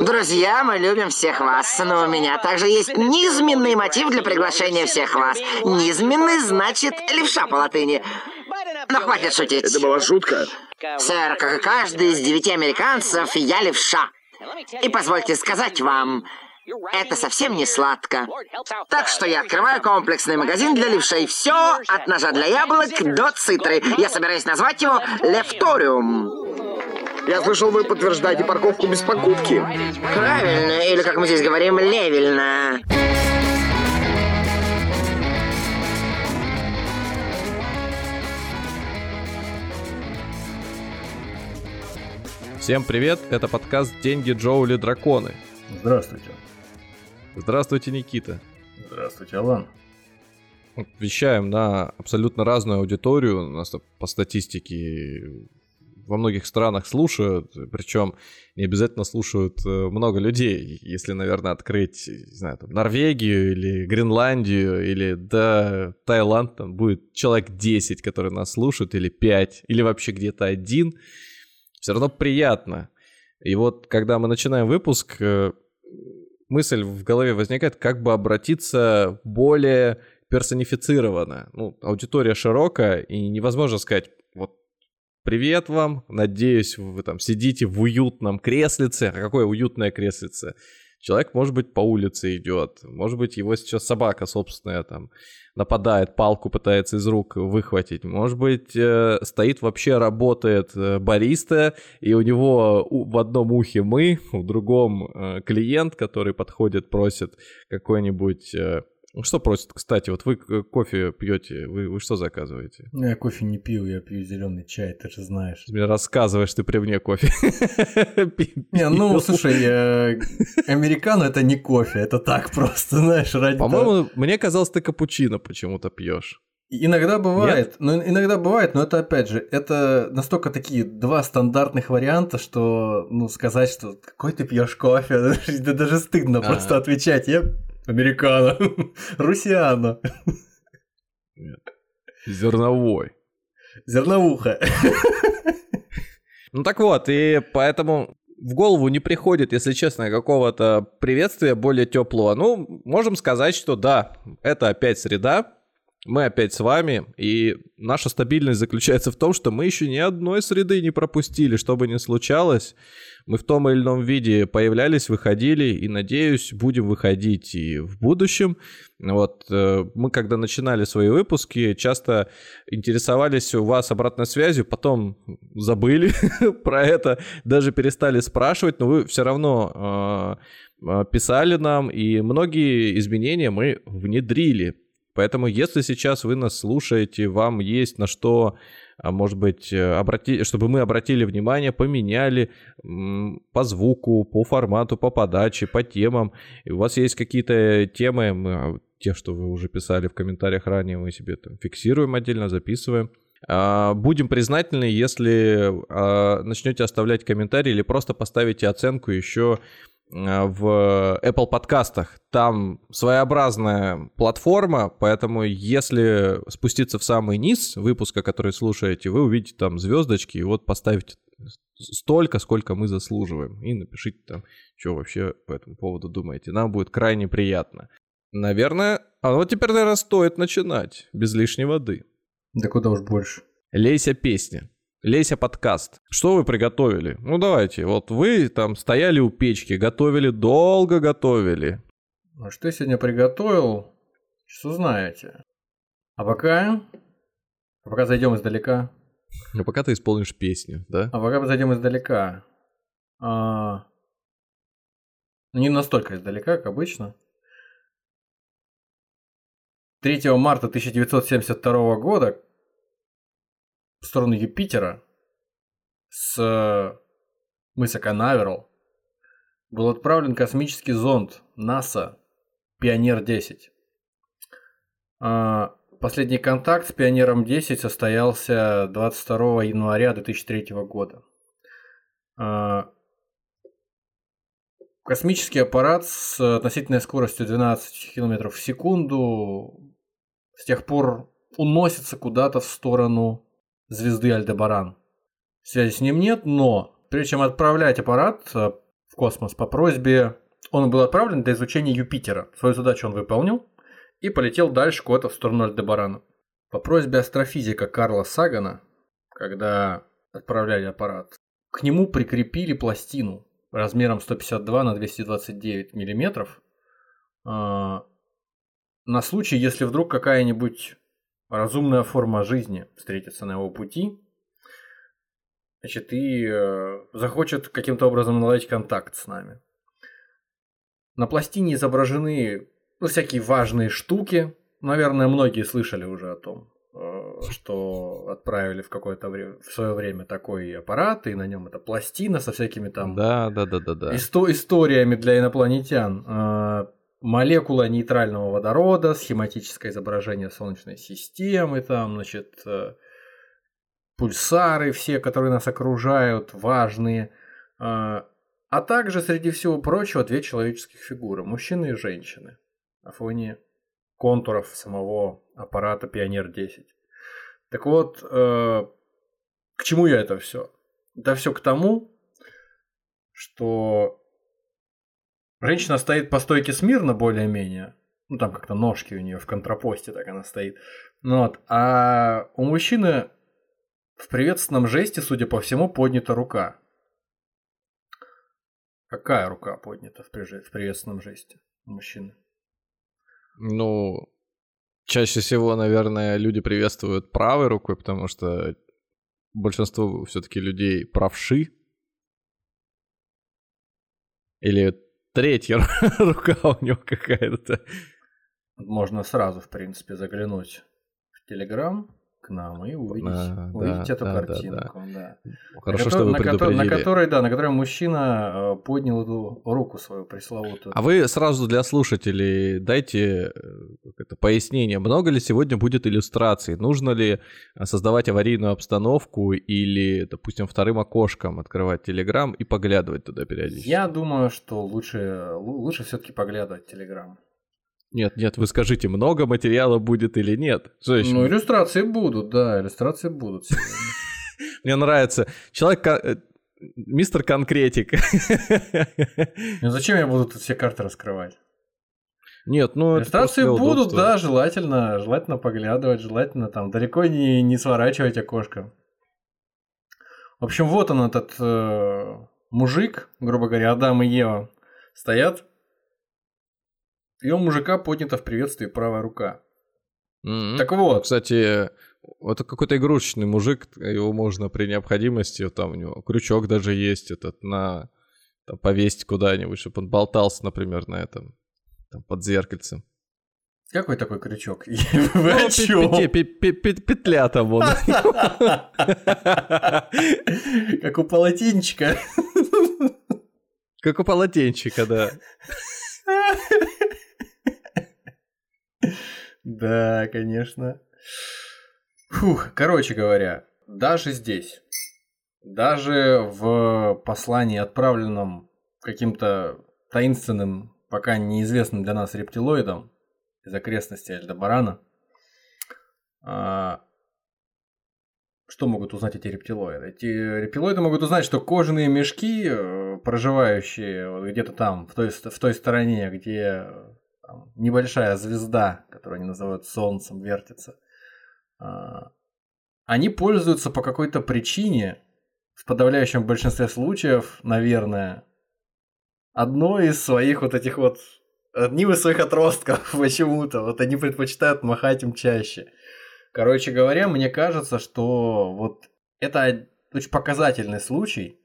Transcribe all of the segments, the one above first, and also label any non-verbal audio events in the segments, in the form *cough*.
Друзья, мы любим всех вас, но у меня также есть низменный мотив для приглашения всех вас. Низменный значит левша по латыни. Но хватит шутить. Это была шутка? Сэр, как и каждый из девяти американцев, я левша. И позвольте сказать вам, это совсем не сладко. Так что я открываю комплексный магазин для левшей. Все от ножа для яблок до цитры. Я собираюсь назвать его Левториум. Я слышал, вы подтверждаете парковку без покупки. Правильно, или как мы здесь говорим, левельно. Всем привет, это подкаст «Деньги, Джоули, Драконы». Здравствуйте. Здравствуйте, Никита. Здравствуйте, Алан. Вещаем на абсолютно разную аудиторию. У нас по статистике во многих странах слушают, причем не обязательно слушают э, много людей. Если, наверное, открыть, не знаю, там, Норвегию или Гренландию или да, Таиланд, там будет человек 10, которые нас слушают, или 5, или вообще где-то один. Все равно приятно. И вот, когда мы начинаем выпуск, э, мысль в голове возникает, как бы обратиться более персонифицированно. Ну, аудитория широкая, и невозможно сказать, вот Привет вам, надеюсь, вы там сидите в уютном креслице. А какое уютное креслице? Человек, может быть, по улице идет, может быть, его сейчас собака собственная там нападает, палку пытается из рук выхватить, может быть, э, стоит вообще, работает э, бариста, и у него в одном ухе мы, в другом э, клиент, который подходит, просит какой-нибудь э, что просят, кстати, вот вы кофе пьете, вы, вы что заказываете? Ну, я кофе не пью, я пью зеленый чай, ты же знаешь. Ты мне рассказываешь, ты при мне кофе. *laughs* Не, ну, слушай, американо это не кофе, это так просто, знаешь, ради По-моему, мне казалось, ты капучино почему-то пьешь. Иногда бывает, но иногда бывает, но это опять же, это настолько такие два стандартных варианта, что, ну, сказать, что какой ты пьешь кофе, *laughs* даже стыдно просто отвечать. Я Американо. *laughs* Русиано. Зерновой. Зерновуха. Ну так вот, и поэтому в голову не приходит, если честно, какого-то приветствия более теплого. Ну, можем сказать, что да, это опять среда, мы опять с вами, и наша стабильность заключается в том, что мы еще ни одной среды не пропустили, что бы ни случалось. Мы в том или ином виде появлялись, выходили, и, надеюсь, будем выходить и в будущем. Вот э, мы, когда начинали свои выпуски, часто интересовались у вас обратной связью, потом забыли *laughs* про это, даже перестали спрашивать, но вы все равно э, писали нам, и многие изменения мы внедрили. Поэтому, если сейчас вы нас слушаете, вам есть на что, а, может быть, э, обрати... чтобы мы обратили внимание, поменяли по звуку, по формату, по подаче, по темам, и у вас есть какие-то темы, мы, а, те, что вы уже писали в комментариях ранее, мы себе там фиксируем отдельно, записываем. А, будем признательны, если начнете оставлять комментарии или просто поставите оценку еще в Apple подкастах. Там своеобразная платформа, поэтому если спуститься в самый низ выпуска, который слушаете, вы увидите там звездочки, и вот поставите столько, сколько мы заслуживаем. И напишите там, что вообще по этому поводу думаете. Нам будет крайне приятно. Наверное, а вот теперь, наверное, стоит начинать без лишней воды. Да куда уж больше. Лейся песня. Леся подкаст. Что вы приготовили? Ну давайте, вот вы там стояли у печки, готовили, долго готовили. А что я сегодня приготовил, что знаете. А пока... А пока зайдем издалека. А пока ты исполнишь песню, да? А пока мы зайдем издалека. А... Не настолько издалека, как обычно. 3 марта 1972 года в сторону Юпитера с мыса Канаверал был отправлен космический зонд НАСА Пионер-10. А, последний контакт с Пионером-10 состоялся 22 января 2003 года. А, космический аппарат с относительной скоростью 12 км в секунду с тех пор уносится куда-то в сторону звезды Альдебаран. Связи с ним нет, но прежде чем отправлять аппарат, э, в космос по просьбе... Он был отправлен для изучения Юпитера. Свою задачу он выполнил и полетел дальше куда-то в сторону Альдебарана. По просьбе астрофизика Карла Сагана, когда отправляли аппарат, к нему прикрепили пластину размером 152 на 229 миллиметров а, на случай, если вдруг какая-нибудь разумная форма жизни встретится на его пути, значит, и э, захочет каким-то образом наладить контакт с нами. На пластине изображены ну, всякие важные штуки. Наверное, многие слышали уже о том, э, что отправили в какое-то время, в свое время такой аппарат, и на нем эта пластина со всякими там да, да, да, да, да. Исто- историями для инопланетян. Э, молекула нейтрального водорода, схематическое изображение Солнечной системы, там, значит, э, пульсары все, которые нас окружают, важные. Э, а также, среди всего прочего, две человеческих фигуры, мужчины и женщины, на фоне контуров самого аппарата Пионер-10. Так вот, э, к чему я это все? Да все к тому, что Женщина стоит по стойке смирно более-менее. Ну, там как-то ножки у нее в контрапосте так она стоит. Ну, вот. А у мужчины в приветственном жесте, судя по всему, поднята рука. Какая рука поднята в, приветственном жесте у мужчины? Ну, чаще всего, наверное, люди приветствуют правой рукой, потому что большинство все-таки людей правши. Или третья *laughs* рука у него какая-то. Можно сразу, в принципе, заглянуть в Телеграм к нам и увидеть, а, увидеть да, эту да, картинку. Да, да. Хорошо, на что вы предупредили. На которой, да, на которой мужчина э, поднял эту руку свою пресловутую. А вы сразу для слушателей дайте э, это пояснение. Много ли сегодня будет иллюстраций? Нужно ли создавать аварийную обстановку или, допустим, вторым окошком открывать Телеграм и поглядывать туда периодически? Я думаю, что лучше, лучше все-таки поглядывать Телеграм. Нет, нет, вы скажите, много материала будет или нет? Еще? Ну, иллюстрации будут, да, иллюстрации будут *laughs* Мне нравится. Человек, э, мистер конкретик. Ну зачем я буду тут все карты раскрывать? Нет, ну... Иллюстрации будут, да, желательно, желательно поглядывать, желательно там далеко не, не сворачивать окошко. В общем, вот он этот э, мужик, грубо говоря, Адам и Ева, стоят и у мужика поднята в приветствии правая рука. Mm-hmm. Так вот. Кстати, это какой-то игрушечный мужик, его можно при необходимости, там у него крючок даже есть этот на там, повесить куда-нибудь, чтобы он болтался, например, на этом там, под зеркальцем. Какой такой крючок? Вы о чем? Петля там вон. *laughs* Как у полотенчика. Как у полотенчика, да. *laughs* Да, конечно. Фух, короче говоря, даже здесь, даже в послании, отправленном каким-то таинственным, пока неизвестным для нас рептилоидом из окрестностей Альдебарана, а, что могут узнать эти рептилоиды? Эти рептилоиды могут узнать, что кожаные мешки, э, проживающие где-то там, в той, в той стороне, где там, небольшая звезда, которую они называют Солнцем, вертится, а, они пользуются по какой-то причине, в подавляющем большинстве случаев, наверное, одной из своих вот этих вот, одним из своих отростков *laughs* почему-то. Вот они предпочитают махать им чаще. Короче говоря, мне кажется, что вот это очень показательный случай.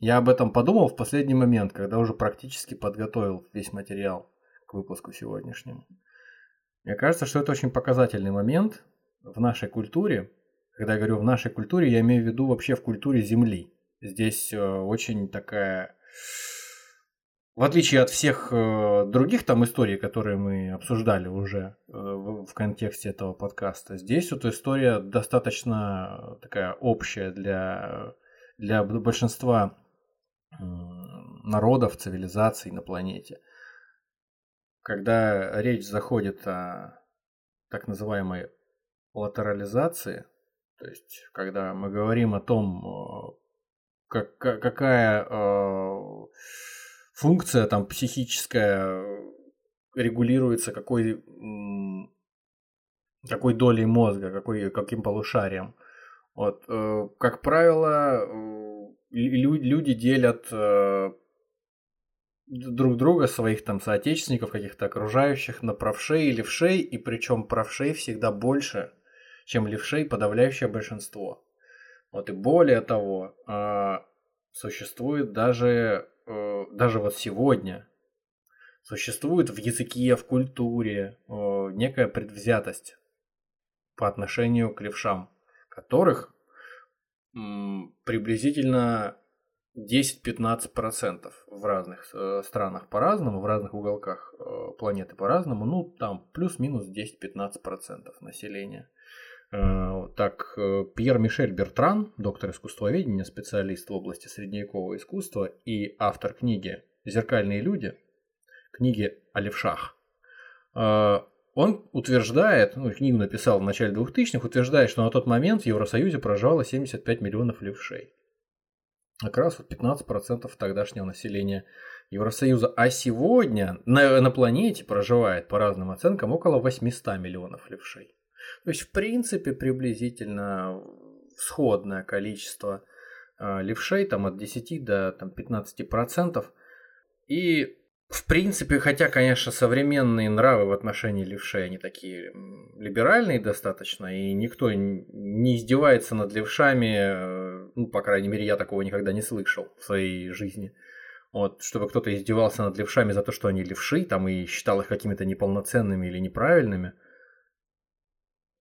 Я об этом подумал в последний момент, когда уже практически подготовил весь материал к выпуску сегодняшнему. Мне кажется, что это очень показательный момент в нашей культуре. Когда я говорю в нашей культуре, я имею в виду вообще в культуре Земли. Здесь э, очень такая... В отличие от всех э, других там историй, которые мы обсуждали уже э, в контексте этого подкаста, здесь вот история достаточно такая общая для, для большинства народов, цивилизаций на планете когда речь заходит о так называемой латерализации, то есть когда мы говорим о том, как, какая, функция там психическая регулируется какой, какой долей мозга, какой, каким полушарием. Вот, э, как правило, люди делят э, друг друга, своих там соотечественников, каких-то окружающих на правшей и левшей, и причем правшей всегда больше, чем левшей подавляющее большинство. Вот и более того, а, существует даже, э, даже вот сегодня, существует в языке, в культуре э, некая предвзятость по отношению к левшам, которых приблизительно 10-15% в разных э, странах по-разному, в разных уголках планеты по-разному, ну там плюс-минус 10-15% населения. Э, так, э, Пьер Мишель Бертран, доктор искусствоведения, специалист в области средневекового искусства и автор книги «Зеркальные люди», книги о левшах, э, он утверждает, ну, книгу написал в начале 2000-х, утверждает, что на тот момент в Евросоюзе проживало 75 миллионов левшей. Как раз вот 15% тогдашнего населения Евросоюза. А сегодня на, на планете проживает, по разным оценкам, около 800 миллионов левшей. То есть, в принципе, приблизительно сходное количество э, левшей, там от 10 до там, 15%. И, в принципе, хотя, конечно, современные нравы в отношении левшей, они такие либеральные достаточно, и никто не издевается над левшами, э, ну, по крайней мере, я такого никогда не слышал в своей жизни. Вот, чтобы кто-то издевался над левшами за то, что они левши, там, и считал их какими-то неполноценными или неправильными –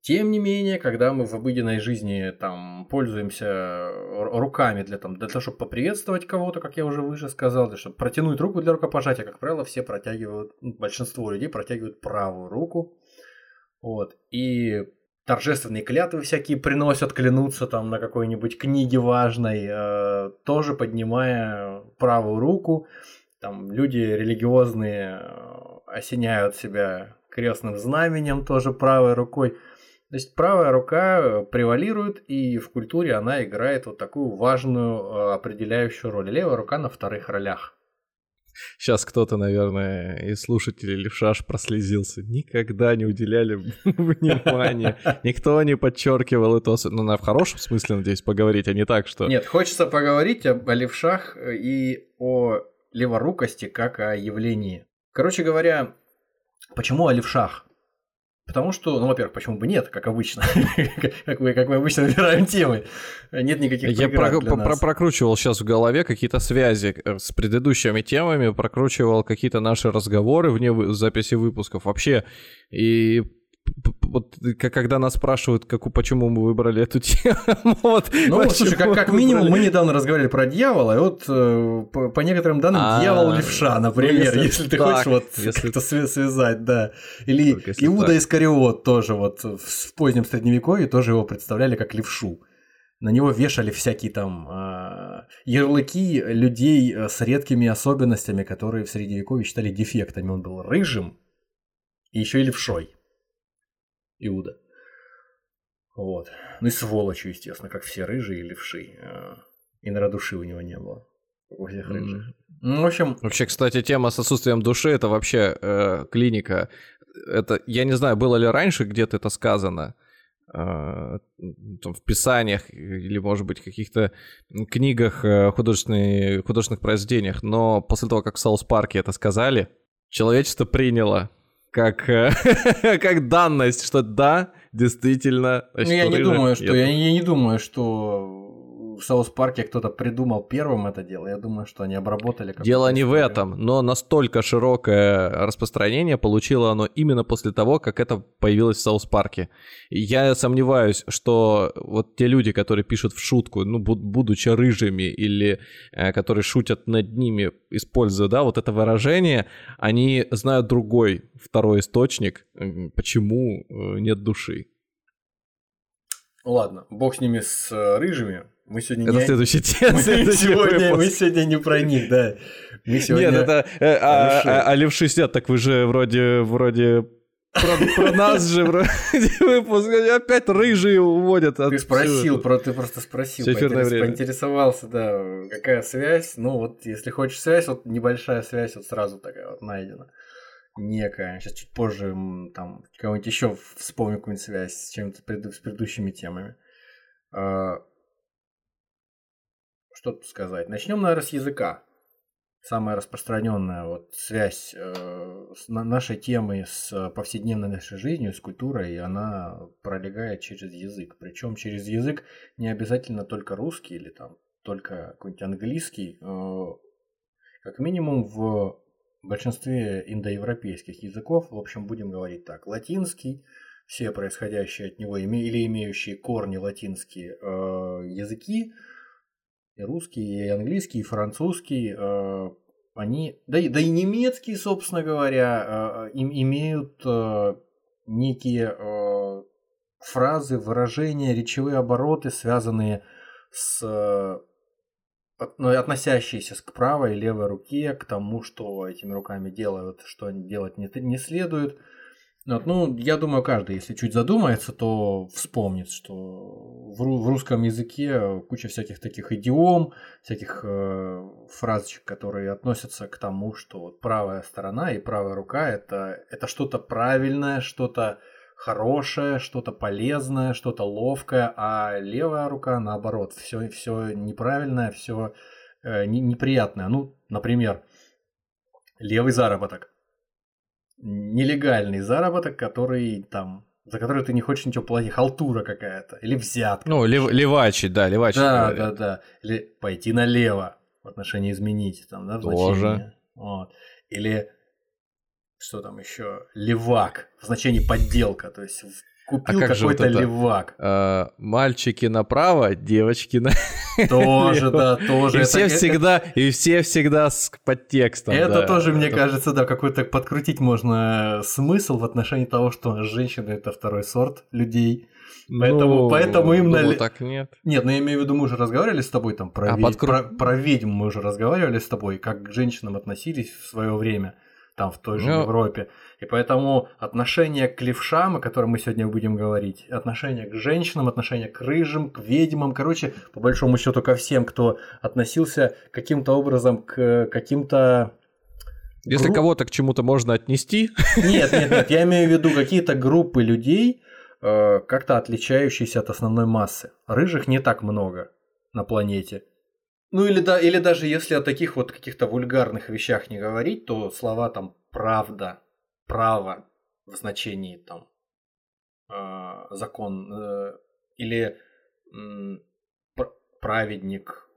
тем не менее, когда мы в обыденной жизни там пользуемся руками для, там, для того, чтобы поприветствовать кого-то, как я уже выше сказал, для чтобы протянуть руку для рукопожатия, как правило, все протягивают, ну, большинство людей протягивают правую руку. Вот. И торжественные клятвы всякие приносят, клянутся там на какой-нибудь книге важной, э, тоже поднимая правую руку. Там люди религиозные э, осеняют себя крестным знаменем тоже правой рукой. То есть правая рука э, превалирует, и в культуре она играет вот такую важную э, определяющую роль. Левая рука на вторых ролях. Сейчас кто-то, наверное, из слушателей Левшаш прослезился. Никогда не уделяли *laughs* внимания. Никто не подчеркивал это. Ну, на в хорошем смысле, надеюсь, поговорить, а не так, что... Нет, хочется поговорить об, о левшах э, и о леворукости как о явлении. Короче говоря, почему о левшах? Потому что, ну, во-первых, почему бы нет, как обычно, *laughs* как, мы, как мы обычно выбираем темы. Нет никаких Я про, для нас. прокручивал сейчас в голове какие-то связи э, с предыдущими темами, прокручивал какие-то наши разговоры вне записи выпусков вообще. И вот когда нас спрашивают, как, почему мы выбрали эту *laughs* тему. вот, ну, слушай, как, как минимум, мы недавно разговаривали про дьявола, и вот э, по, по некоторым данным а, дьявол левша, например, ну, если, ты хочешь вот как-то связать, да. Или Иуда Искариот тоже вот в позднем средневековье тоже его представляли как левшу. На него вешали всякие там э, ярлыки людей э, с редкими особенностями, которые в средневековье считали дефектами. Он был рыжим и еще и левшой. Иуда. Вот. Ну и сволочью, естественно, как все рыжие и левши. А, и на души у него не было. У всех рыжих. Mm-hmm. Ну, в общем... Вообще, кстати, тема с отсутствием души, это вообще э, клиника. Это, я не знаю, было ли раньше где-то это сказано, э, там, в писаниях или, может быть, каких-то книгах, э, художественных, художественных произведениях, но после того, как в Саус Парке это сказали, человечество приняло как, э, *laughs* как данность, что да, действительно. Ну, я не думаю, что я, я не думаю, что в South Park е кто-то придумал первым это дело. Я думаю, что они обработали. Дело не в этом, но настолько широкое распространение получило оно именно после того, как это появилось в South Park е. Я сомневаюсь, что вот те люди, которые пишут в шутку, ну, будучи рыжими или э, которые шутят над ними, используя, да, вот это выражение, они знают другой, второй источник, почему э, нет души. Ладно, бог с ними, с э, рыжими. Мы сегодня это не... следующий *laughs* тема. Мы, сегодня, мы сегодня не про них, да. Мы сегодня... Нет, это... Э, а, а, а левши сидят, так вы же вроде, вроде про, про нас же вроде *laughs* выпуск. Опять рыжие уводят. Ты спросил, про, ты просто спросил, поинтерес- поинтересовался, да, какая связь. Ну вот, если хочешь связь, вот небольшая связь вот сразу такая вот найдена. Некая. Сейчас чуть позже там кого-нибудь еще вспомню какую-нибудь связь с чем-то преду- с предыдущими темами. А, Что тут сказать? Начнем, наверное, с языка. Самая распространенная вот связь э, с на- нашей темой с повседневной нашей жизнью, с культурой, она пролегает через язык. Причем через язык не обязательно только русский или там только какой-нибудь английский. э, Как минимум в большинстве индоевропейских языков, в общем, будем говорить так, латинский, все происходящие от него или имеющие корни латинские э, языки, и русский, и английский, и французский, э, они, да и, да и немецкий, собственно говоря, э, им, имеют некие фразы, выражения, речевые обороты, связанные с относящиеся к правой и левой руке, к тому, что этими руками делают, что делать не, не следует. Вот, ну, я думаю, каждый, если чуть задумается, то вспомнит, что в, в русском языке куча всяких таких идиом, всяких э, фразочек, которые относятся к тому, что вот правая сторона и правая рука это, это что-то правильное, что-то хорошее, что-то полезное, что-то ловкое, а левая рука наоборот, все, все неправильное, все неприятное. Ну, например, левый заработок. Нелегальный заработок, который там за который ты не хочешь ничего платить, халтура какая-то, или взятка. Ну, лев, левачи, да, левачи. Да, говорят. да, да. Или пойти налево в отношении изменить, там, да, Тоже. значение. Вот. Или что там еще? Левак в значении подделка, то есть купил А как же вот какой-то это? левак. А, мальчики направо, девочки на... Тоже, да, *laughs* тоже. И все всегда, и все всегда с подтекстом. Это тоже, мне кажется, да, какой-то подкрутить можно смысл в отношении того, что женщины это второй сорт людей. Поэтому- Ну, поэтому им думаю, нали- так нет. Нет, ну я имею в виду, мы уже разговаривали с тобой там про, А, ведь- подкру- про, про ведьм мы уже разговаривали с тобой, как к женщинам относились в свое время, там в той же Ну. Европе. И поэтому отношение к левшам, о котором мы сегодня будем говорить, отношение к женщинам, отношение к рыжим, к ведьмам, короче, по большому счету ко всем, кто относился каким-то образом к каким-то Если Гру- кого-то к чему-то можно отнести, Нет, нет, нет, я имею в виду *laughs* какие-то группы людей, э, как-то отличающиеся от основной массы. Рыжих не так много на планете. Ну или, да, или даже если о таких вот каких-то вульгарных вещах не говорить, то слова там правда, право в значении там э, закон э, или пр- праведник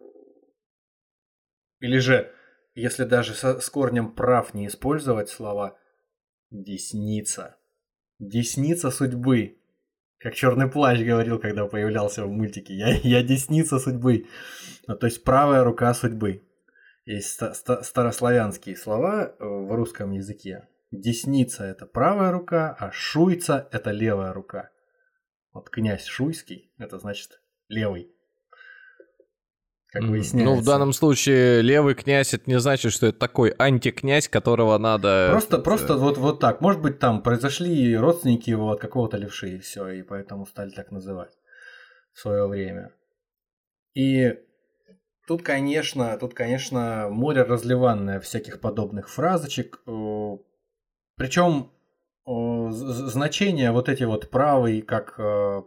или же если даже со- с корнем прав не использовать слова десница, десница судьбы, как черный плащ говорил, когда появлялся в мультике, я, я десница судьбы, ну, то есть правая рука судьбы. Есть ста- ста- старославянские слова э, в русском языке. Десница это правая рука, а шуйца это левая рука. Вот князь Шуйский это значит левый. Как выясняется. Ну, в данном случае левый князь, это не значит, что это такой антикнязь, которого надо... Просто, этот, просто э, вот, вот так. Может быть, там произошли родственники его от какого-то левши, и все, и поэтому стали так называть в свое время. И тут, конечно, тут, конечно, море разливанное всяких подобных фразочек. Причем значения вот эти вот правый как э,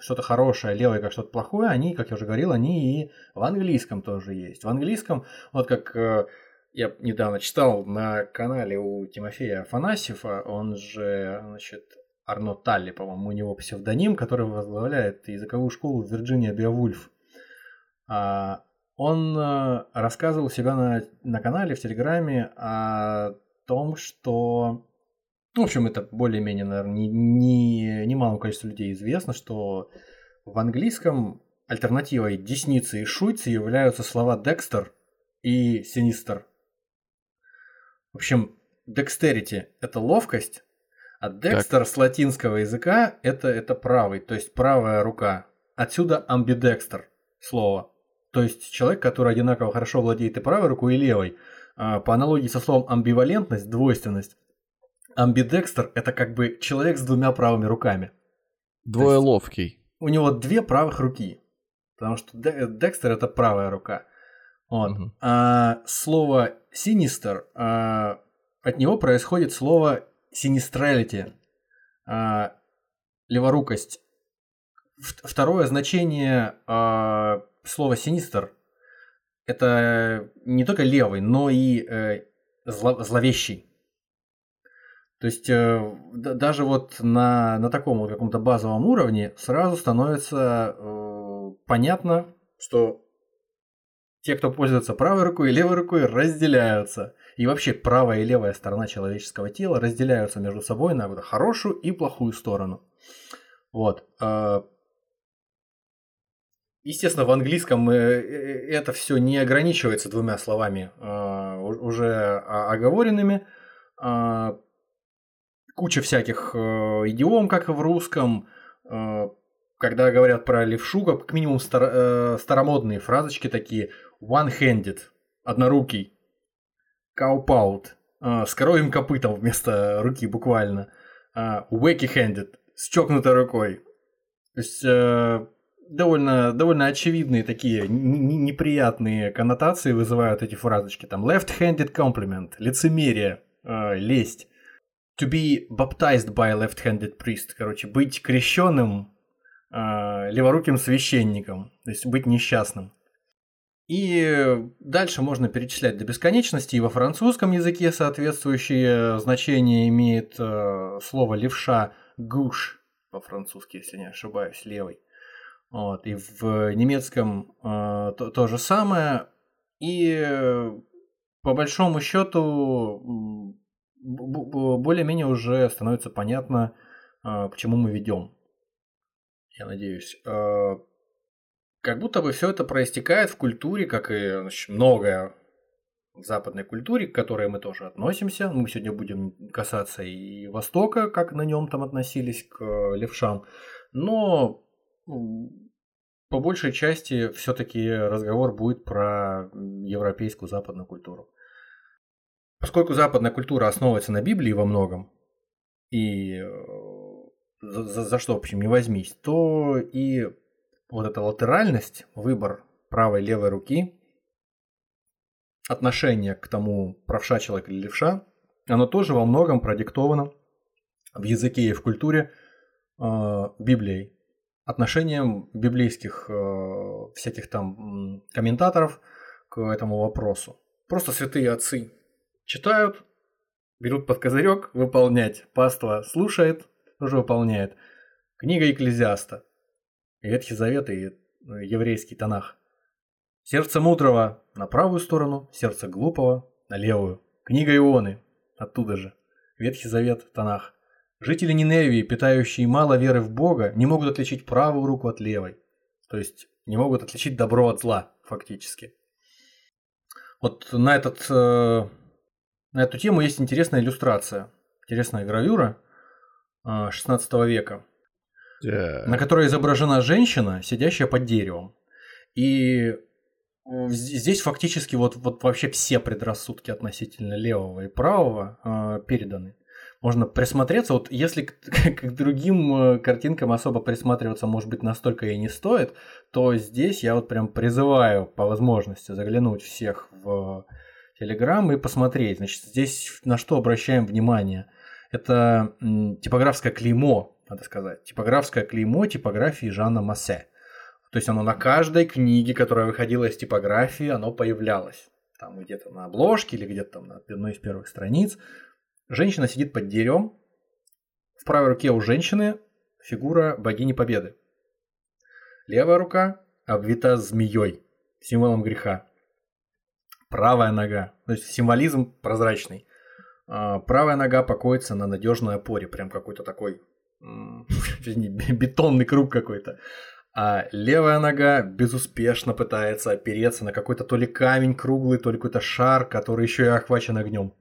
что-то хорошее, левый как что-то плохое, они, как я уже говорил, они и в английском тоже есть. В английском, вот как э, я недавно читал на канале у Тимофея Афанасьева, он же, значит, Арно Талли, по-моему, у него псевдоним, который возглавляет языковую школу Вирджиния Беовульф. А, Он э, рассказывал себя на, на канале в Телеграме о том, что... Ну, в общем, это более-менее, наверное, не, не, немалому количеству людей известно, что в английском альтернативой десницы и шуйцы являются слова Декстер и Синистер. В общем, dexterity – это ловкость, а Декстер с латинского языка это, это правый, то есть правая рука. Отсюда амбидекстер слово. То есть человек, который одинаково хорошо владеет и правой рукой, и левой. А, По аналогии со словом амбивалентность, двойственность, амбидекстер – это как бы человек с двумя правыми руками. Двое ловкий. У него две правых руки, потому что Декстер – это правая рука. Вот. Угу. А слово «синистер» а, от него происходит слово «синистралити», а, леворукость. Второе значение а, слова «синистер» – это не только левый, но и э, зло, зловещий. То есть э, даже вот на, на таком вот каком-то базовом уровне сразу становится э, понятно, что те, кто пользуется правой рукой и левой рукой, разделяются. И вообще правая и левая сторона человеческого тела разделяются между собой на хорошую и плохую сторону. Вот. Э, естественно, в английском э, э, это все не ограничивается двумя словами, уже оговоренными куча всяких э, идиом, как и в русском. Э, когда говорят про левшу, как минимум стар, э, старомодные фразочки такие. One-handed, однорукий. Cow-pout, э, с коровьим копытом вместо руки буквально. Э, wacky-handed, с чокнутой рукой. То есть э, довольно, довольно очевидные такие неприятные коннотации вызывают эти фразочки. Там left-handed compliment, лицемерие, э, лесть to be baptized by a left-handed priest, короче, быть крещенным э, леворуким священником, то есть быть несчастным. И дальше можно перечислять до бесконечности, и во французском языке соответствующее значение имеет э, слово левша гуш по-французски, если не ошибаюсь, левый. Вот, и в немецком э, то, то же самое. И э, по большому счету более-менее уже становится понятно, а, к чему мы ведем. Я надеюсь. А, как будто бы все это проистекает в культуре, как и значит, многое в западной культуре, к которой мы тоже относимся. Мы сегодня будем касаться и Востока, как на нем там относились к левшам. Но по большей части все-таки разговор будет про европейскую западную культуру. Поскольку западная культура основывается на Библии во многом, и э, за, за, за что, в общем, не возьмись, то и вот эта латеральность, выбор правой и левой руки, отношение к тому, правша человек или левша, оно тоже во многом продиктовано в языке и в культуре э, Библией, отношением библейских э, всяких там комментаторов к этому вопросу. Просто святые отцы Читают, берут под козырек выполнять. Паства слушает, тоже выполняет. Книга Экклезиаста. Ветхий Завет и ну, еврейский Танах. Сердце мудрого на правую сторону, сердце глупого на левую. Книга Ионы. Оттуда же. Ветхий Завет, Танах. Жители Ниневии, питающие мало веры в Бога, не могут отличить правую руку от левой. То есть не могут отличить добро от зла, фактически. Вот на этот э, на эту тему есть интересная иллюстрация, интересная гравюра 16 а, века, yeah. на которой изображена женщина, сидящая под деревом. И здесь фактически вот, вот вообще все предрассудки относительно левого и правого э, переданы. Можно присмотреться, вот если *laughs* к, к другим э, картинкам особо присматриваться, может быть, настолько и не стоит, то здесь я вот прям призываю по возможности заглянуть всех в Telegram и посмотреть. Значит, здесь на что обращаем внимание? Это типографское клеймо, надо сказать. Типографское клеймо типографии Жана Массе. То есть оно на каждой книге, которая выходила из типографии, оно появлялось. Там где-то на обложке или где-то там на одной из первых страниц. Женщина сидит под деревом. В правой руке у женщины фигура богини Победы. Левая рука обвита змеей, символом греха правая нога. То есть символизм прозрачный. А, правая нога покоится на надежной опоре, прям какой-то такой *laughs* бетонный круг какой-то. А левая нога безуспешно пытается опереться на какой-то то ли камень круглый, то ли какой-то шар, который еще и охвачен огнем.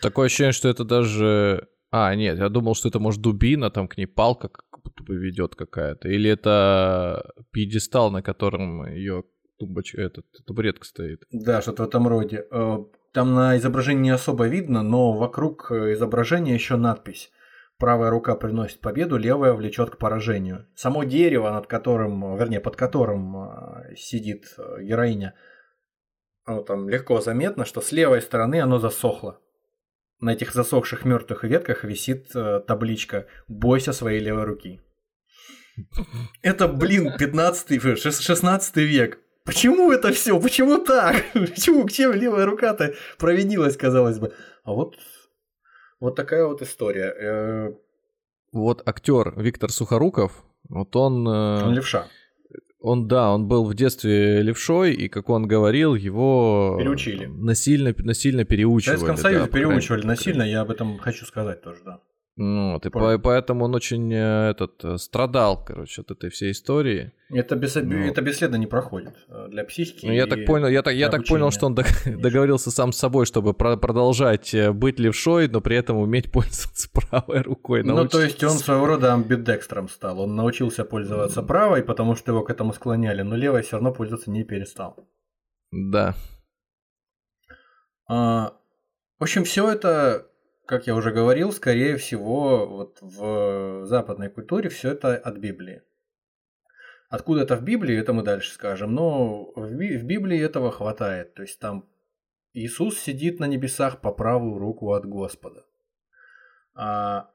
Такое ощущение, что это даже... А, нет, я думал, что это может дубина, там к ней палка как будто бы ведет какая-то. Или это пьедестал, на котором ее тумбочка, этот, табуретка стоит. Да, что-то в этом роде. Э, там на изображении не особо видно, но вокруг э, изображения еще надпись. Правая рука приносит победу, левая влечет к поражению. Само дерево, над которым, вернее, под которым э, сидит героиня, ну, там легко заметно, что с левой стороны оно засохло. На этих засохших мертвых ветках висит табличка «Бойся своей левой руки». *laughs* Это, блин, 15 16 век. Почему это все? Почему так? *laughs* Почему? Чем левая рука-то провинилась, казалось бы? А вот, вот такая вот история. Э, вот актер Виктор Сухоруков, вот он... Э, он левша. Он, да, он был в детстве левшой, и, как он говорил, его... Переучили. Насильно, насильно переучивали. В Советском Союзе да, переучивали насильно, я об этом хочу сказать тоже, да. Ну, вот, и по, поэтому он очень э, этот, э, страдал, короче, от этой всей истории. Это, без, ну. это бесследно не проходит э, для психики. Ну, я так понял, я так, я так понял, что он *laughs* договорился сам с собой, чтобы про продолжать быть левшой, но при этом уметь *laughs* пользоваться правой рукой. Ну, то есть он своего рода амбидекстром стал. Он научился пользоваться правой, потому что его к этому склоняли, но левой все равно пользоваться не перестал. Да. А, в общем, все это как я уже говорил, скорее всего, вот в западной культуре все это от Библии. Откуда это в Библии, это мы дальше скажем. Но в Библии этого хватает. То есть там Иисус сидит на небесах по правую руку от Господа. А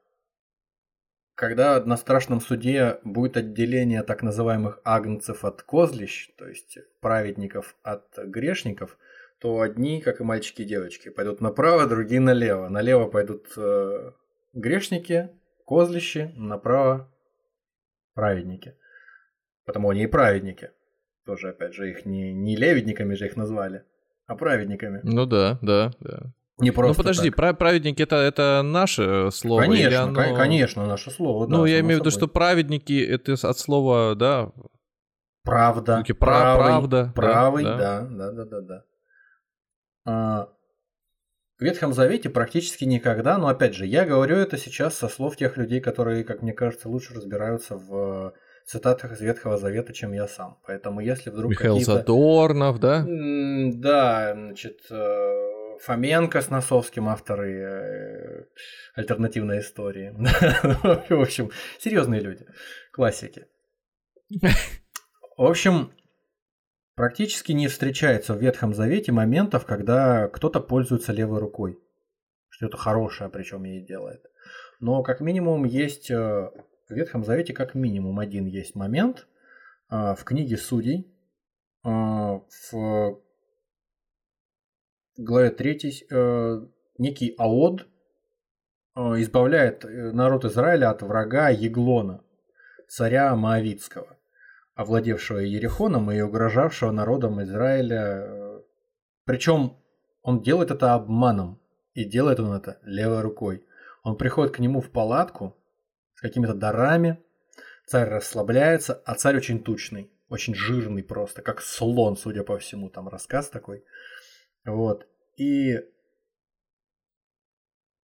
когда на страшном суде будет отделение так называемых агнцев от козлищ, то есть праведников от грешников – то одни, как и мальчики и девочки, пойдут направо, другие налево. Налево пойдут э, грешники, козлищи, направо праведники. Потому они и праведники. Тоже, опять же, их не, не леведниками же их назвали, а праведниками. Ну да, да, да. Не ну, просто ну подожди, так. праведники это, это наше слово? Конечно, оно... конечно, наше слово. Ну, да, я имею в виду, что праведники это от слова, да. Правда. правый, правда. Правый, да, да, да, да, да. да. А, в Ветхом Завете практически никогда, но опять же, я говорю это сейчас со слов тех людей, которые, как мне кажется, лучше разбираются в цитатах из Ветхого Завета, чем я сам. Поэтому если вдруг Михаил Задорнов, да? Да, значит, э, Фоменко с Носовским, авторы э, альтернативной истории. *laughs* В общем, серьезные люди, классики. *laughs* В общем, Практически не встречается в Ветхом Завете моментов, когда кто-то пользуется левой рукой. Что-то хорошее причем ей делает. Но как минимум есть э, в Ветхом Завете как минимум один есть момент э, в книге Судей э, в главе 3 некий Аод избавляет народ Израиля от врага Еглона, царя Моавитского овладевшего Ерехоном и угрожавшего народам Израиля. Причем он делает это обманом, и делает он это левой рукой. Он приходит к нему в палатку с какими-то дарами, царь расслабляется, а царь очень тучный, очень жирный просто, как слон, судя по всему, там рассказ такой. Вот. И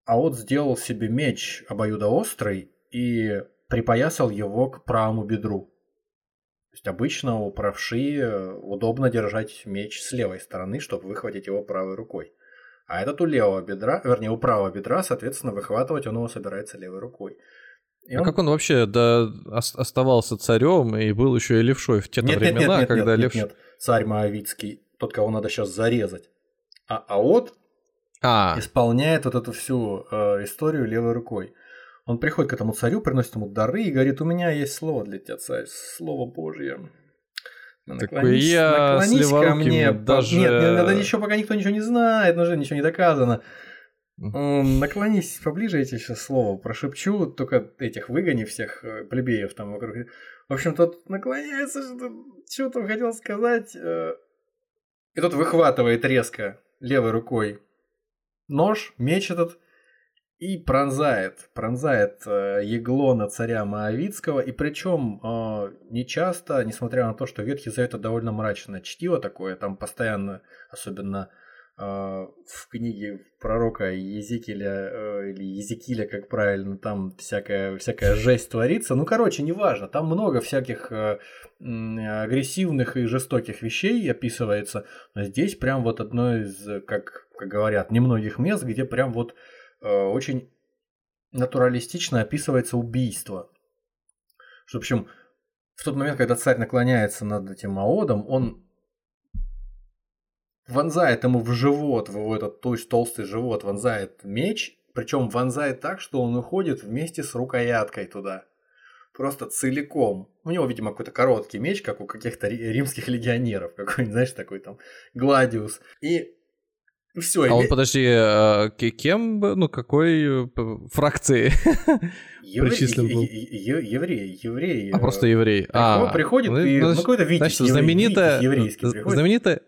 а вот сделал себе меч обоюдоострый и припоясал его к правому бедру есть обычно у правши э, удобно держать меч с левой стороны, чтобы выхватить его правой рукой. А этот у левого бедра, вернее, у правого бедра, соответственно, выхватывать он его собирается левой рукой. И а он... как он вообще да, оставался царем и был еще и левшой в те нет, времена, нет, нет, нет, когда нет, левш... нет, царь Моавицкий, тот, кого надо сейчас зарезать. А Аот а. исполняет вот эту всю э, историю левой рукой. Он приходит к этому царю, приносит ему дары и говорит, у меня есть слово для тебя, царь, слово Божье. Наклонись, я наклонись ко мне. Даже... Нет, это еще пока никто ничего не знает, уже ничего не доказано. Наклонись поближе, я тебе сейчас слово прошепчу, только этих выгони всех э, плебеев там вокруг. В общем, тот наклоняется, что там хотел сказать. Э, и тот выхватывает резко левой рукой нож, меч этот, и пронзает, пронзает э, Еглона царя Моавицкого, и причем э, не часто, несмотря на то, что Ветхий Завет это довольно мрачное чтиво такое, там постоянно, особенно э, в книге пророка Езекииля, э, или Езекииля, как правильно, там всякая, всякая жесть творится, ну, короче, неважно, там много всяких э, агрессивных и жестоких вещей описывается, но здесь прям вот одно из, как как говорят, немногих мест, где прям вот очень натуралистично описывается убийство. Что, в общем, в тот момент, когда царь наклоняется над этим Аодом, он вонзает ему в живот, в этот то есть толстый живот, вонзает меч, причем вонзает так, что он уходит вместе с рукояткой туда. Просто целиком. У него, видимо, какой-то короткий меч, как у каких-то римских легионеров. Какой-нибудь, знаешь, такой там Гладиус. И все. А он, подожди, а, кем, ну, какой э, фракции *laughs* причислен был? Еврей, еврей. А, просто еврей. А, приходит ну, и, ну, какой-то Значит, знаменитая, знаменитая,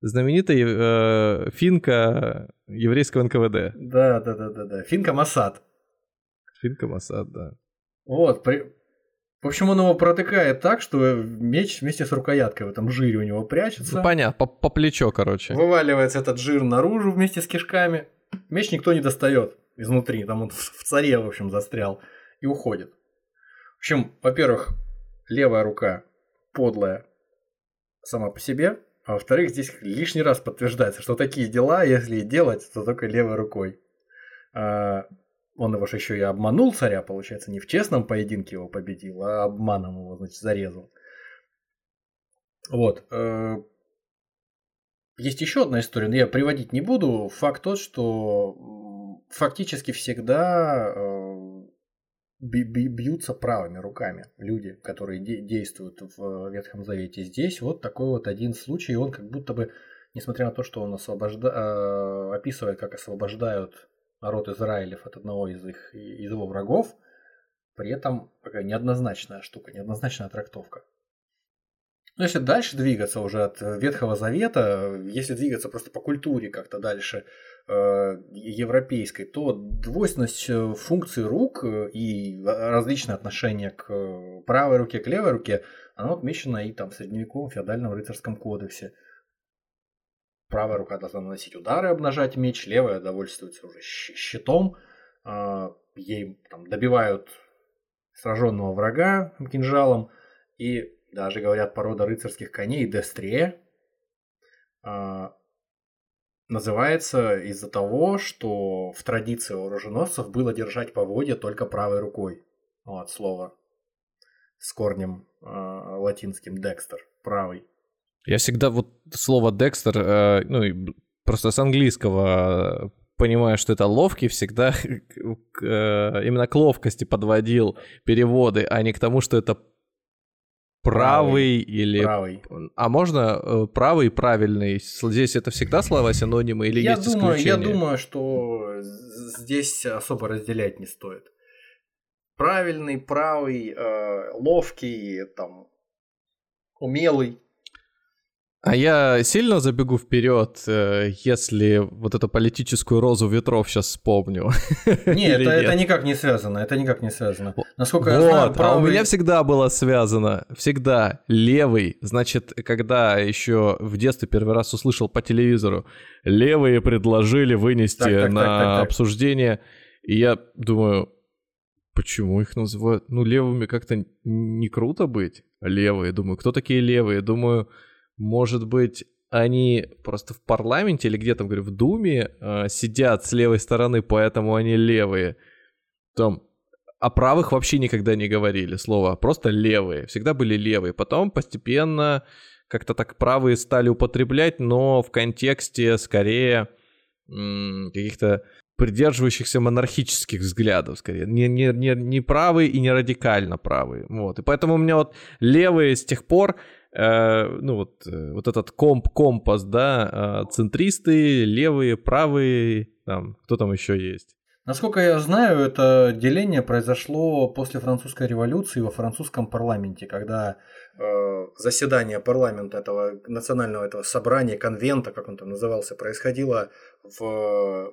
знаменитая э, финка еврейского НКВД. Да, да, да, да, да. Финка Масад. Финка Масад, да. Вот, при... В общем, он его протыкает так, что меч вместе с рукояткой в этом жире у него прячется. Ну, понятно, по, по плечо, короче. Вываливается этот жир наружу вместе с кишками. Меч никто не достает изнутри, там он в царе, в общем, застрял. И уходит. В общем, во-первых, левая рука подлая сама по себе, а во-вторых, здесь лишний раз подтверждается, что такие дела, если делать, то только левой рукой. Он его же еще и обманул царя, получается, не в честном поединке его победил, а обманом его, значит, зарезал. Вот. Э, есть еще одна история, но я приводить не буду. Факт тот, что фактически всегда э, бьются правыми руками люди, которые действуют в Ветхом Завете. Здесь вот такой вот один случай, он как будто бы, несмотря на то, что он освобожда... Э, описывает, как освобождают народ Израилев от одного из, их, из его врагов, при этом такая неоднозначная штука, неоднозначная трактовка. Но если дальше двигаться уже от Ветхого Завета, если двигаться просто по культуре как-то дальше э, европейской, то двойственность э, функций рук и различные отношения к правой руке, к левой руке, оно отмечено и там в средневековом феодальном рыцарском кодексе – Правая рука должна наносить удары, обнажать меч, левая довольствуется уже щитом. А, ей там, добивают сраженного врага кинжалом. И даже говорят порода рыцарских коней Дестрие а, называется из-за того, что в традиции оруженосцев было держать поводья только правой рукой. Вот слово с корнем э, латинским декстер, правый. Я всегда вот слово Декстер, э, ну, просто с английского понимаю, что это ловкий, всегда *laughs* э, именно к ловкости подводил переводы, а не к тому, что это правый, правый или... Правый. А можно э, правый правильный? Здесь это всегда слова синонимы или я есть думаю, исключения? Я думаю, что здесь особо разделять не стоит. Правильный, правый, э, ловкий, там, умелый. А я сильно забегу вперед, э, если вот эту политическую розу ветров сейчас вспомню. *laughs* Нет, это, это никак не связано. Это никак не связано. Насколько вот, я знаю, правый... а у меня всегда было связано. Всегда левый. Значит, когда еще в детстве первый раз услышал по телевизору, левые предложили вынести так, так, на так, так, так. обсуждение. И я думаю, почему их называют? Ну, левыми как-то не круто быть. Левые, думаю, кто такие левые? Думаю, может быть, они просто в парламенте или где там, говорю, в Думе э, сидят с левой стороны, поэтому они левые. Там о правых вообще никогда не говорили слово, просто левые. Всегда были левые. Потом постепенно как-то так правые стали употреблять, но в контексте скорее каких-то придерживающихся монархических взглядов, скорее. Не, не, не, не правые и не радикально правые. Вот. И поэтому у меня вот левые с тех пор ну вот, э, вот этот комп, компас, да, э, центристы, левые, правые, там, кто там еще есть? Насколько я знаю, это деление произошло после французской революции во французском парламенте, когда э, заседание парламента этого национального этого собрания, конвента, как он там назывался, происходило в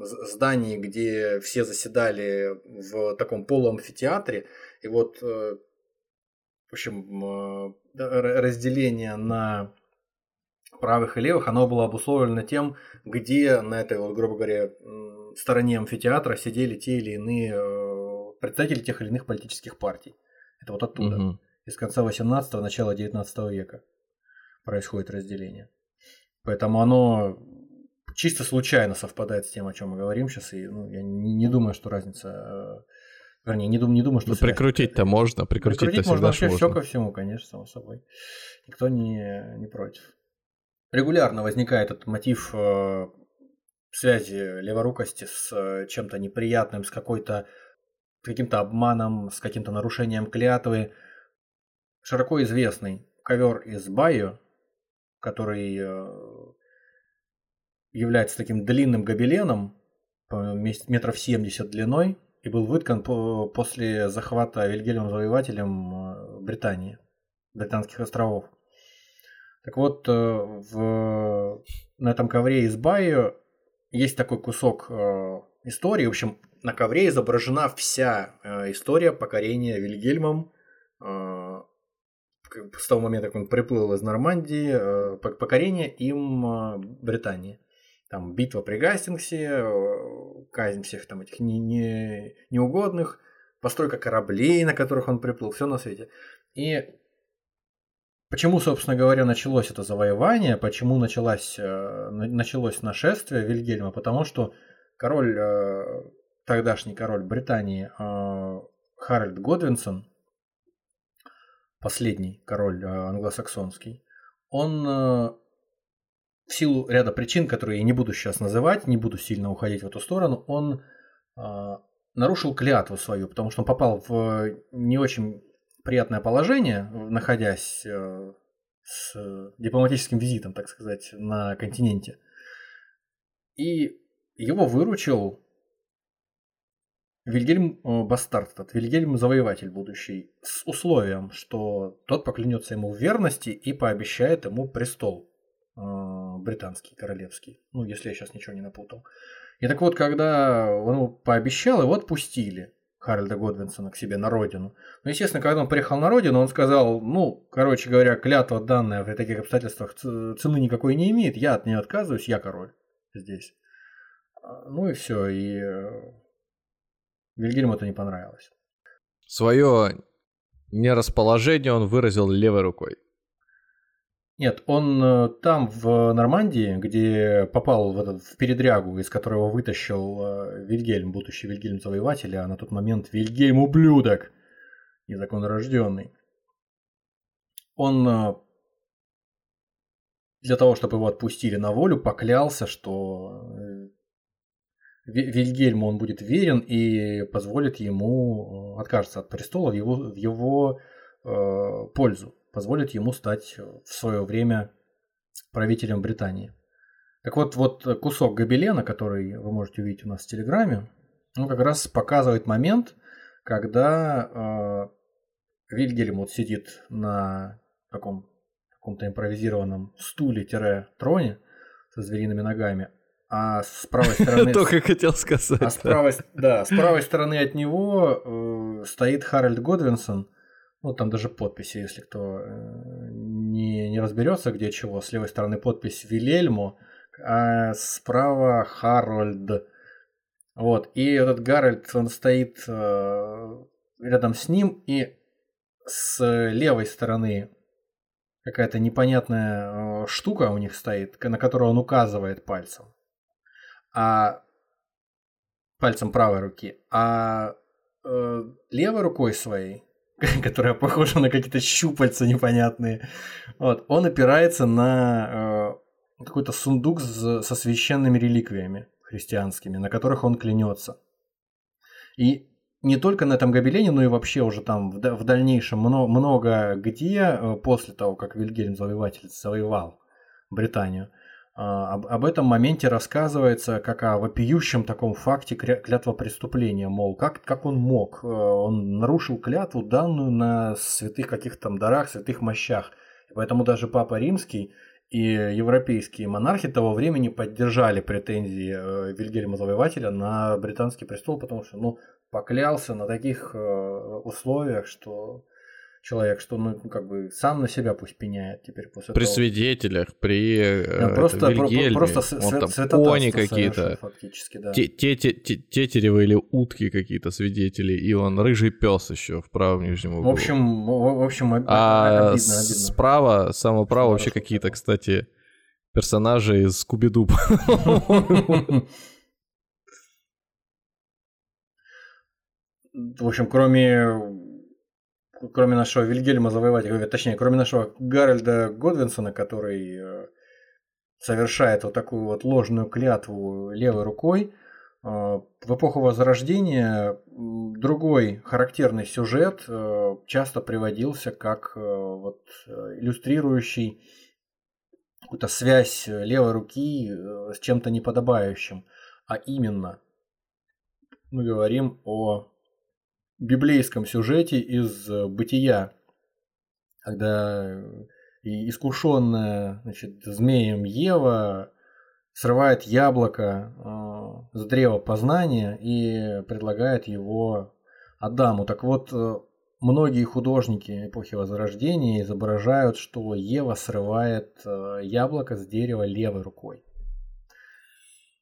здании, где все заседали в таком полуамфитеатре. И вот э, в общем, э, разделение на правых и левых, оно было обусловлено тем, где на этой, вот, грубо говоря, стороне амфитеатра сидели те или иные э, представители тех или иных политических партий. Это вот оттуда, угу. из конца 18-го, начала 19 века происходит разделение. Поэтому оно чисто случайно совпадает с тем, о чем мы говорим сейчас, и ну, я не, не думаю, что разница... Вернее, не, дум, не думаю, что... Ну, прикрутить-то можно, прикрутить-то прикрутить можно вообще можно. все ко всему, конечно, само собой. Никто не, не против. Регулярно возникает этот мотив э, связи леворукости с э, чем-то неприятным, с какой-то каким-то обманом, с каким-то нарушением клятвы. Широко известный ковер из Байо, который э, является таким длинным гобеленом, метров 70 длиной, и был выткан по, после захвата Вильгельмом Завоевателем э, Британии, Британских островов. Так вот, в, на этом ковре из Байо есть такой кусок э, истории. В общем, на ковре изображена вся э, история покорения Вильгельмом э, с того момента, как он приплыл из Нормандии, э, покорение им э, Британии. Там битва при Гастингсе, э, казнь всех там этих не, не, неугодных, постройка кораблей, на которых он приплыл, все на свете. И Почему, собственно говоря, началось это завоевание, почему началось, э, началось нашествие Вильгельма? Потому что король, э, тогдашний король Британии Харальд Годвинсон, последний король англосаксонский, он в силу ряда причин, которые я не буду сейчас называть, не буду сильно уходить в эту сторону, он нарушил клятву свою, потому что он попал в не очень приятное положение, находясь э, с дипломатическим визитом, так сказать, на континенте. И его выручил Вильгельм э, Бастард, этот Вильгельм Завоеватель будущий, с условием, что тот поклянется ему в верности и пообещает ему престол э, британский, королевский. Ну, если я сейчас ничего не напутал. И так вот, когда он пообещал, его отпустили. Харальда Годвинсона к себе на родину. Но, естественно, когда он приехал на родину, он сказал, ну, короче говоря, клятва данная в таких обстоятельствах цены никакой не имеет, я от нее отказываюсь, я король здесь. А, ну и все, и э, Вильгельму это не понравилось. Свое нерасположение он выразил левой рукой. Нет, он э, там, в Нормандии, где попал в, этот, в передрягу, из которого вытащил э, Вильгельм, будущий Вильгельм Завоеватель, а на тот момент Вильгельм ублюдок, незаконнорожденный. Он э, для того, чтобы его отпустили на волю, поклялся, что Вильгельму он будет верен и позволит ему откажется от престола в его, в его э, пользу позволит ему стать в свое время правителем Британии. Так вот, вот кусок гобелена, который вы можете увидеть у нас в Телеграме, он как раз показывает момент, когда э, Вильгельм вот сидит на таком каком-то импровизированном стуле-троне со звериными ногами, а с правой *laughs* стороны... Только хотел сказать. А с правой, да, с правой стороны от него э, стоит Харальд Годвинсон, ну, там даже подписи, если кто э, не, не разберется, где чего. С левой стороны подпись Вильельмо, а справа Харольд. Вот. И этот Гарольд, он стоит э, рядом с ним, и с левой стороны какая-то непонятная э, штука у них стоит, на которую он указывает пальцем. А пальцем правой руки. А левой рукой своей *laughs* которая похожа на какие-то щупальца непонятные. Вот. Он опирается на э, какой-то сундук с, со священными реликвиями христианскими, на которых он клянется. И не только на этом гобелене, но и вообще уже там в, в дальнейшем много, много где, э, после того, как Вильгельм Завоеватель завоевал Британию, об, об этом моменте рассказывается как о вопиющем таком факте клятва преступления, мол, как, как он мог, э, он нарушил клятву данную на святых каких-то там дарах, святых мощах. Поэтому даже Папа Римский и европейские монархи того времени поддержали претензии э, Вильгельма Завоевателя на британский престол, потому что, ну, поклялся на таких э, условиях, что человек, что ну как бы сам на себя пусть пеняет теперь после при того. свидетелях, при да, просто, Вильгельме, просто он там кони какие-то, фактически, да. тетеревы или утки какие-то свидетели, и он рыжий пес еще в правом нижнем углу. В общем, в, общем, об, а обидно, обидно. справа, самого права вообще какие-то, кстати, персонажа из Скуби-Ду. *laughs* В общем, кроме кроме нашего Вильгельма Завоевателя, точнее, кроме нашего Гарольда Годвинсона, который э, совершает вот такую вот ложную клятву левой рукой, э, в эпоху Возрождения другой характерный сюжет э, часто приводился как вот иллюстрирующий какую-то связь левой руки с чем-то неподобающим. А именно, мы говорим о библейском сюжете из э, бытия, когда э, искушенная значит, змеем Ева срывает яблоко э, с древа познания и предлагает его Адаму. Так вот, многие художники эпохи Возрождения изображают, что Ева срывает яблоко с дерева левой рукой.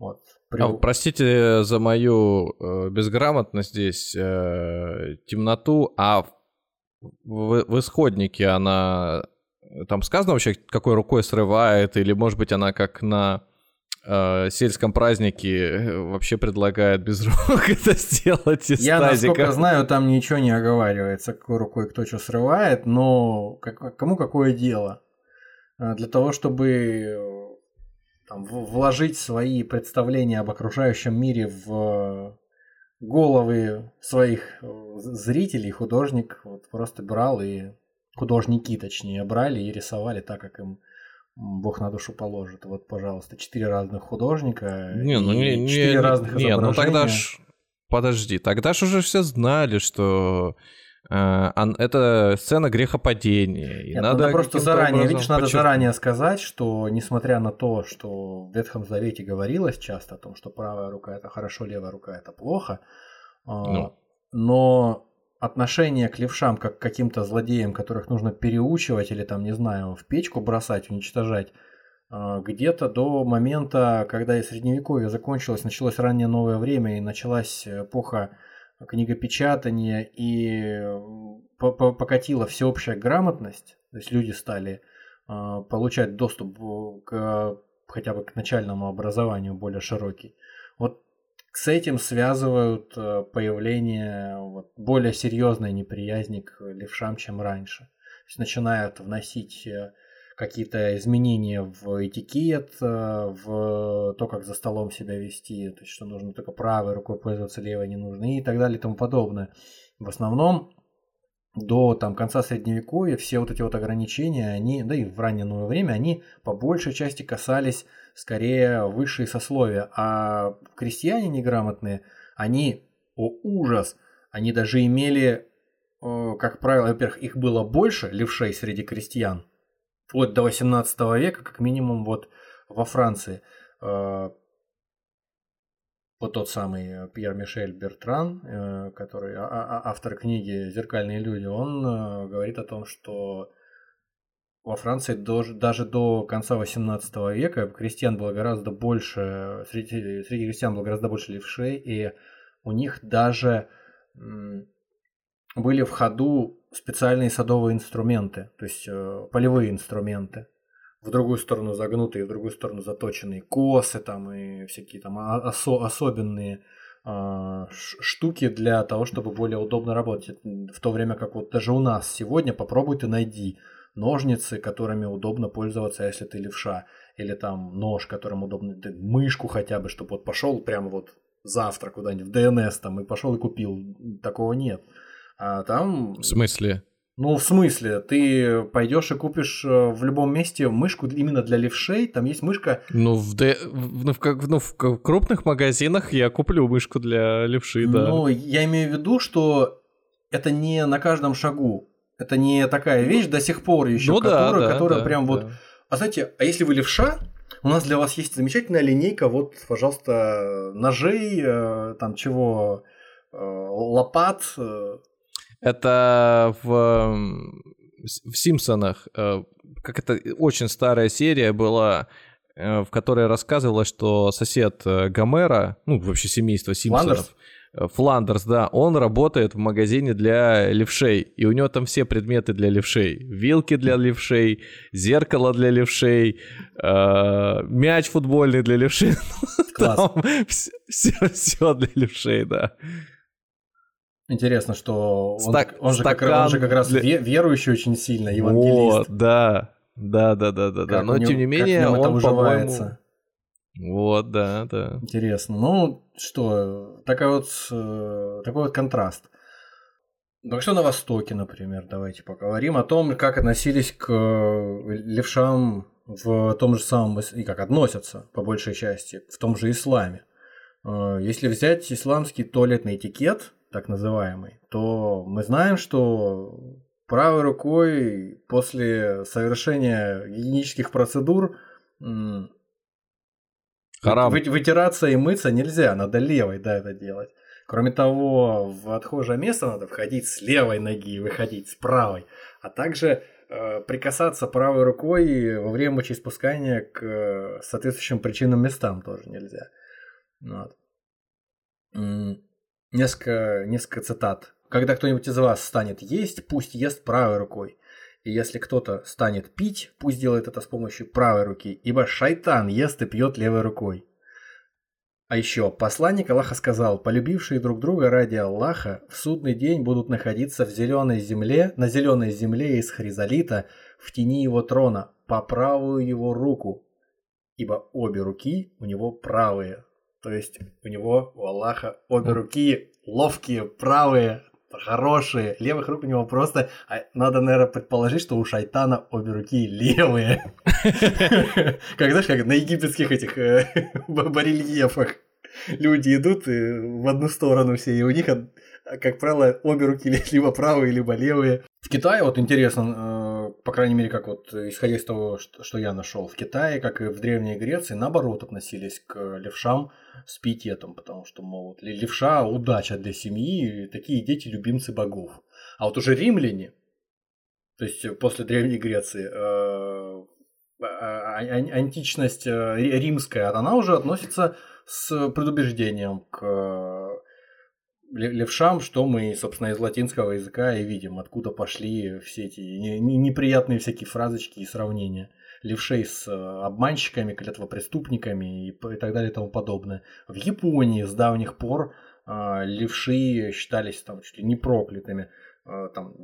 Вот. При... А, простите за мою э, безграмотность здесь, э, темноту, а в, в исходнике она... Там сказано вообще, какой рукой срывает, или, может быть, она как на э, сельском празднике э, вообще предлагает без рук *laughs* это сделать из Я, тазика. насколько знаю, там ничего не оговаривается, какой рукой кто что срывает, но как, кому какое дело. Э, для того, чтобы там, вложить свои представления об окружающем мире в головы своих э, зрителей, художник вот просто брал и художники, точнее, брали и рисовали так, как им Бог на душу положит. Вот, пожалуйста, четыре разных художника. Не, ну не, четыре не, разных не, ну тогда ж подожди, тогда ж уже все знали, что Э, это сцена грехопадения. И Нет, надо, надо просто заранее, видишь, надо заранее сказать, что несмотря на то, что в Ветхом Завете говорилось часто о том, что правая рука это хорошо, левая рука это плохо, а, ну. но отношение к левшам как к каким-то злодеям, которых нужно переучивать или там, не знаю, в печку бросать, уничтожать, а, где-то до момента, когда и средневековье закончилось, началось раннее новое время и началась эпоха книгопечатание и покатила всеобщая грамотность, то есть люди стали а, получать доступ к хотя бы к начальному образованию более широкий. Вот с этим связывают э, появление вот, более серьезной неприязни к левшам, чем раньше. То есть начинают вносить э, какие-то изменения в этикет, э, в то, как за столом себя вести, то есть что нужно только правой рукой пользоваться, левой не нужно и так далее и тому подобное. В основном до там, конца средневековья все вот эти вот ограничения, они, да и в раннее новое время, они по большей части касались скорее высшей сословия, а крестьяне неграмотные, они, о ужас, они даже имели, как правило, во-первых, их было больше, левшей среди крестьян, вплоть до 18 века, как минимум вот во Франции. Э, вот тот самый э, Пьер Мишель Бертран, э, который а, а, а, автор книги «Зеркальные люди», он говорит о том, что во Франции даже до конца 18 века крестьян было гораздо больше, среди, среди крестьян было гораздо больше левшей, и у них даже были в ходу специальные садовые инструменты, то есть э, полевые инструменты. В другую сторону загнутые, в другую сторону заточенные косы там и всякие там осо- особенные э, штуки для того, чтобы более удобно работать. В то время как вот даже у нас сегодня попробуй ты найди ножницы, которыми удобно пользоваться, если ты левша, или там нож, которым удобно, мышку хотя бы, чтобы вот пошел прямо вот завтра куда-нибудь в ДНС там и пошел и купил. Такого нет. А там... В смысле? Ну, в смысле, ты пойдешь и купишь э, в любом месте мышку именно для левшей, там есть мышка... Ну, в, д... ну, в, ну, в крупных магазинах я куплю мышку для левши, да. Ну, я имею в виду, что это не на каждом шагу. Это не такая вещь до сих пор еще, ну, которая, да, которая да, прям да. вот... А знаете, а если вы левша, у нас для вас есть замечательная линейка, вот, пожалуйста, ножей, э, там чего, э, лопат, это в, в Симпсонах, э, как это очень старая серия была, э, в которой рассказывалось, что сосед э, Гомера, ну, вообще семейство Симпсонов, э, Фландерс, да, он работает в магазине для левшей, и у него там все предметы для левшей. Вилки для левшей, зеркало для левшей, э, мяч футбольный для левшей. *laughs* Класс. все, все, все для левшей, да. Интересно, что он, Стак- он, же, как, он же как раз для- ве- верующий очень сильно, евангелист. Вот, да. Да, да, да, да, да. Но него- тем не менее, нем это он, по-моему... уживается. Вот, да, да. Интересно. Ну, что, такой вот, такой вот контраст. Так что на Востоке, например, давайте поговорим о том, как относились к левшам в том же самом, и как относятся, по большей части, в том же исламе. Э, Если взять исламский туалетный этикет, так называемый, то мы знаем, что правой рукой после совершения гигиенических процедур Харам. вы- вытираться и мыться нельзя, надо левой, да, это делать. Кроме того, в отхожее место надо входить с левой ноги и выходить с правой, а также э, прикасаться правой рукой во время мочеиспускания к э, соответствующим причинным местам тоже нельзя. Вот. Несколько, несколько цитат. Когда кто-нибудь из вас станет есть, пусть ест правой рукой. И если кто-то станет пить, пусть делает это с помощью правой руки, ибо шайтан ест и пьет левой рукой. А еще посланник Аллаха сказал, полюбившие друг друга ради Аллаха в судный день будут находиться в зеленой земле, на зеленой земле из хризолита, в тени его трона, по правую его руку, ибо обе руки у него правые. То есть у него, у Аллаха, обе руки ловкие, правые, хорошие. Левых рук у него просто... а надо, наверное, предположить, что у шайтана обе руки левые. *laughs* Как, знаешь, как на египетских этих э, *laughs* барельефах. Люди идут и в одну сторону все, и у них, как правило, обе руки *laughs* ли- либо правые, либо левые. В Китае, вот интересно, э, по крайней мере, как вот э, исходя из того, что я нашел, в Китае, как и в Древней Греции, наоборот относились к левшам с пиететом, потому что, мол, левша – удача для семьи, и такие дети – любимцы богов. А вот уже римляне, то есть э, после Древней Греции, э, а- а- а- античность э, ри- римская, она уже относится с предубеждением к э, левшам, что мы, собственно, из латинского языка и видим, откуда пошли все эти не- не- неприятные всякие фразочки и сравнения. Левшей с э, обманщиками, клятвопреступниками и, так далее и тому подобное. В Японии с давних пор э, левши считались там чуть ли не проклятыми. Э, там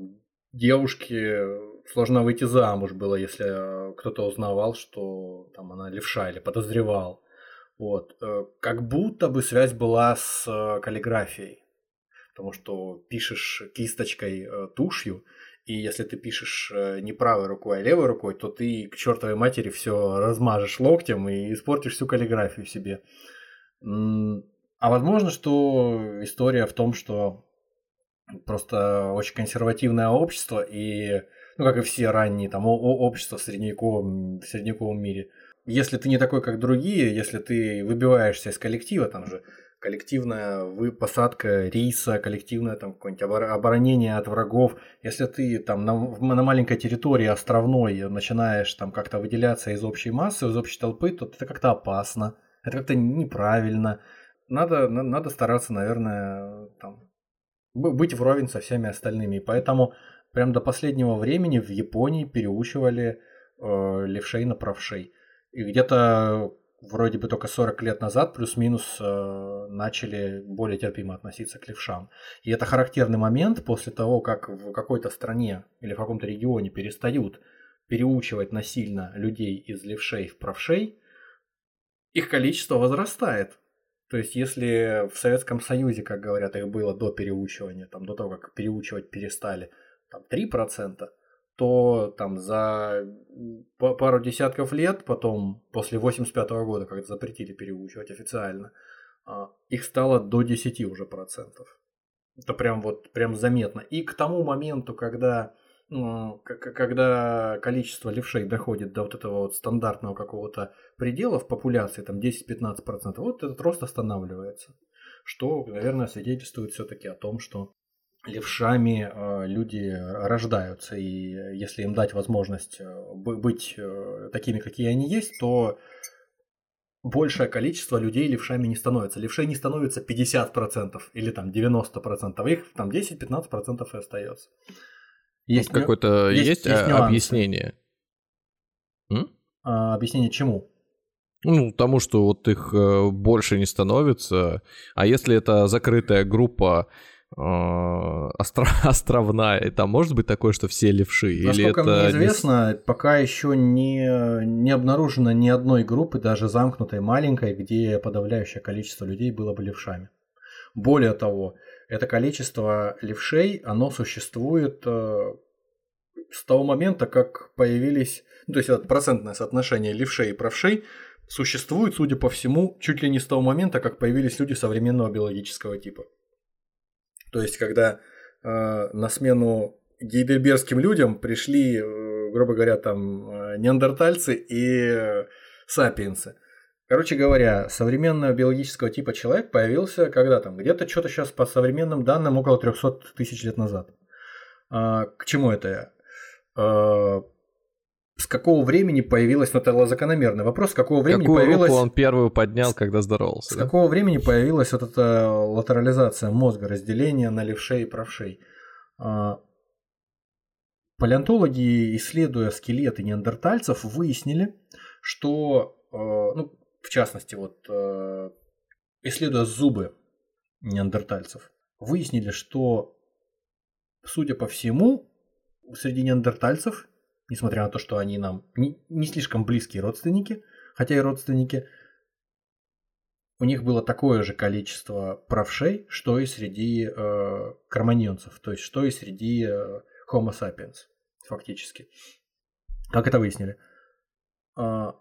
девушке сложно выйти замуж было, если кто-то узнавал, что там она левша или подозревал. Вот. Как будто бы связь была с каллиграфией. Потому что пишешь кисточкой э, тушью, и если ты пишешь э, не правой рукой, а левой рукой, то ты к чертовой матери все размажешь локтем и испортишь всю каллиграфию себе. А возможно, что история в том, что просто очень консервативное общество, и, ну, как и все ранние там общества в средневековом, в средневековом мире. Если ты не такой, как другие, если ты выбиваешься из коллектива, там же коллективная вы- посадка рейса, коллективное там какое-нибудь обор- оборонение от врагов, если ты там на, на маленькой территории островной начинаешь там как-то выделяться из общей массы, из общей толпы, то это как-то опасно, это как-то неправильно. Надо, на- надо стараться, наверное, там, быть вровень со всеми остальными. И поэтому прям до последнего времени в Японии переучивали э, левшей на правшей. И где-то вроде бы только 40 лет назад плюс-минус э, начали более терпимо относиться к левшам. И это характерный момент после того, как в какой-то стране или в каком-то регионе перестают переучивать насильно людей из левшей в правшей, их количество возрастает. То есть, если в Советском Союзе, как говорят, их было до переучивания, там, до того, как переучивать перестали, там, 3%, то там за па- пару десятков лет, потом, после 85 года, когда запретили переучивать официально, а, их стало до 10 уже процентов. Это прям вот прям заметно. И к тому моменту, когда, ну, когда количество левшей доходит до вот этого вот стандартного какого-то предела в популяции, там 10-15%, вот этот рост останавливается. Что, наверное, свидетельствует все-таки о том, что левшами э, люди рождаются, и если им дать возможность э, бы- быть э, такими, какие они есть, то большее количество людей левшами не становится. Левшей не становится 50% или там 90%, а их там 10-15% и остается. Есть какое-то есть, есть, есть объяснение? А, объяснение чему? Ну, тому, что вот их э, больше не становится. А если это закрытая группа э, остро, *laughs* островная, и там может быть такое, что все левши? Насколько или это мне известно, не... пока еще не, не обнаружено ни одной группы, даже замкнутой, маленькой, где подавляющее количество людей было бы левшами. Более того, это количество левшей, оно существует э, с того момента, как появились, ну, то есть это процентное соотношение левшей и правшей существует, судя по всему, чуть ли не с того момента, как появились люди современного биологического типа. То есть, когда э, на смену гейдельбергским людям пришли, э, грубо говоря, там э, неандертальцы и э, сапиенсы. Короче говоря, современного биологического типа человек появился когда там? Где-то что-то сейчас по современным данным около 300 тысяч лет назад. А, к чему это я? А, с какого времени появилась, ну это закономерный вопрос, с какого времени Какую появилась... руку он первую поднял, когда здоровался? С да? какого времени появилась вот эта латерализация мозга, разделение на левшей и правшей? А, палеонтологи, исследуя скелеты неандертальцев, выяснили, что, ну, в частности, вот э, исследуя зубы неандертальцев, выяснили, что, судя по всему, среди неандертальцев, несмотря на то, что они нам не, слишком близкие родственники, хотя и родственники, у них было такое же количество правшей, что и среди э, кроманьонцев, то есть что и среди э, Homo sapiens, фактически. Как это выяснили? А,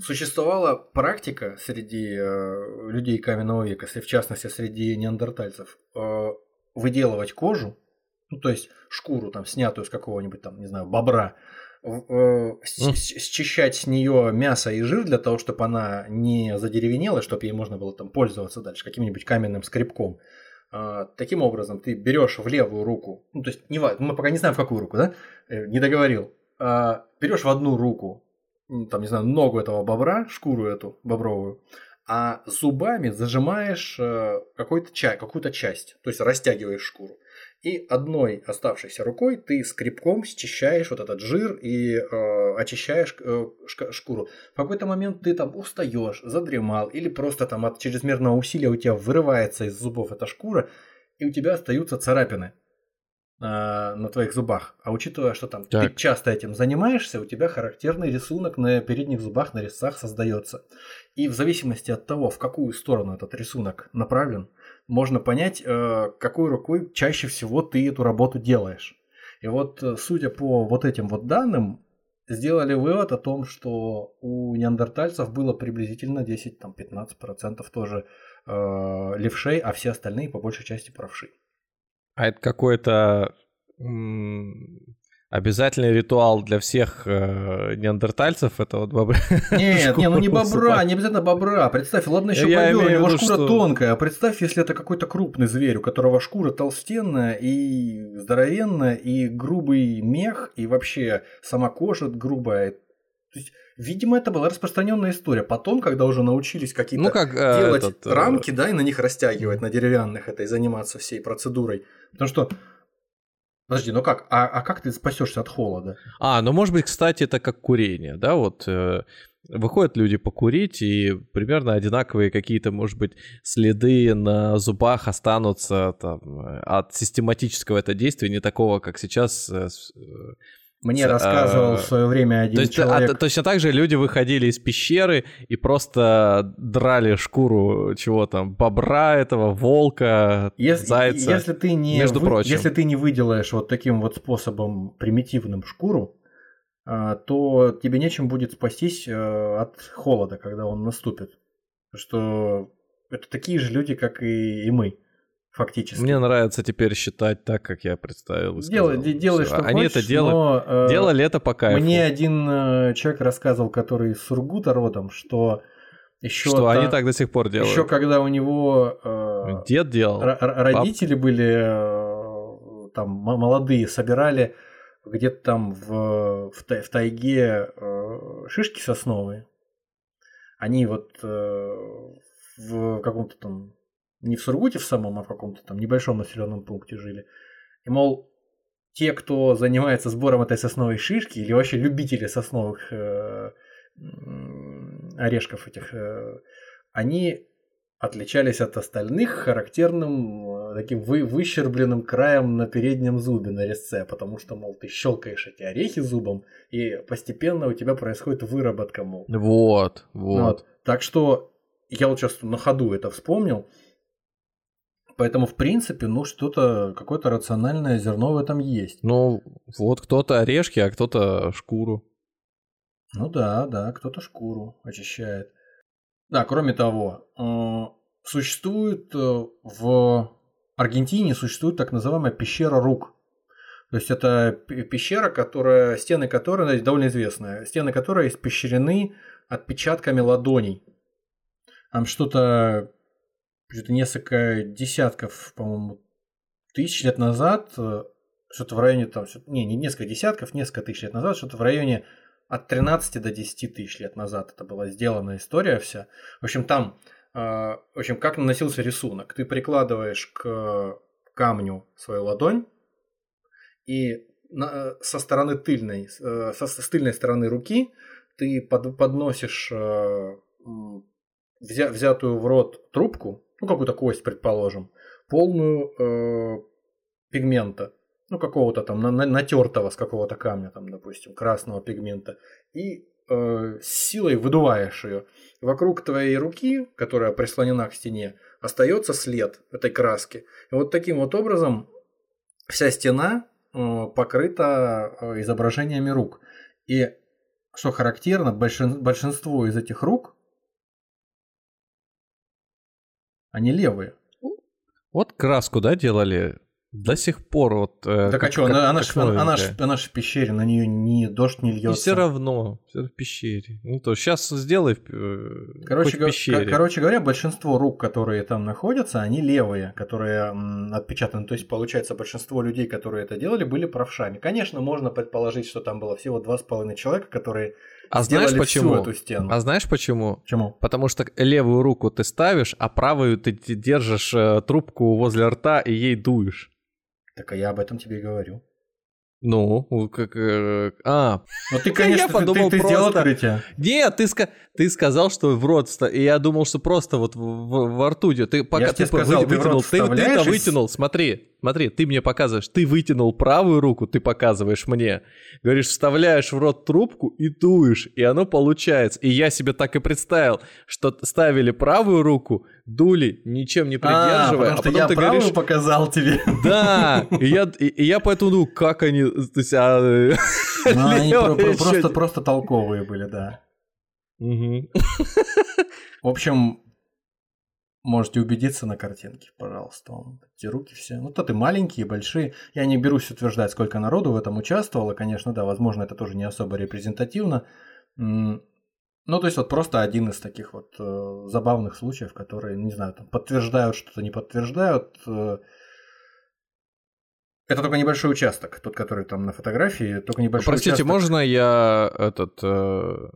Существовала практика среди э, людей каменного века, в частности среди неандертальцев, э, выделывать кожу, ну то есть шкуру там снятую с какого-нибудь там, не знаю, бобра, э, счищать с нее мясо и жир для того, чтобы она не задеревенела, чтобы ей можно было там пользоваться дальше каким-нибудь каменным скребком. Э, таким образом, ты берешь в левую руку, ну то есть не важно, мы пока не знаем в какую руку, да, э, не договорил, э, берешь в одну руку там, не знаю, ногу этого бобра, шкуру эту бобровую, а зубами зажимаешь э, какой-то чай, какую-то часть, то есть растягиваешь шкуру. И одной оставшейся рукой ты скребком счищаешь вот этот жир и э, очищаешь э, шкуру. В какой-то момент ты там устаешь, задремал, или просто там от чрезмерного усилия у тебя вырывается из зубов эта шкура, и у тебя остаются царапины на твоих зубах. А учитывая, что там так. ты часто этим занимаешься, у тебя характерный рисунок на передних зубах, на резцах создается. И в зависимости от того, в какую сторону этот рисунок направлен, можно понять, э, какой рукой чаще всего ты эту работу делаешь. И вот, э, судя по вот этим вот данным, сделали вывод о том, что у неандертальцев было приблизительно 10-15% тоже э, левшей, а все остальные по большей части правши. А это какой-то обязательный ритуал для всех э, неандертальцев это вот бобра. Нет, *laughs* не, ну не бобра, не обязательно бобра. Представь, ладно еще Я бобер, у него шкура что... тонкая, а представь, если это какой-то крупный зверь, у которого шкура толстенная и здоровенная, и грубый мех, и вообще сама кожа грубая. То есть Видимо, это была распространенная история. Потом, когда уже научились какие-то ну, как, э, делать этот, э, рамки, да, и на них растягивать на деревянных это и заниматься всей процедурой. Потому что Подожди, ну как? А, а как ты спасешься от холода? А, ну может быть, кстати, это как курение, да, вот э, выходят люди покурить, и примерно одинаковые какие-то, может быть, следы на зубах останутся там, от систематического это действия, не такого, как сейчас э мне рассказывал в свое время один то есть, а, человек. А, точно так же люди выходили из пещеры и просто драли шкуру чего там, бобра этого, волка, если, зайца. Если ты не между вы, прочим. Если ты не выделаешь вот таким вот способом примитивным шкуру, а, то тебе нечем будет спастись э, от холода, когда он наступит. Что это такие же люди, как и, и мы фактически. Мне нравится теперь считать так, как я представил. Делай, делай, что Они хочешь, это делали, но, э, делали это по кайфу. Мне один э, человек рассказывал, который из Сургута родом, что еще что та, они так до сих пор делают. Еще когда у него э, дед делал, родители Пап. были э, там молодые, собирали где-то там в, в, в тайге э, шишки сосновые они вот э, в каком-то там, не в Сургуте в самом, а в каком-то там небольшом населенном пункте жили. И, мол, те, кто занимается сбором этой сосновой шишки, или вообще любители сосновых э, орешков этих, э, они отличались от остальных характерным э, таким вы, выщербленным краем на переднем зубе на резце, потому что, мол, ты щелкаешь эти орехи зубом, и постепенно у тебя происходит выработка, мол. Вот, вот. вот. Так что я вот сейчас на ходу это вспомнил. Поэтому, в принципе, ну, что-то, какое-то рациональное зерно в этом есть. Ну, вот кто-то орешки, а кто-то шкуру. Ну да, да, кто-то шкуру очищает. Да, кроме того, э, существует э, в Аргентине существует так называемая пещера рук. То есть это пещера, которая, стены которой довольно известная, стены которой испещрены отпечатками ладоней. Там что-то что-то несколько десятков, по-моему, тысяч лет назад, э, что-то в районе там, не, не несколько десятков, несколько тысяч лет назад, что-то в районе от 13 до 10 тысяч лет назад это была сделана история вся. В общем, там, э, в общем, как наносился рисунок. Ты прикладываешь к камню свою ладонь, и на, со стороны тыльной, э, со, тыльной стороны руки ты под, подносишь э, взя, взятую в рот трубку, ну какую-то кость, предположим, полную э, пигмента, ну, какого-то там натертого с какого-то камня, там, допустим, красного пигмента, и э, силой выдуваешь ее. Вокруг твоей руки, которая прислонена к стене, остается след этой краски. И вот таким вот образом вся стена э, покрыта э, изображениями рук. И что характерно, большин, большинство из этих рук, они левые. Вот краску, да, делали до сих пор вот... Э, так как, а что, она, она, ж, она, ж, она ж в пещере, на нее ни дождь не льется. И все равно, все в пещере. Ну то, сейчас сделай э, короче, в пещере. Короче говоря, большинство рук, которые там находятся, они левые, которые м, отпечатаны. То есть, получается, большинство людей, которые это делали, были правшами. Конечно, можно предположить, что там было всего два с половиной человека, которые а знаешь почему? эту стену. А знаешь почему? Почему? Потому что левую руку ты ставишь, а правую ты держишь э, трубку возле рта и ей дуешь. Так а я об этом тебе и говорю. Ну, как... Э, а. Ну ты, *laughs* конечно, я подумал ты, ты, ты просто... сделал открытие. Нет, ты, ска... ты сказал, что в рот... И я думал, что просто вот в, в, во рту... Ты пока я ты сказал, вы, вытянул, ты, ты это вытянул, смотри. Смотри, ты мне показываешь, ты вытянул правую руку, ты показываешь мне. Говоришь, вставляешь в рот трубку и дуешь, и оно получается. И я себе так и представил, что ставили правую руку, дули, ничем не придерживая. А, потому а что потом я ты правую говоришь, показал тебе. Да, *laughs* и я, и, и я поэтому думаю, как они... То есть, а, ну, они про, про, просто, просто толковые были, да. Угу. В общем, Можете убедиться на картинке, пожалуйста. Эти руки все. Ну, то ты маленькие, большие. Я не берусь утверждать, сколько народу в этом участвовало. Конечно, да, возможно, это тоже не особо репрезентативно. Ну, то есть, вот просто один из таких вот э, забавных случаев, которые, не знаю, там, подтверждают что-то, не подтверждают. Э, это только небольшой участок, тот, который там на фотографии, только небольшой Простите, участок. можно я этот э,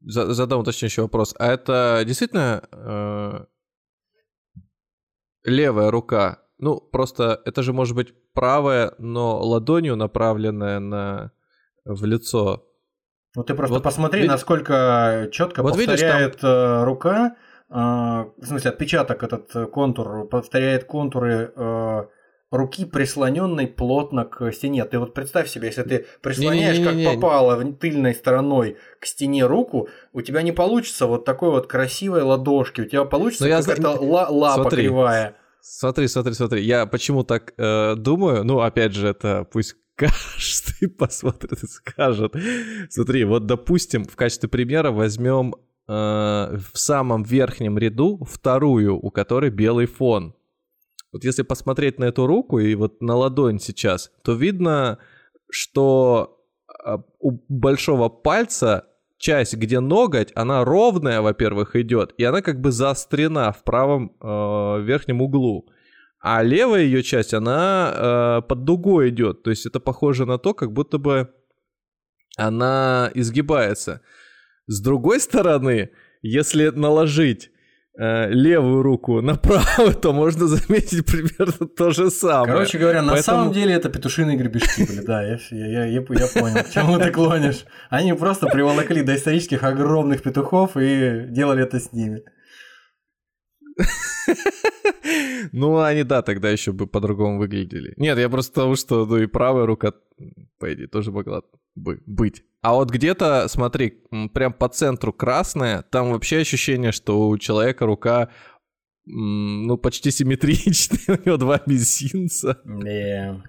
задам уточняющий вопрос? А это действительно э, левая рука. Ну, просто это же может быть правая, но ладонью направленная на в лицо. Ну ты просто вот посмотри, ведь... насколько четко вот повторяет видишь, там... Э, рука, э, в смысле отпечаток этот э, контур повторяет контуры руки, прислоненной плотно к стене. Ты вот представь себе, если ты прислоняешь, не, не, не, как попало тыльной стороной к стене руку, у тебя не получится вот такой вот красивой ладошки, у тебя получится какая-то я... лапа смотри, кривая. Смотри, смотри, смотри. Я почему так э, думаю? Ну, опять же, это пусть *laughs* каждый посмотрит и скажет. Смотри, вот, допустим, в качестве примера возьмем э, в самом верхнем ряду вторую, у которой белый фон. Вот если посмотреть на эту руку и вот на ладонь сейчас, то видно, что э, у большого пальца часть, где ноготь, она ровная, во-первых, идет, и она как бы заострена в правом э, верхнем углу. А левая ее часть, она э, под дугой идет. То есть это похоже на то, как будто бы она изгибается. С другой стороны, если наложить левую руку на правую, то можно заметить примерно то же самое. Короче говоря, на самом деле это петушиные гребешки были, да, я, я, я, я понял, к чему ты клонишь. Они просто приволокли доисторических огромных петухов и делали это с ними. Ну, они, да, тогда еще бы по-другому выглядели. Нет, я просто потому, что ну и правая рука, по идее, тоже могла бы быть. А вот где-то, смотри, прям по центру красная, там вообще ощущение, что у человека рука ну, почти симметричная, *laughs* у него два мизинца. Yeah.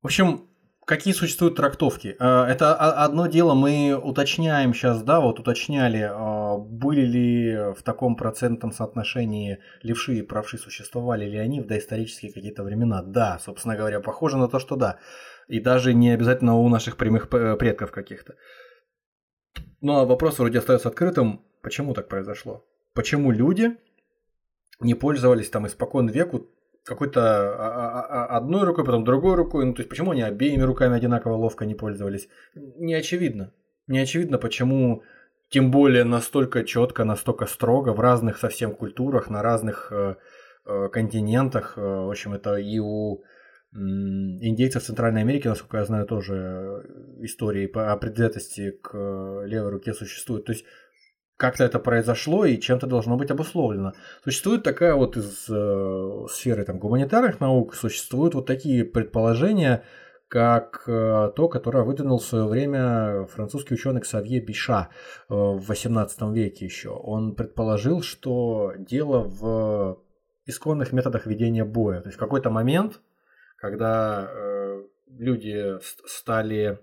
В общем, Какие существуют трактовки? Э, это одно дело, мы уточняем сейчас, да, вот уточняли, э, были ли в таком процентном соотношении левши и правши существовали ли они в доисторические какие-то времена. Да, собственно говоря, похоже на то, что да. И даже не обязательно у наших прямых предков каких-то. Ну а вопрос вроде остается открытым, почему так произошло? Почему люди не пользовались там испокон веку какой-то а, а, одной рукой, потом другой рукой. Ну, то есть, почему они обеими руками одинаково ловко не пользовались? Не очевидно. Не очевидно, почему тем более настолько четко, настолько строго в разных совсем культурах, на разных э, э, континентах. Э, в общем, это и у индейцев Центральной Америки, насколько я знаю, тоже истории о предвзятости к левой руке существуют. То есть как-то это произошло и чем-то должно быть обусловлено. Существует такая вот из э, сферы там, гуманитарных наук, существуют вот такие предположения, как э, то, которое выдвинул в свое время французский ученый Ксавье Биша э, в 18 веке еще. Он предположил, что дело в исконных методах ведения боя. То есть в какой-то момент, когда э, люди стали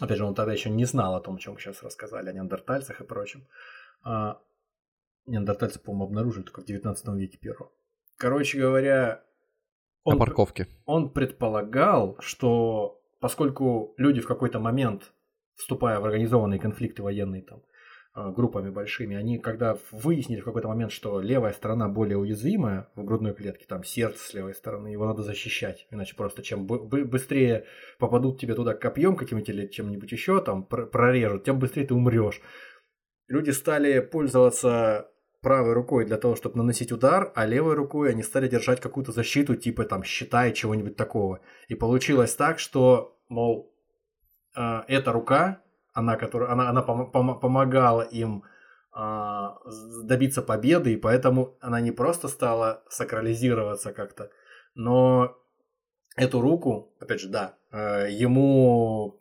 Опять же, он тогда еще не знал о том, о чем сейчас рассказали, о неандертальцах и прочем. А, неандертальцы, по-моему, обнаружили только в 19 веке первого. Короче говоря, он, На парковке. он предполагал, что поскольку люди в какой-то момент, вступая в организованные конфликты военные, там, группами большими, они когда выяснили в какой-то момент, что левая сторона более уязвимая в грудной клетке, там сердце с левой стороны, его надо защищать, иначе просто чем быстрее попадут тебе туда копьем каким-нибудь или чем-нибудь еще, там прорежут, тем быстрее ты умрешь. Люди стали пользоваться правой рукой для того, чтобы наносить удар, а левой рукой они стали держать какую-то защиту, типа там щита и чего-нибудь такого. И получилось так, что, мол, э, эта рука она, которая, она, она пом- пом- помогала им а, добиться победы, и поэтому она не просто стала сакрализироваться как-то, но эту руку, опять же, да, э, ему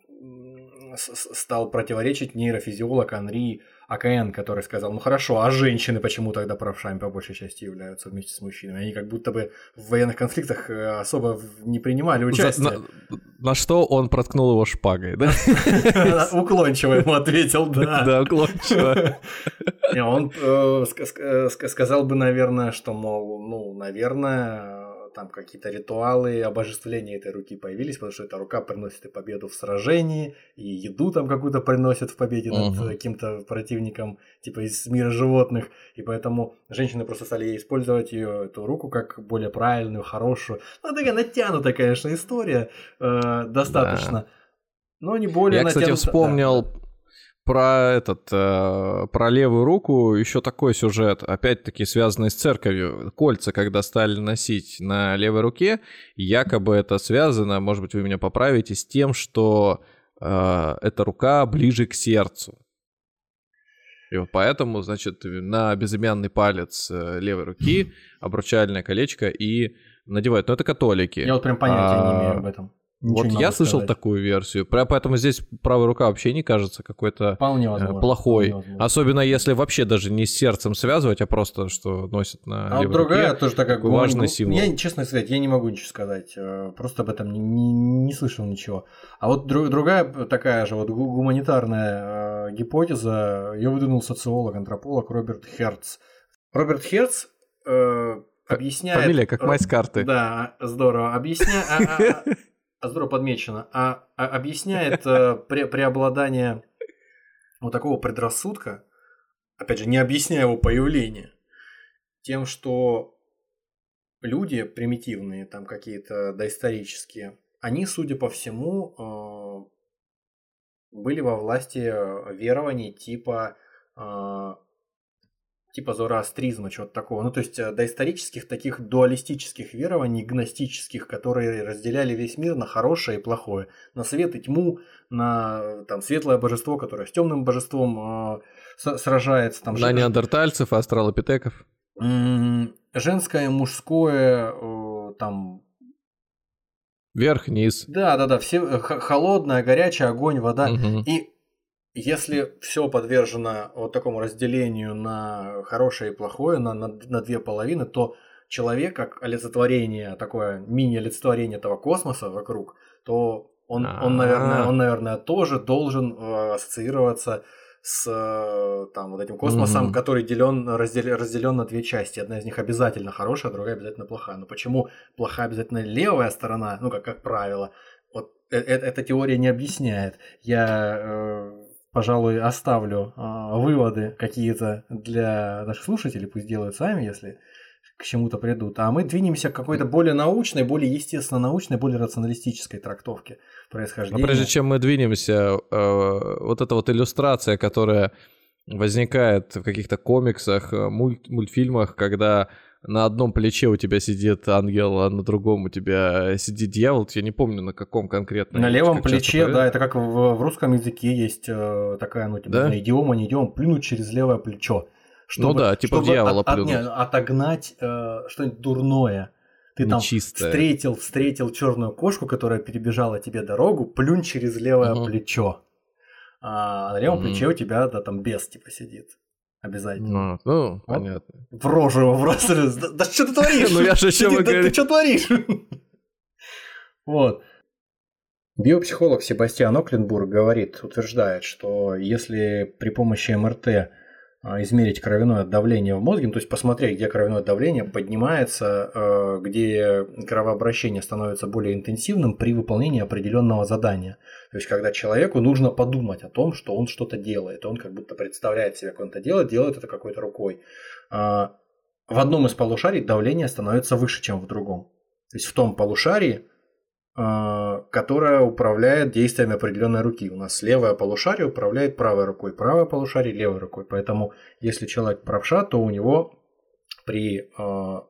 стал противоречить нейрофизиолог Анри АКН, который сказал, ну хорошо, а женщины почему тогда правшами по большей части являются вместе с мужчинами? Они как будто бы в военных конфликтах э, особо не принимали участие. На, на что он проткнул его шпагой, да? *laughs* Уклончиво ему ответил, да. *laughs* Да, уклончиво. Он э, э, сказал бы, наверное, что, мол, ну, наверное, там какие-то ритуалы обожествления этой руки появились, потому что эта рука приносит и победу в сражении, и еду там какую-то приносит в победе над uh-huh. каким-то противником, типа из мира животных, и поэтому женщины просто стали использовать ее, эту руку, как более правильную, хорошую. Ну, такая натянутая, конечно, история, э, достаточно. Да. Но не более Я, кстати, вспомнил да про этот, э, про левую руку еще такой сюжет, опять-таки связанный с церковью. Кольца, когда стали носить на левой руке, якобы это связано, может быть, вы меня поправите, с тем, что э, эта рука ближе к сердцу. И вот поэтому, значит, на безымянный палец э, левой руки *clears throat* обручальное колечко и надевают. Но это католики. Я вот прям понятия а, не имею об этом. Ничего вот я слышал сказать. такую версию, поэтому здесь правая рука вообще не кажется какой-то э, плохой. Особенно если вообще даже не с сердцем связывать, а просто что носит на А вот другая руке, тоже такая важный символ. Я, честно сказать, я не могу ничего сказать, э, просто об этом не, не, не слышал ничего. А вот друг, другая такая же вот гуманитарная э, гипотеза, ее выдвинул социолог, антрополог Роберт Херц. Роберт Херц э, объясняет... Фамилия как мать карты. Да, здорово. Объясняет... здорово подмечено, а, а объясняет э, пре преобладание вот такого предрассудка, опять же, не объясняя его появление, тем, что люди примитивные, там какие-то доисторические, они, судя по всему, э, были во власти верований типа типа зороастризма, чего-то такого. Ну, то есть э, доисторических таких дуалистических верований, гностических, которые разделяли весь мир на хорошее и плохое. На свет и тьму, на там, светлое божество, которое с темным божеством э, сражается. Там, на неандертальцев, астралопитеков. Женское, мужское, э, там... Вверх-вниз. Да, да, да, все э, холодное, горячее, огонь, вода. Угу. И если все подвержено вот такому разделению на хорошее и плохое, на, на, на две половины, то человек как олицетворение, такое мини-олицетворение этого космоса вокруг, то он, он, наверное, он, наверное, тоже должен э, ассоциироваться с э, там, вот этим космосом, mm-hmm. который делен, разделен, разделен на две части. Одна из них обязательно хорошая, другая обязательно плохая. Но почему плохая обязательно левая сторона, ну, как, как правило, вот э- э- эта теория не объясняет. Я э, пожалуй, оставлю э, выводы какие-то для наших слушателей, пусть делают сами, если к чему-то придут. А мы двинемся к какой-то более научной, более естественно научной, более рационалистической трактовке происхождения. Но прежде чем мы двинемся, э, вот эта вот иллюстрация, которая возникает в каких-то комиксах, э, мульт, мультфильмах, когда на одном плече у тебя сидит ангел, а на другом у тебя сидит дьявол. Я не помню, на каком конкретно. На левом плече, да, это как в, в русском языке есть э, такая, ну, типа, да? идиома, не идиома, плюнуть через левое плечо. Чтобы, ну да, типа чтобы дьявола от, плюнуть. От, не, отогнать э, что-нибудь дурное. Ты там Нечистое. встретил, встретил черную кошку, которая перебежала тебе дорогу, плюнь через левое угу. плечо. А на левом угу. плече у тебя да, там бес типа сидит. Обязательно. Ну, ну вот. понятно. В рожу его бросили. Да, да что ты творишь? *laughs* Ну я же еще да, Ты что творишь? Вот. Биопсихолог Себастьян Окленбург говорит, утверждает, что если при помощи МРТ измерить кровяное давление в мозге, ну, то есть посмотреть, где кровяное давление поднимается, а, где кровообращение становится более интенсивным при выполнении определенного задания. То есть, когда человеку нужно подумать о том, что он что-то делает, он как будто представляет себе, как он это делает, делает это какой-то рукой. А, в одном из полушарий давление становится выше, чем в другом. То есть в том полушарии, а, которая управляет действиями определенной руки. У нас левое полушарие управляет правой рукой, правое полушарие левой рукой. Поэтому если человек правша, то у него при а,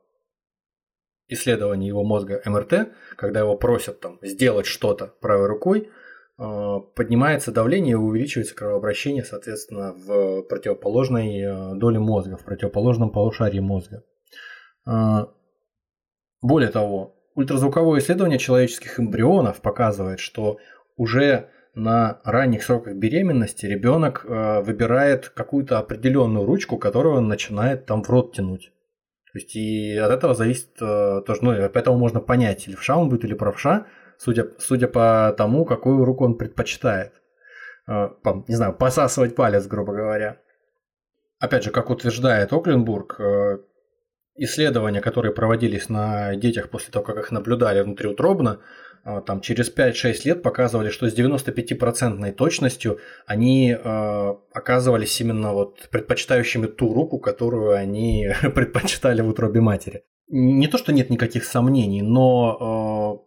исследовании его мозга МРТ, когда его просят там, сделать что-то правой рукой, а, поднимается давление и увеличивается кровообращение, соответственно, в противоположной доле мозга, в противоположном полушарии мозга. Более того, Ультразвуковое исследование человеческих эмбрионов показывает, что уже на ранних сроках беременности ребенок э, выбирает какую-то определенную ручку, которую он начинает там в рот тянуть. То есть и от этого зависит э, тоже, ну, поэтому можно понять, левша он будет или правша, судя, судя по тому, какую руку он предпочитает. Э, не знаю, посасывать палец, грубо говоря. Опять же, как утверждает Окленбург, исследования, которые проводились на детях после того, как их наблюдали внутриутробно, а, там через 5-6 лет показывали, что с 95% точностью они э, оказывались именно вот предпочитающими ту руку, которую они *laughs* предпочитали в утробе матери. Не то, что нет никаких сомнений, но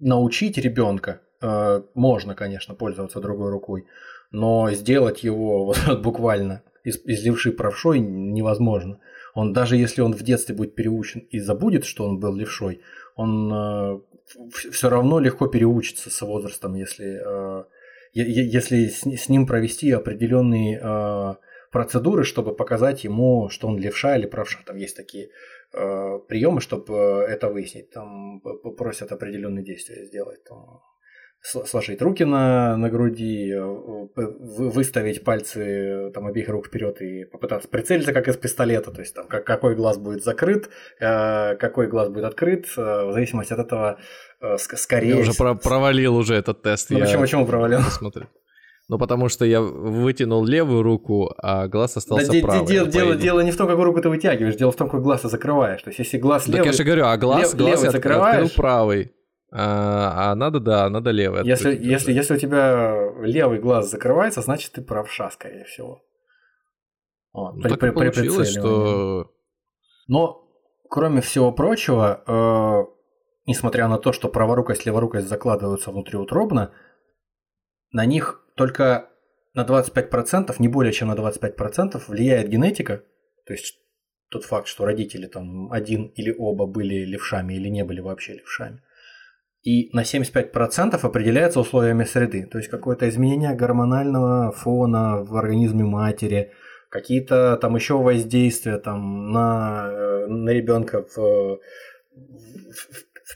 э, научить ребенка э, можно, конечно, пользоваться другой рукой, но сделать его *laughs* вот, буквально из, из правшой невозможно. Он даже если он в детстве будет переучен и забудет, что он был левшой, он э, все равно легко переучится с возрастом, если, э, если с, с ним провести определенные э, процедуры, чтобы показать ему, что он левша или правша. Там есть такие э, приемы, чтобы это выяснить. Там просят определенные действия сделать. Сложить руки на, на груди, э, выставить пальцы там, обеих рук вперед и попытаться прицелиться, как из пистолета. То есть там как, какой глаз будет закрыт, э, какой глаз будет открыт, э, в зависимости от этого скорее. Я уже про провалил уже этот тест. Ну, я почему, почему провалил? *laughs* Посмотрю. Ну, потому что я вытянул левую руку, а глаз остался да, правый. Дело, дело, дело не в том, какую руку ты вытягиваешь, дело в том, какой глаз ты закрываешь. То есть, если глаз левый... Так я же говорю, а глаз, лев, глаз левый я закрываешь, открыл правый. А, а надо, да, надо левый. Если, если, если у тебя левый глаз закрывается, значит ты правша, скорее всего. Вот, ну, при, так при, получилось, при что... Но, кроме всего прочего, э, несмотря на то, что праворукость и леворукость закладываются внутриутробно, на них только на 25%, не более чем на 25% влияет генетика, то есть тот факт, что родители там один или оба были левшами или не были вообще левшами. И на 75% определяется условиями среды, то есть какое-то изменение гормонального фона в организме матери, какие-то там еще воздействия там на, э, на ребенка в, в,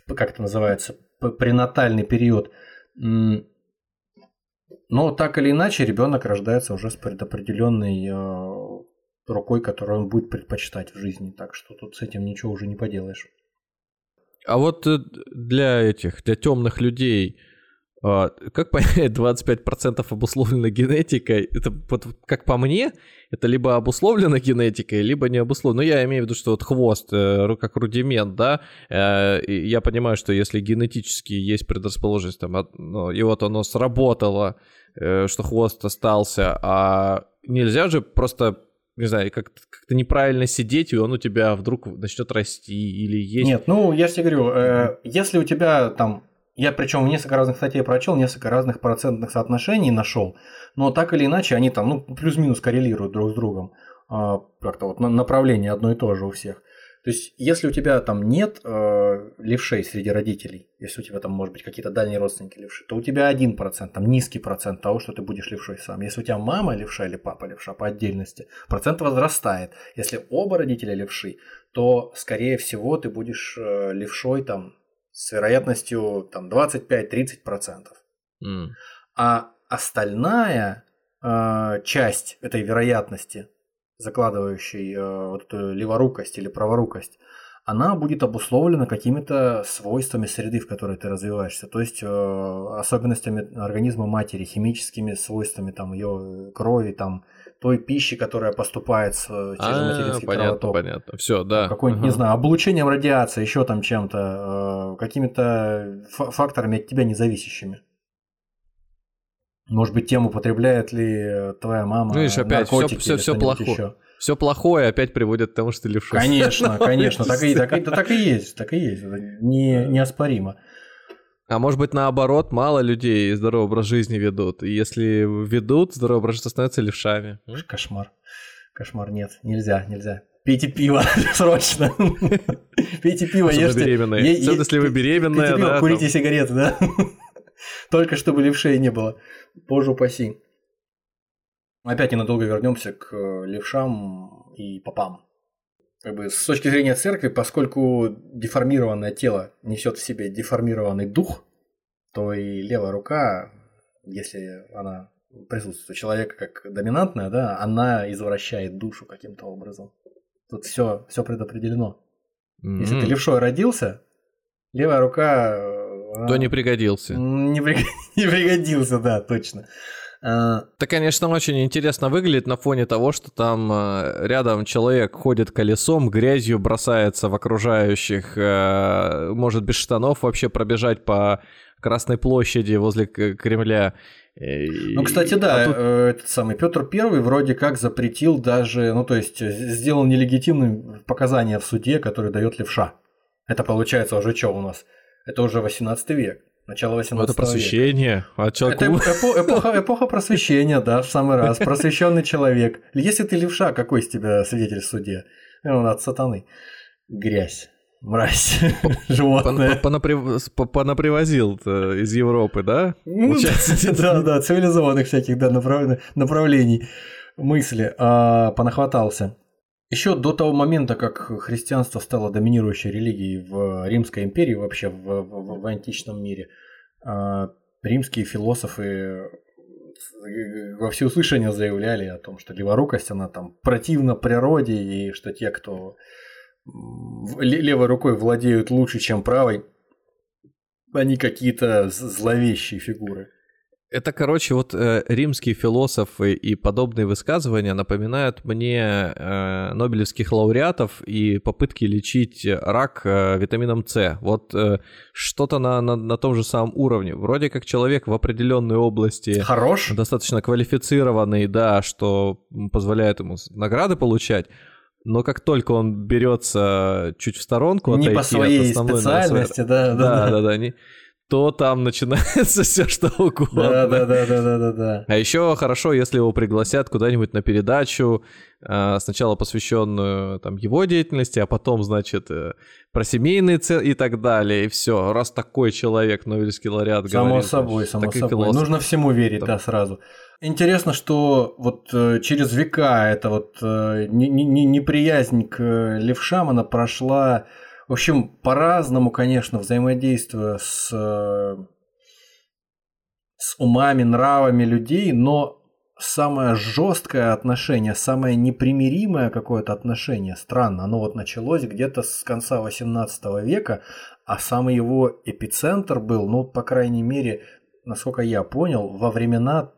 в, как это называется, пренатальный период. Но так или иначе ребенок рождается уже с предопределенной э, рукой, которую он будет предпочитать в жизни. Так что тут с этим ничего уже не поделаешь. А вот э, для этих, для темных людей, а, как понять, 25% обусловлено генетикой? Это вот как по мне, это либо обусловлено генетикой, либо не обусловлено. Ну, я имею в виду, что вот хвост, э, как рудимент, да, э, я понимаю, что если генетически есть предрасположенность, там, ну, и вот оно сработало, что хвост остался, а нельзя же просто не знаю, как- как-то неправильно сидеть, и он у тебя вдруг начнет расти или есть. Нет, ну я же тебе говорю, э, если у тебя там, я причем несколько разных статей прочел, несколько разных процентных соотношений нашел, но так или иначе они там, ну, плюс-минус коррелируют друг с другом. Э, как-то вот направление одно и то же у всех. То есть, если у тебя там нет э, левшей среди родителей, если у тебя там, может быть, какие-то дальние родственники левши, то у тебя один процент, там низкий процент того, что ты будешь левшой сам. Если у тебя мама левша или папа левша по отдельности, процент возрастает. Если оба родителя левши, то, скорее всего, ты будешь э, левшой там с вероятностью там 25-30 процентов. Mm. А остальная э, часть этой вероятности закладывающей э, вот эту леворукость или праворукость, она будет обусловлена какими-то свойствами среды, в которой ты развиваешься, то есть э, особенностями организма матери, химическими свойствами там ее крови, там той пищи, которая поступает с, через А, материнский понятно, кровоток. понятно. Все, да. Какой-нибудь, не Ага. знаю, облучением радиации, еще там чем-то, э, какими-то фа- факторами от тебя независящими. Может быть, тем употребляет ли э, твоя мама Ну, видишь, опять всё- наркотики всё- или всё что-нибудь плохо. еще. Все плохое опять приводит к тому, что ты левша. Конечно, *laughs* конечно, так и, так, и, да так и есть, так и есть, это не, неоспоримо. А может быть, наоборот, мало людей здоровый образ жизни ведут. И если ведут, здоровый образ жизни становятся левшами. Кошмар, кошмар, нет, нельзя, нельзя. Пейте пиво *laughs* срочно. *laughs* Пейте пиво, ешьте. Особенно, если вы беременная, пейте пиво, курите сигареты, да? *laughs* Только чтобы левшей не было. Боже упаси. Опять ненадолго вернемся к э, левшам и попам. Как бы с точки зрения церкви, поскольку деформированное тело несет в себе деформированный дух, то и левая рука, если она присутствует у человека как доминантная, да, она извращает душу каким-то образом. Тут все, все предопределено. Если ты левшой родился, левая рука... То не пригодился. не, при- *laughs* не пригодился, да, точно. А, Это, конечно, очень интересно выглядит на фоне того, что там э, рядом человек ходит колесом, грязью бросается в окружающих, э, может без штанов вообще пробежать по Красной площади возле Кремля. Э, Ну, кстати, да, а тут- этот самый Петр Первый вроде как запретил даже, ну, то есть сделал нелегитимным показания в суде, которые дает левша. Это получается уже что у нас? Это уже 18 век, начало 18 Ну, это века. просвещение. А человек... Это *laughs* эпо- эпоха, эпоха просвещения, да, в самый раз. Просвещенный человек. Если ты левша, какой с тебя свидетель в суде? Э, Он от сатаны. Грязь. Мразь. *laughs* Животное. Понаприв- по- Понапривозил из Европы, да? Ну, да, да, цивилизованных всяких да, направ- направлений мысли а, понахватался. Еще до того момента, как христианство стало доминирующей религией в Римской империи, вообще в, в- в античном мире, а, римские философы во всеуслышание заявляли о том, что леворукость, она там противна природе, и что те, кто левой рукой владеют лучше, чем правой, они какие-то зловещие фигуры. Это, короче, вот э, римские философы и подобные высказывания напоминают мне э, нобелевских лауреатов и попытки лечить рак э, витамином С. Вот э, что-то на, на, на том же самом уровне. Вроде как человек в определенной области Хорош? достаточно квалифицированный, да, что позволяет ему награды получать. Но как только он берется чуть в сторонку Не отойти по от своей основной специальности, да, да, да, да. да, да. не- то там начинается *laughs* все что угодно. Да, да, да, да, да, да, да. А еще хорошо, если его пригласят куда-нибудь на передачу, э, сначала посвященную там его деятельности, а потом, значит, э, про семейные цели и так далее. И все. Раз такой человек, Нобелевский лауреат, Само говорит, собой, само так и собой. Нужно всему верить, Там- да, сразу. Интересно, что вот э, через века эта вот не- не- не- неприязнь к левшам, она прошла, в общем, по-разному, конечно, взаимодействуя с, э, с умами, нравами людей, но самое жесткое отношение, самое непримиримое какое-то отношение, странно, оно вот началось где-то с конца 18 века, а самый его эпицентр был, ну, по крайней мере, насколько я понял, во времена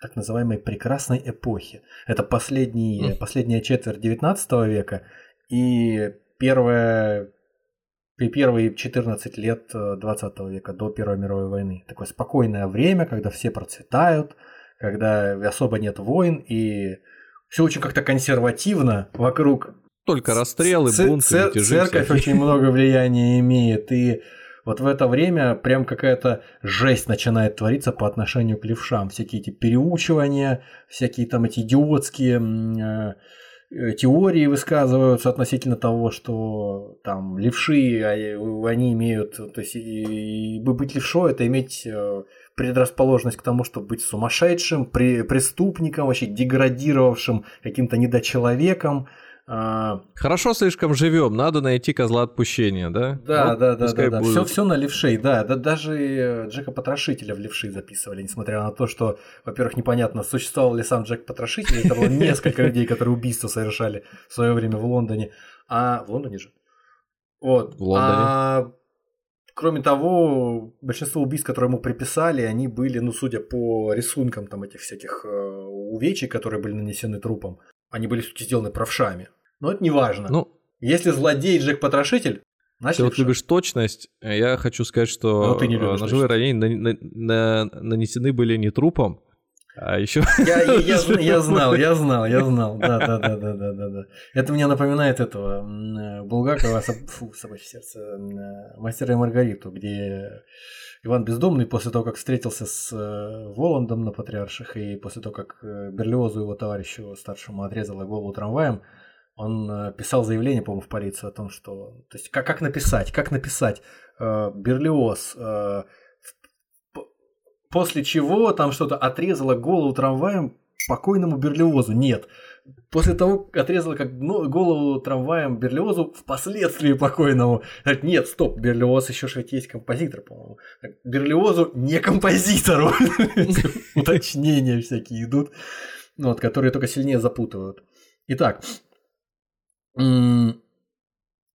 так называемой прекрасной эпохи. Это последний, Мгм. последняя четверть 19 века и первая, при первые 14 лет э, 20 века, до Первой мировой войны. Такое спокойное время, когда все процветают, когда особо нет войн, и все очень как-то консервативно вокруг Только расстрелы, Ц- бунты, ц- Церковь всякие. очень много влияния имеет, и вот в это время прям какая-то жесть начинает твориться по отношению к левшам. Всякие эти переучивания, всякие там эти идиотские э, э, теории высказываются относительно того, что там левши, а, э, они имеют, то есть и быть левшой это иметь э, предрасположенность к тому, чтобы быть сумасшедшим, при, преступником, вообще деградировавшим каким-то недочеловеком. А, Хорошо слишком живем, надо найти козла отпущения, да? да, Вот да, да, да, да. будет. Все, все на левшей, да. да. Даже э, Джека Потрошителя в левши записывали, несмотря на то, что, во-первых, непонятно, существовал ли сам Джек Потрошитель, это было несколько людей, которые убийства совершали в свое время в Лондоне. А в Лондоне же. Вот. В Лондоне. А, кроме того, большинство убийств, которые ему приписали, они были, ну, судя по рисункам там этих всяких э, увечий, которые были нанесены трупам, они были все-таки сделаны правшами. Но это не важно. Ну, Если злодей Джек Потрошитель, значит ты вот любишь точность, а я хочу сказать, что Ну, ты не любишь э, ножевые точность. ранения на- на- на- нанесены были не трупом, а еще... Я, я, я *laughs* я знал, я знал, я знал. Да, да, да, да, да, да, да. Это мне напоминает этого э, Булгакова, фу, собачье сердце, э, мастера и Маргариту, где Иван Бездомный после того, как встретился с э, Воландом на Патриарших, и после того, как э, Берлиозу, его товарищу старшему, отрезала голову трамваем, он э, писал заявление, по-моему, в полицию о том, что... То есть, как, как написать, как написать э, Берлиоз, э, после чего там что-то отрезала голову трамваем покойному Берлиозу. Нет. После того, как отрезала как голову трамваем Берлиозу, впоследствии покойному. Нет, стоп, Берлиоз еще же есть композитор, по-моему. Берлиозу не композитору. *laughs* Уточнения всякие идут, ну, вот, которые только сильнее запутывают. Итак,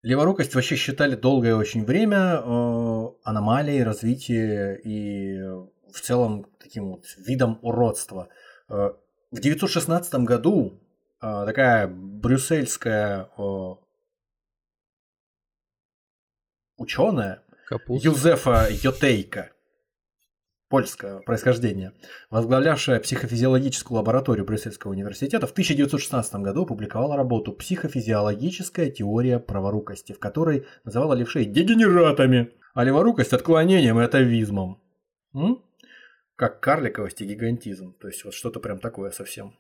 леворукость вообще считали долгое очень время э, аномалией развития и э, в целом таким вот видом уродства. Э, В 916 году такая брюссельская ученая Капуст. Юзефа Йотейка, польское происхождение, возглавлявшая психофизиологическую лабораторию Брюссельского университета, в 1916 году опубликовала работу «Психофизиологическая теория праворукости», в которой называла левшей дегенератами, а леворукость – отклонением и атовизмом. М? Как карликовость и гигантизм, то есть вот что-то прям такое совсем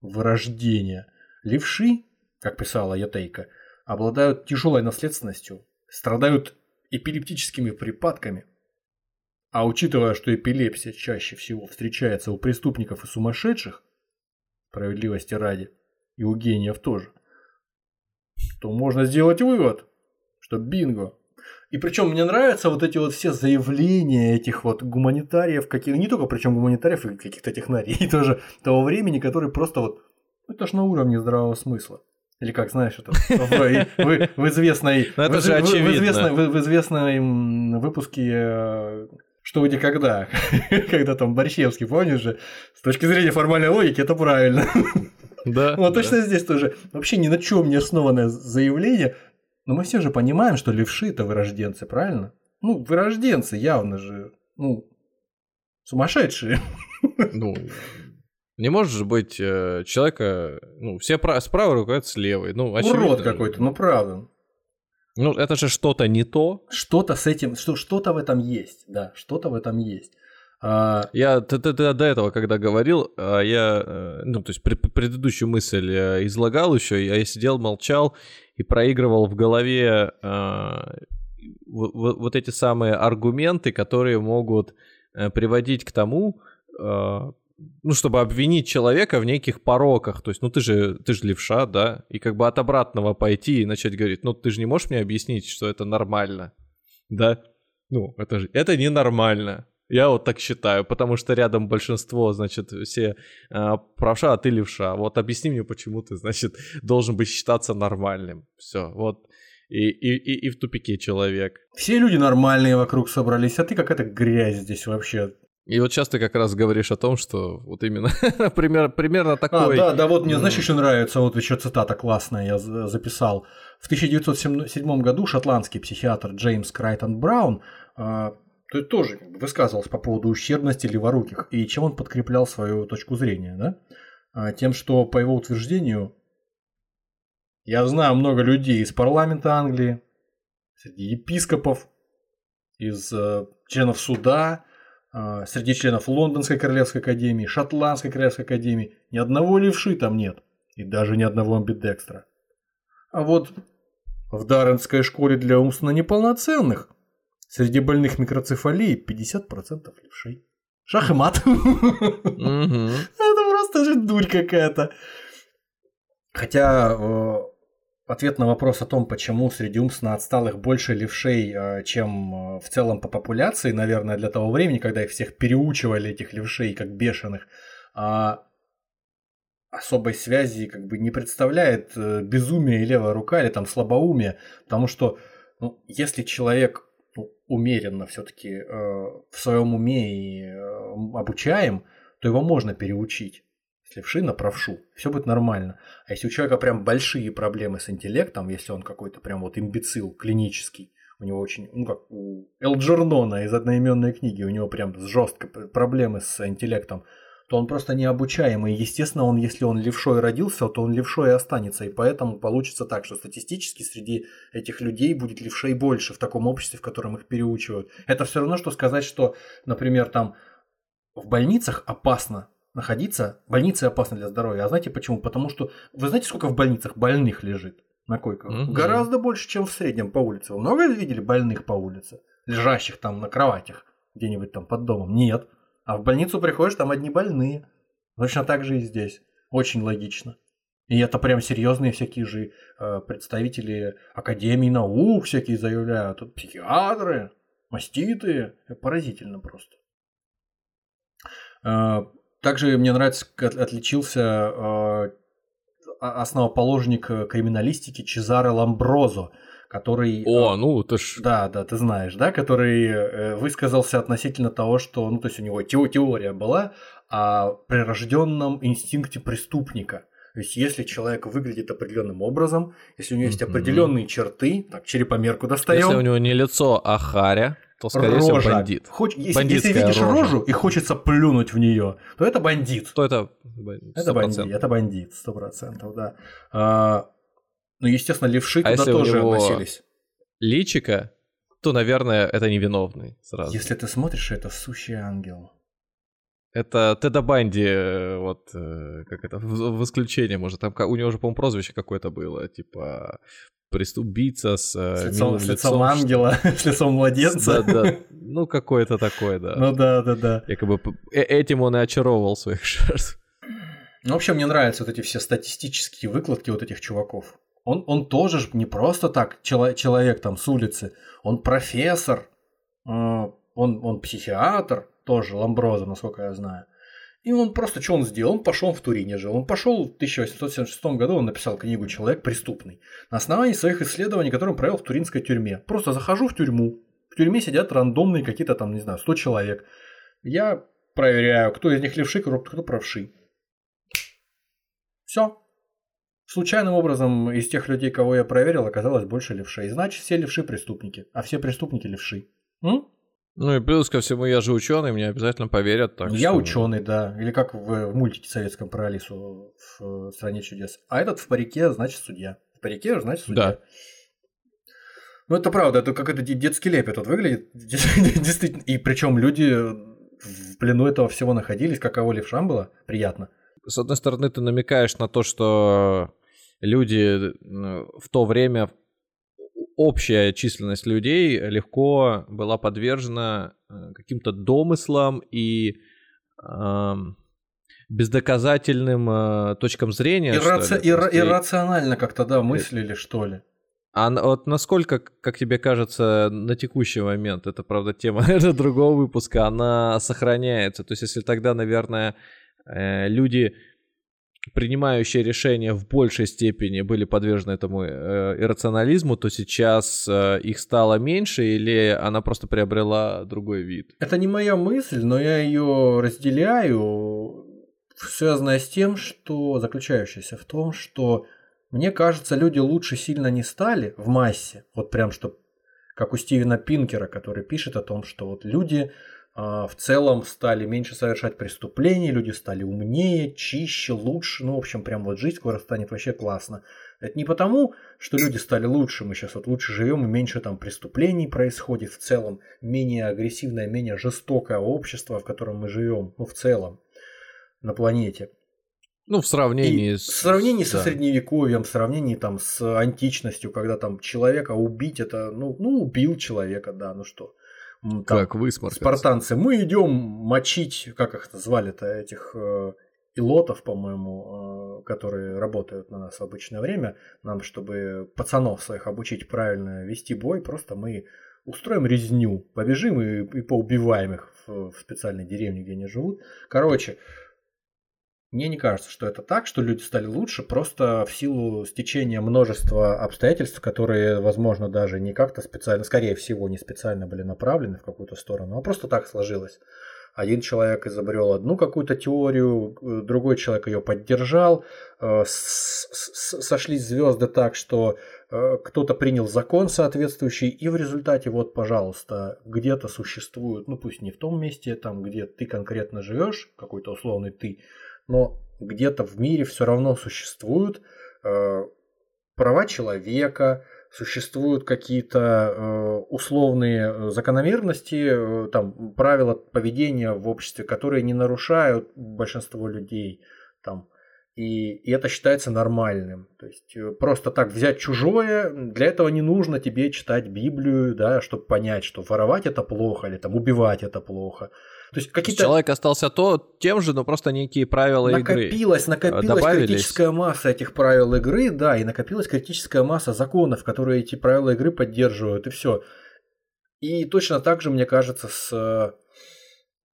вырождение. Левши, как писала Йотейка, обладают тяжелой наследственностью, страдают эпилептическими припадками. А учитывая, что эпилепсия чаще всего встречается у преступников и сумасшедших, справедливости ради, и у гениев тоже, то можно сделать вывод, что бинго. И причем мне нравятся вот эти вот все заявления этих вот гуманитариев, каких, не только причем гуманитариев и каких-то технарей *laughs* тоже того времени, которые просто вот, ну, это ж на уровне здравого смысла. Или как, знаешь, это в, в- в известной, *laughs* Ну, это в- же в- в очевидно. известной- в- в известном выпуске э, «Что, где, когда», *laughs* когда там Борщевский, помнишь же, с точки зрения формальной логики, это правильно. *laughs* Да. Вот точно здесь тоже вообще ни на чем не основанное заявление, но мы все же понимаем, что левши это вырожденцы, правильно? Ну, вырожденцы явно же, ну, сумасшедшие. *laughs* Ну, не может же быть э, человека, ну, все пра- с правой руководят с левой. Ну, очевидно. Урод какой-то, ну правда. Ну, это же что-то не то. Что-то с этим, что, что-то в этом есть, да, что-то в этом есть. А... Я ты, ты, ты до этого, когда говорил, а, я, э, ну, то есть при, предыдущую мысль э, излагал еще, я сидел, молчал и проигрывал в голове а, вот, вот эти самые аргументы, которые могут э, приводить к тому, а, ну, чтобы обвинить человека в неких пороках. То есть, ну, ты же, ты же левша, да? И как бы от обратного пойти и начать говорить, ну, ты же не можешь мне объяснить, что это нормально, да? Ну, это же, это ненормально. Я вот так считаю, потому что рядом большинство, значит, все э, правша, а ты левша. Вот объясни мне, почему ты, значит, *laughs* должен быть считаться нормальным. Все, вот. И, и, и, и в тупике человек. Все люди нормальные вокруг собрались, а ты какая-то грязь здесь вообще. И вот сейчас ты как раз говоришь о том, что вот именно *laughs* пример, примерно такой... А, да, да, вот мне, знаешь, еще нравится, вот еще цитата классная я записал. В 1907 году шотландский психиатр Джеймс Крайтон Браун а, то тоже высказывался по поводу ущербности леворуких и чем он подкреплял свою точку зрения, да? А, тем, что, по его утверждению, я знаю много людей из парламента Англии, среди епископов, из э, членов суда, э, среди членов Лондонской Королевской Академии, Шотландской Королевской Академии. Ни одного левши там нет. И даже ни одного амбидекстра. А вот в Дарренской школе для умственно неполноценных Среди больных микроцефалией 50% левшей. Шах и мат. *laughs* Это просто же дурь какая-то. Хотя э, ответ на вопрос о том, почему среди умственно отсталых больше левшей, э, чем э, в целом по популяции, наверное, для того времени, когда их всех переучивали, этих левшей, как бешеных, а особой связи как бы не представляет безумие и левая рука или там слабоумие, потому что ну, если человек ну, умеренно все-таки э, в своем уме и э, обучаем, то его можно переучить. Если вши на правшу, все будет нормально. А если у человека прям большие проблемы с интеллектом, если он какой-то прям вот имбецил клинический, у него очень, ну как у Элджернона из одноименной книги, у него прям жестко проблемы с интеллектом, то он просто необучаемый. Естественно, он, если он левшой родился, то он левшой и останется. И поэтому получится так, что статистически среди этих людей будет левшей больше в таком обществе, в котором их переучивают. Это все равно, что сказать, что, например, там в больницах опасно находиться. Больницы опасны для здоровья. А знаете почему? Потому что вы знаете, сколько в больницах больных лежит на койках? Угу. Гораздо больше, чем в среднем по улице. Вы много видели больных по улице? Лежащих там на кроватях где-нибудь там под домом? Нет. А в больницу приходишь, там одни больные. Точно так же и здесь. Очень логично. И это прям серьезные всякие же э, представители Академии наук всякие заявляют. Тут психиатры, маститы. Поразительно просто. Э, также мне нравится, как отличился э, основоположник криминалистики Чезаре Ламброзо который... О, э, ну ты ж... Да, да, ты знаешь, да, который э, высказался относительно того, что, ну, то есть у него теория была о прирожденном инстинкте преступника. То есть, если человек выглядит определенным образом, если у него есть определенные черты, так, черепомерку достаем. Если у него не лицо, а харя, то, скорее рожа. всего, бандит. Хоч... Если, если видишь рожа. рожу и хочется плюнуть в нее, то это бандит. То это... 100%. Это бандит, это бандит, сто процентов, да. А, ну, естественно, левши а туда тоже относились. Личика, то, наверное, это невиновный сразу. Если ты смотришь, это сущий ангел. Это Теда Банди, э, вот, э, как это, в, в исключение, может, там у него же, по-моему, прозвище какое-то было, типа, преступница с, э, с лицом, с лицом ангела, *laughs* с лицом младенца. Да, да, ну, какое-то такое, да. Ну да, да, да. Якобы этим он и очаровывал своих *laughs* жертв. Ну, вообще, мне нравятся вот эти все статистические выкладки вот этих чуваков. Он, он тоже ж не просто так чело, человек там с улицы, он профессор, э, он, он психиатр, тоже Ламброза, насколько я знаю. И он просто, что он сделал? Он пошел в Турине жил. Он пошел в 1876 году, он написал книгу «Человек преступный» на основании своих исследований, которые он провел в туринской тюрьме. Просто захожу в тюрьму, в тюрьме сидят рандомные какие-то там, не знаю, 100 человек. Я проверяю, кто из них левши, кто правши. Все, Случайным образом из тех людей, кого я проверил, оказалось больше левшей. Значит, все левши преступники, а все преступники левши. М? Ну и плюс ко всему, я же ученый, мне обязательно поверят. Так я что... ученый, да. Или как в, в мультике советском про Алису в «Стране чудес». А этот в парике, значит, судья. В парике, значит, судья. Да. Ну, это правда, это как это детский лепет тут выглядит. *laughs* Действительно. И причем люди в плену этого всего находились, каково левшам было, приятно. С одной стороны, ты намекаешь на то, что люди в то время, общая численность людей легко была подвержена э, каким-то домыслам и э, бездоказательным э, точкам зрения. Ирраци... Ли, Ир... Иррационально как-то, да, мыслили, что ли. А вот насколько, как тебе кажется, на текущий момент, это, правда, тема *laughs* это другого выпуска, она сохраняется? То есть, если тогда, наверное, э, люди, принимающие решения в большей степени были подвержены этому э, иррационализму, то сейчас э, их стало меньше или она просто приобрела другой вид? Это не моя мысль, но я ее разделяю, связанная с тем, что заключающаяся в том, что мне кажется, люди лучше сильно не стали в массе. Вот прям что, как у Стивена Пинкера, который пишет о том, что вот люди в целом стали меньше совершать преступлений, люди стали умнее, чище, лучше. Ну, в общем, прям вот жизнь скоро станет вообще классно. Это не потому, что люди стали лучше, мы сейчас вот лучше живем и меньше там преступлений происходит в целом, менее агрессивное, менее жестокое общество, в котором мы живем, ну, в целом на планете. Ну, в сравнении и с... В сравнении да. со средневековьем, в сравнении там с античностью, когда там человека убить, это, ну, ну убил человека, да, ну что. Там, как высморкаться. Спартанцы, мы идем мочить, как их звали-то, этих э, илотов, по-моему, э, которые работают на нас в обычное время, нам, чтобы пацанов своих обучить правильно вести бой, просто мы устроим резню, побежим и, и поубиваем их в, в специальной деревне, где они живут. Короче, мне не кажется, что это так, что люди стали лучше просто в силу стечения множества обстоятельств, которые, возможно, даже не как-то специально, скорее всего, не специально были направлены в какую-то сторону, а просто так сложилось. Один человек изобрел одну какую-то теорию, другой человек ее поддержал, э, сошлись звезды так, что э, кто-то принял закон соответствующий, и в результате вот, пожалуйста, где-то существует, ну пусть не в том месте, там, где ты конкретно живешь, какой-то условный ты, но где-то в мире все равно существуют э, права человека, существуют какие-то э, условные э, закономерности, э, там, правила поведения в обществе, которые не нарушают большинство людей. Там, и, и это считается нормальным. То есть э, просто так взять чужое, для этого не нужно тебе читать Библию, да, чтобы понять, что воровать это плохо или там убивать это плохо. То есть какие-то... Человек остался то, тем же, но просто некие правила накопилась, игры Накопилась, накопилась критическая масса этих правил игры, да, и накопилась критическая масса законов, которые эти правила игры поддерживают, и все. И точно так же, мне кажется, с э,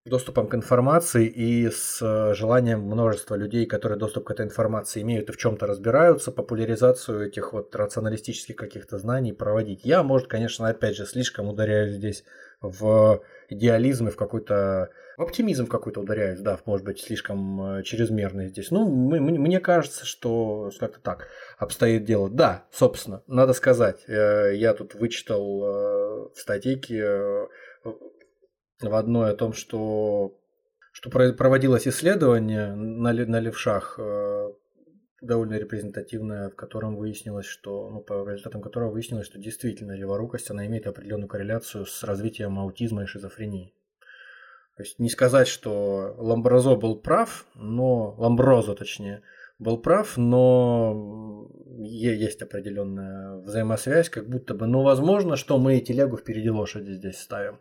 доступом к информации и с э, желанием множества людей, которые доступ к этой информации имеют и в чем-то разбираются, популяризацию этих вот рационалистических каких-то знаний проводить. Я, может, конечно, опять же, слишком ударяюсь здесь в идеализм и в какой-то в оптимизм какой-то ударяюсь, да, может быть, слишком э, чрезмерный здесь. Ну, мне кажется, что как-то так обстоит дело. Да, собственно, надо сказать, э, я тут вычитал э, в статейке в одной о том, что, что проводилось исследование на, на левшах довольно репрезентативная, в котором выяснилось, что, ну, по результатам которого выяснилось, что действительно леворукость, она имеет определенную корреляцию с развитием аутизма и шизофрении. То есть не сказать, что Ламброзо был прав, но Ламброзо, точнее, был прав, но есть определенная взаимосвязь, как будто бы, ну, возможно, что мы телегу впереди лошади здесь ставим.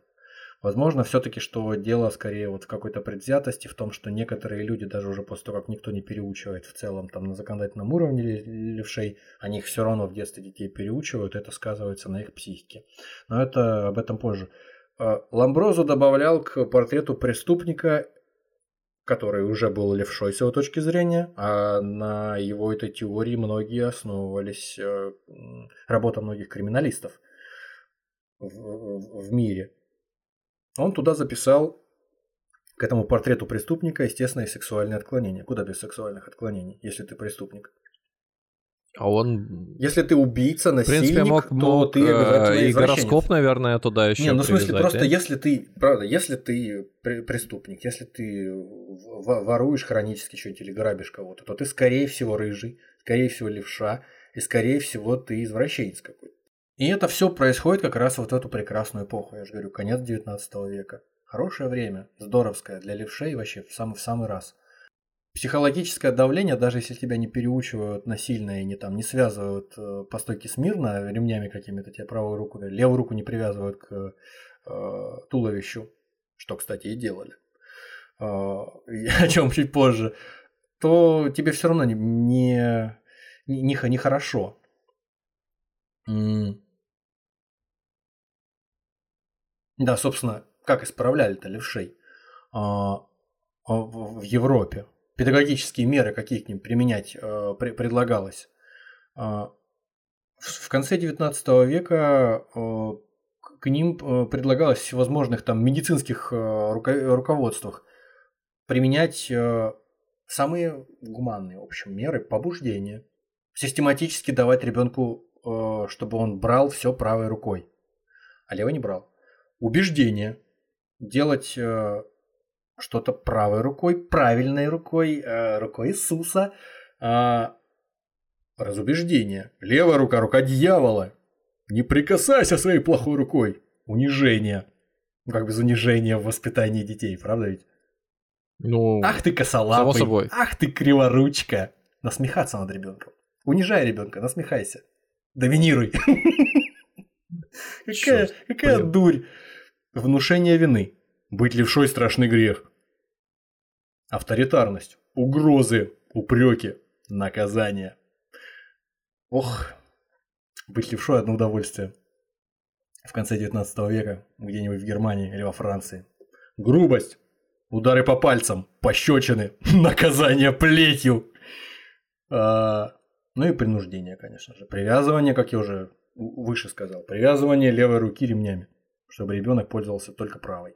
Возможно, все-таки, что дело скорее вот в какой-то предвзятости, в том, что некоторые люди, даже уже после того, как никто не переучивает в целом там на законодательном уровне левшей, они их все равно в детстве детей переучивают, это сказывается на их психике. Но это об этом позже. А, Ламброзу добавлял к портрету преступника, который уже был левшой с его точки зрения, а на его этой теории многие основывались, э, работа многих криминалистов в, в мире. Он туда записал к этому портрету преступника естественное сексуальное отклонение. Куда без сексуальных отклонений, если ты преступник? А он... Если ты убийца, насильник, в принципе, мог, то мог, ты э, и гороскоп, наверное, туда еще Не, ну в смысле, просто да? если ты, правда, если ты преступник, если ты воруешь хронически что-нибудь или грабишь кого-то, то ты, скорее всего, рыжий, скорее всего, левша, и, скорее всего, ты извращенец какой-то. И это все происходит как раз вот в эту прекрасную эпоху. Я же говорю, конец 19 века. Хорошее время, здоровское для левшей вообще в самый, в самый раз. Психологическое давление, даже если тебя не переучивают насильно и не, там, не связывают э, по стойке смирно ремнями какими-то, тебе правую руку, левую руку не привязывают к э, туловищу, что, кстати, и делали, э, *laughs* о чем чуть позже, то тебе все равно не, не, не, не хорошо. Да, собственно, как исправляли-то левшей а, в Европе? Педагогические меры, какие к ним применять а, предлагалось? А, в конце XIX века к ним предлагалось в всевозможных там медицинских руководствах применять самые гуманные, в общем, меры побуждения. Систематически давать ребенку, чтобы он брал все правой рукой, а левой не брал убеждение делать э, что-то правой рукой, правильной рукой, э, рукой Иисуса. Э, разубеждение. Левая рука, рука дьявола. Не прикасайся своей плохой рукой. Унижение. Ну, как без унижения в воспитании детей, правда ведь? Ну, Ах ты косолапый. Собой. Ах ты криворучка. Насмехаться над ребенком. Унижай ребенка, насмехайся. Доминируй. *laughs* Какая, какая дурь. Внушение вины. Быть левшой – страшный грех. Авторитарность. Угрозы. Упреки. Наказание. Ох, быть левшой – одно удовольствие. В конце 19 века, где-нибудь в Германии или во Франции. Грубость. Удары по пальцам. Пощечины. *laughs* Наказание плетью. А, ну и принуждение, конечно же. Привязывание, как я уже выше сказал. Привязывание левой руки ремнями чтобы ребенок пользовался только правой.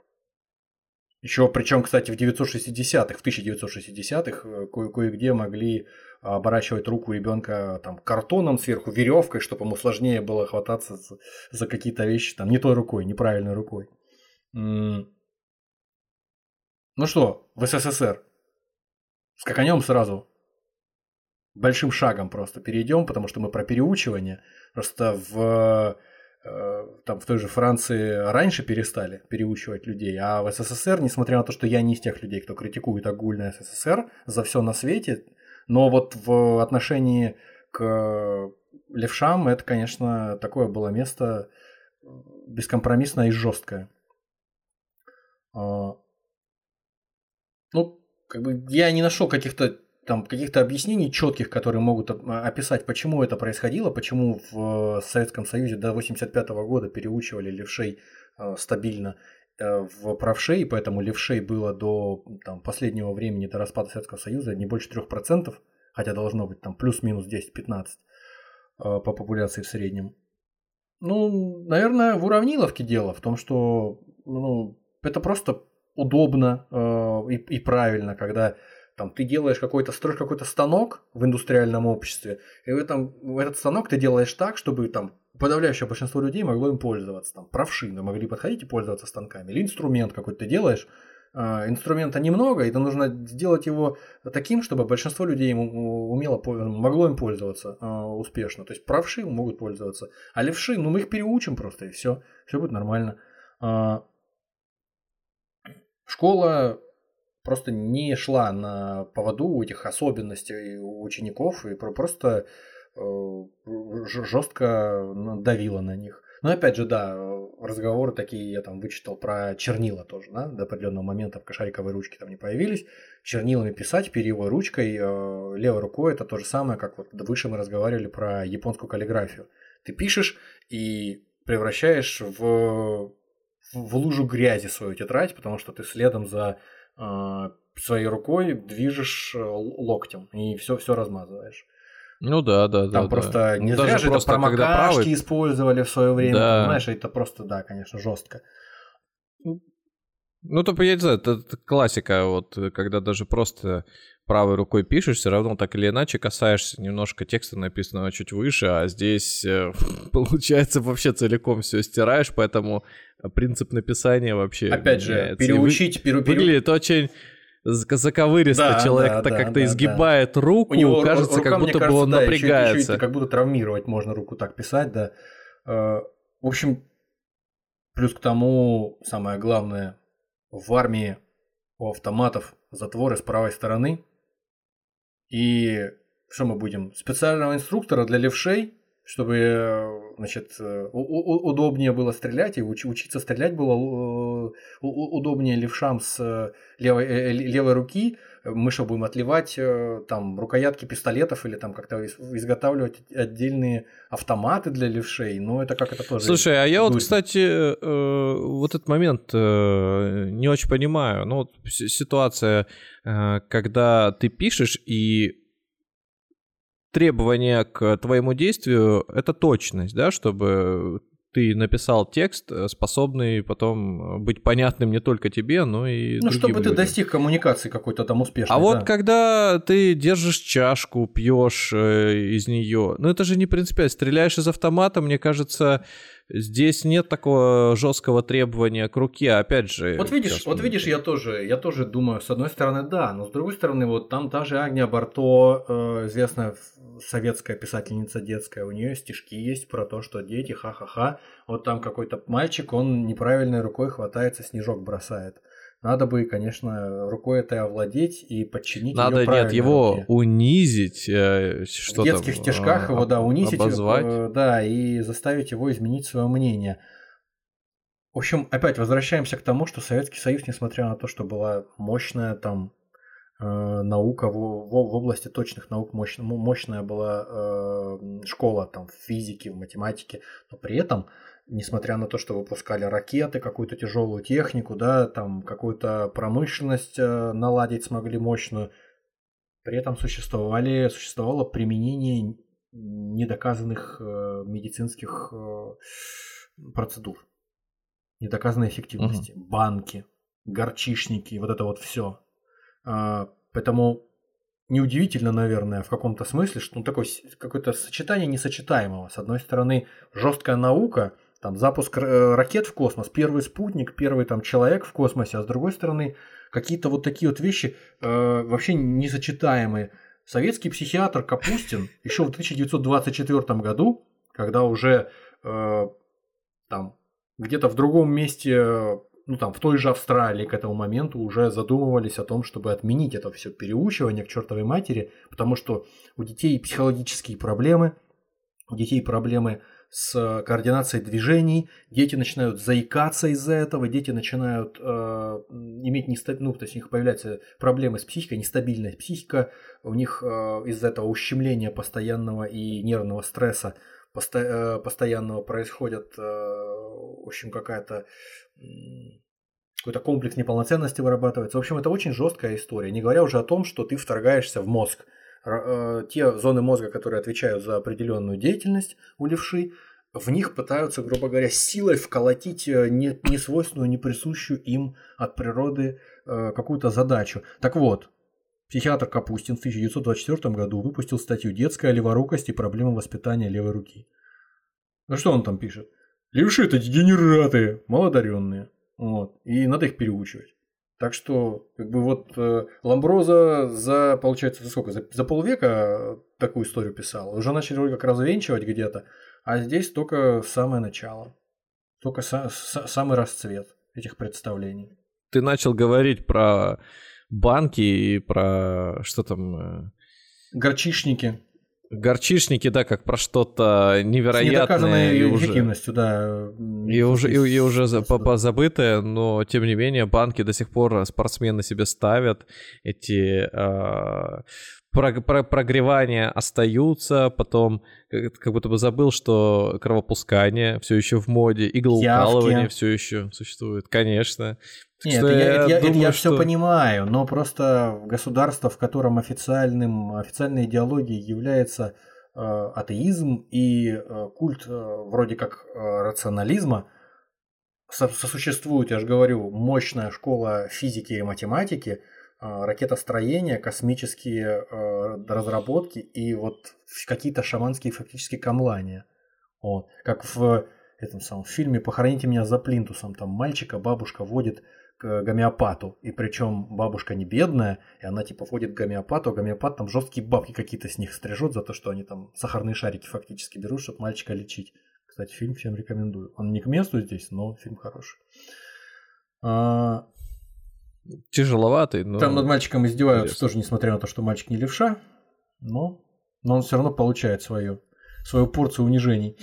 Еще, причем, кстати, в 960-х, в 1960-х э, ко- кое-где могли оборачивать руку ребенка там картоном сверху, веревкой, чтобы ему сложнее было хвататься за, какие-то вещи, там, не той рукой, неправильной рукой. Ну что, в СССР скаканем сразу большим шагом просто перейдем, потому что мы про переучивание. Просто в там в той же Франции раньше перестали переучивать людей, а в СССР, несмотря на то, что я не из тех людей, кто критикует огульно СССР за все на свете, но вот в отношении к левшам это, конечно, такое было место бескомпромиссное и жесткое. А, ну, как бы я не нашел каких-то там каких-то объяснений четких, которые могут описать, почему это происходило, почему в Советском Союзе до 1985 года переучивали левшей э, стабильно э, в правшей, поэтому левшей было до там, последнего времени, до распада Советского Союза не больше 3%, хотя должно быть там плюс-минус 10-15 э, по популяции в среднем. Ну, наверное, в уравниловке дело, в том, что ну, это просто удобно э, и, и правильно, когда там ты делаешь какой-то, строишь какой-то станок в индустриальном обществе, и в, этом, в этот станок ты делаешь так, чтобы там подавляющее большинство людей могло им пользоваться. Там правши могли подходить и пользоваться станками. Или инструмент какой-то ты делаешь, э, инструмента немного, и это нужно сделать его таким, чтобы большинство людей умело, могло им пользоваться э, успешно. То есть правши могут пользоваться, а левши, ну мы их переучим просто, и все, все будет нормально. Э, школа просто не шла на поводу у этих особенностей у учеников и просто э, жестко давила на них. Но опять же, да, разговоры такие я там вычитал про чернила тоже, да, до определенного момента кошариковые ручки там не появились. Чернилами писать перьевой ручкой, э, левой рукой это то же самое, как вот выше мы разговаривали про японскую каллиграфию. Ты пишешь и превращаешь в, в лужу грязи свою тетрадь, потому что ты следом за своей рукой движешь э, локтем и все все размазываешь. Ну да, да, да. Там да, просто да. не ну, зря же просто, это промокашки правый... использовали в свое время, да. понимаешь, это просто, да, конечно, жестко. Ну, то, я не знаю, это, это классика, вот, когда даже просто правой рукой пишешь, все равно так или иначе касаешься немножко текста, написанного чуть выше, а здесь, э, *laughs* получается, вообще целиком все стираешь, поэтому принцип написания вообще Опять же, переучить... Пере... Выглядит очень заковыристо, да, человек да, так да, как-то да, изгибает да. руку, У него кажется, рука, как будто кажется, бы он да, напрягается. Еще, еще как будто травмировать можно руку так писать, да. Э, в общем, плюс к тому, самое главное, в армии у автоматов затворы с правой стороны. И что мы будем? Специального инструктора для левшей, чтобы значит, удобнее было стрелять, и учиться стрелять было удобнее левшам с левой, левой руки, мы что, будем отливать э, там рукоятки пистолетов или там как-то изготавливать отдельные автоматы для левшей? Ну, это как это тоже... Слушай, а я будет. вот, кстати, э, вот этот момент э, не очень понимаю. Ну, вот ситуация, когда ты пишешь и требование к твоему действию — это точность, да, чтобы ты написал текст, э, способный потом быть понятным не только тебе, но и Ну, чтобы людям. ты достиг коммуникации какой-то там успешной. А да. вот когда ты держишь чашку, пьешь э, из нее, ну это же не принципиально. Стреляешь из автомата, мне кажется, Здесь нет такого жесткого требования к руке, опять же. Вот видишь, вот видишь, я тоже, я тоже думаю, с одной стороны, да, но с другой стороны, вот там та же Агния Барто, э, известная советская писательница детская, у нее стишки есть про то, что дети, ха-ха-ха, вот там какой-то мальчик, он неправильной рукой хватается, снежок бросает. Надо бы, конечно, рукой это овладеть и подчинить Надо, ее нет, его руке. унизить, э, что В детских там, стежках его, да, унизить, обозвать. Э, да, и заставить его изменить свое мнение. В общем, опять возвращаемся к тому, что Советский Союз, несмотря на то, что была мощная там э, наука в, в, в области точных наук, мощ, мощная была э, школа там в физике, в математике, но при этом несмотря на то, что выпускали ракеты, какую-то тяжелую технику, да, там какую-то промышленность э, наладить смогли мощную, при этом существовали, существовало применение недоказанных э, медицинских э, процедур, недоказанной эффективности, угу. банки, горчишники, вот это вот все. А, поэтому неудивительно, наверное, в каком-то смысле, что ну, такое какое-то сочетание несочетаемого. С одной стороны, жесткая наука – там запуск э, ракет в космос, первый спутник, первый там человек в космосе, а с другой стороны какие-то вот такие вот вещи э, вообще несочетаемые. Советский психиатр Капустин еще в 1924 году, когда уже э, там где-то в другом месте, ну там в той же Австралии к этому моменту уже задумывались о том, чтобы отменить это все переучивание к чертовой матери, потому что у детей психологические проблемы, у детей проблемы с координацией движений, дети начинают заикаться из-за этого, дети начинают э, иметь нестабильность, ну, то есть у них появляются проблемы с психикой, нестабильная психика, у них э, из-за этого ущемления постоянного и нервного стресса посто, э, постоянного происходит, э, в общем, какая-то какой-то комплекс неполноценности вырабатывается. В общем, это очень жесткая история, не говоря уже о том, что ты вторгаешься в мозг. Э, те зоны мозга, которые отвечают за определенную деятельность у левши, в них пытаются, грубо говоря, силой вколотить э, не, не присущую им от природы э, какую-то задачу. Так вот, психиатр Капустин в 1924 году выпустил статью «Детская леворукость и проблемы воспитания левой руки». Ну что он там пишет? Левши это дегенераты, малодаренные. Вот. И надо их переучивать. Так что, как бы вот э, Ламброза за, получается, за сколько? За, за полвека такую историю писал. Уже начали вроде как развенчивать где-то, а здесь только самое начало. Только са- са- самый расцвет этих представлений. Ты начал говорить про банки и про что там... Э, Горчишники. Горчишники, да, как про что-то невероятное. и эффективностью, уже, да. И уже, и, и уже забытое, но тем не менее банки до сих пор спортсмены себе ставят эти э, про, про, прогревания остаются, потом как будто бы забыл, что кровопускание все еще в моде, иглоукалывание все еще существует, конечно. Нет, это, я, это, думаю, это я что... все понимаю, но просто государство, в котором официальным, официальной идеологией является э, атеизм и э, культ э, вроде как э, рационализма, сосуществует, я же говорю, мощная школа физики и математики, э, ракетостроения, космические э, разработки и вот какие-то шаманские фактически камлания. Вот. Как в этом самом фильме «Похороните меня за плинтусом», там мальчика бабушка водит к гомеопату. И причем бабушка не бедная, и она типа входит к гомеопату, а гомеопат там жесткие бабки какие-то с них стрижет за то, что они там сахарные шарики фактически берут, чтобы мальчика лечить. Кстати, фильм всем рекомендую. Он не к месту здесь, но фильм хороший. А, Тяжеловатый, но... Там над мальчиком издеваются интересно. тоже, несмотря на то, что мальчик не левша, но, но он все равно получает свою, свою порцию унижений.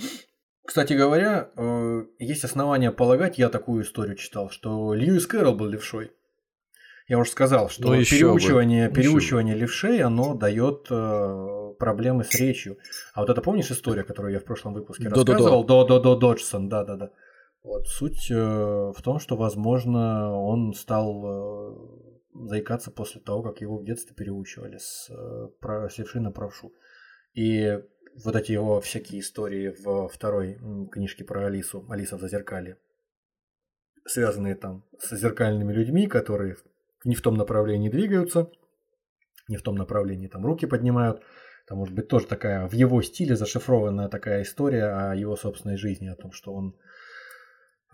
Кстати говоря, э, есть основания полагать, я такую историю читал, что Льюис Кэрролл был левшой. Я уже сказал, что Ну, бы. переучивание, Еще бы. переучивание левшей, оно дает э, проблемы с речью. А вот это помнишь история, которую я в прошлом выпуске До-до-до. рассказывал? До-до-до Доджсон, да-да-да. Вот суть э, в том, что, возможно, он стал заикаться после того, как его в детстве переучивали с, э, с левши на правшу. И вот эти его всякие истории во второй книжке про Алису, Алиса в зазеркалье, связанные там с зеркальными людьми, которые не в том направлении двигаются, не в том направлении там руки поднимают. Там может быть тоже такая в его стиле зашифрованная такая история о его собственной жизни, о том, что он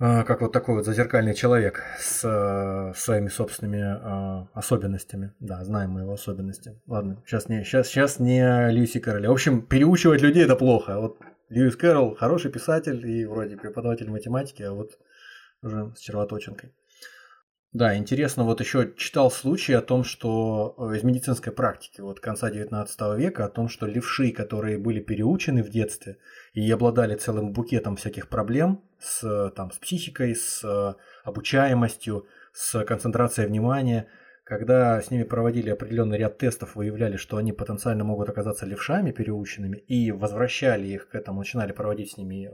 как вот такой вот зазеркальный человек с э, своими собственными э, особенностями. Да, знаем мы его особенности. Ладно, сейчас не, сейчас, сейчас не о Льюисе Кэрролле. В общем, переучивать людей это плохо. Вот Льюис Кэрролл хороший писатель и вроде преподаватель математики, а вот уже с червоточинкой. Да, интересно, вот еще читал случай о том, что э, из медицинской практики вот конца 19 века, о том, что левши, которые были переучены в детстве и обладали целым букетом всяких проблем с, э, там, с психикой, с э, обучаемостью, с концентрацией внимания, когда с ними проводили определенный ряд тестов, выявляли, что они потенциально могут оказаться левшами переученными, и возвращали их к этому, начинали проводить с ними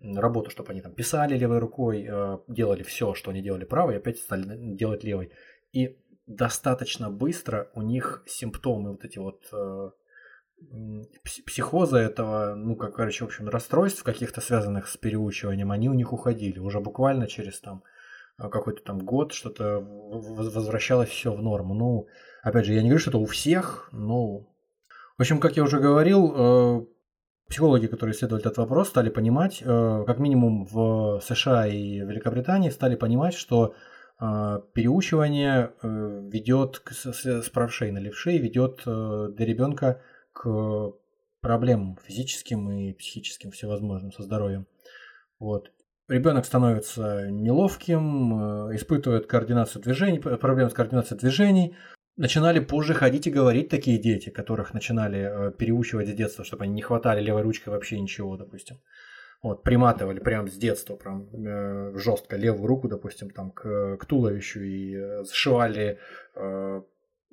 работу, чтобы они там писали левой рукой, э, делали все, что они делали правой, и опять стали делать левой. И достаточно быстро у них симптомы вот эти вот э, психоза этого, ну, как, короче, в общем, расстройств каких-то связанных с переучиванием, они у них уходили. Уже буквально через там э, какой-то там год что-то возвращалось все в норму. Ну, опять же, я не говорю, что это у всех, но... В общем, как я уже говорил, э, психологи, которые исследовали этот вопрос, стали понимать, э, как минимум в США и Великобритании, стали понимать, что э, переучивание э, ведет к, правшей на левшей, ведет для ребенка к проблемам физическим и психическим всевозможным со здоровьем. Вот. Ребенок становится неловким, испытывает координацию движений, проблемы с координацией движений. Начинали позже ходить и говорить такие дети, которых начинали э, переучивать с детства, чтобы они не хватали левой ручкой вообще ничего, допустим. Вот, приматывали прям с детства, прям э, жестко левую руку, допустим, там к, к туловищу и э, зашивали э,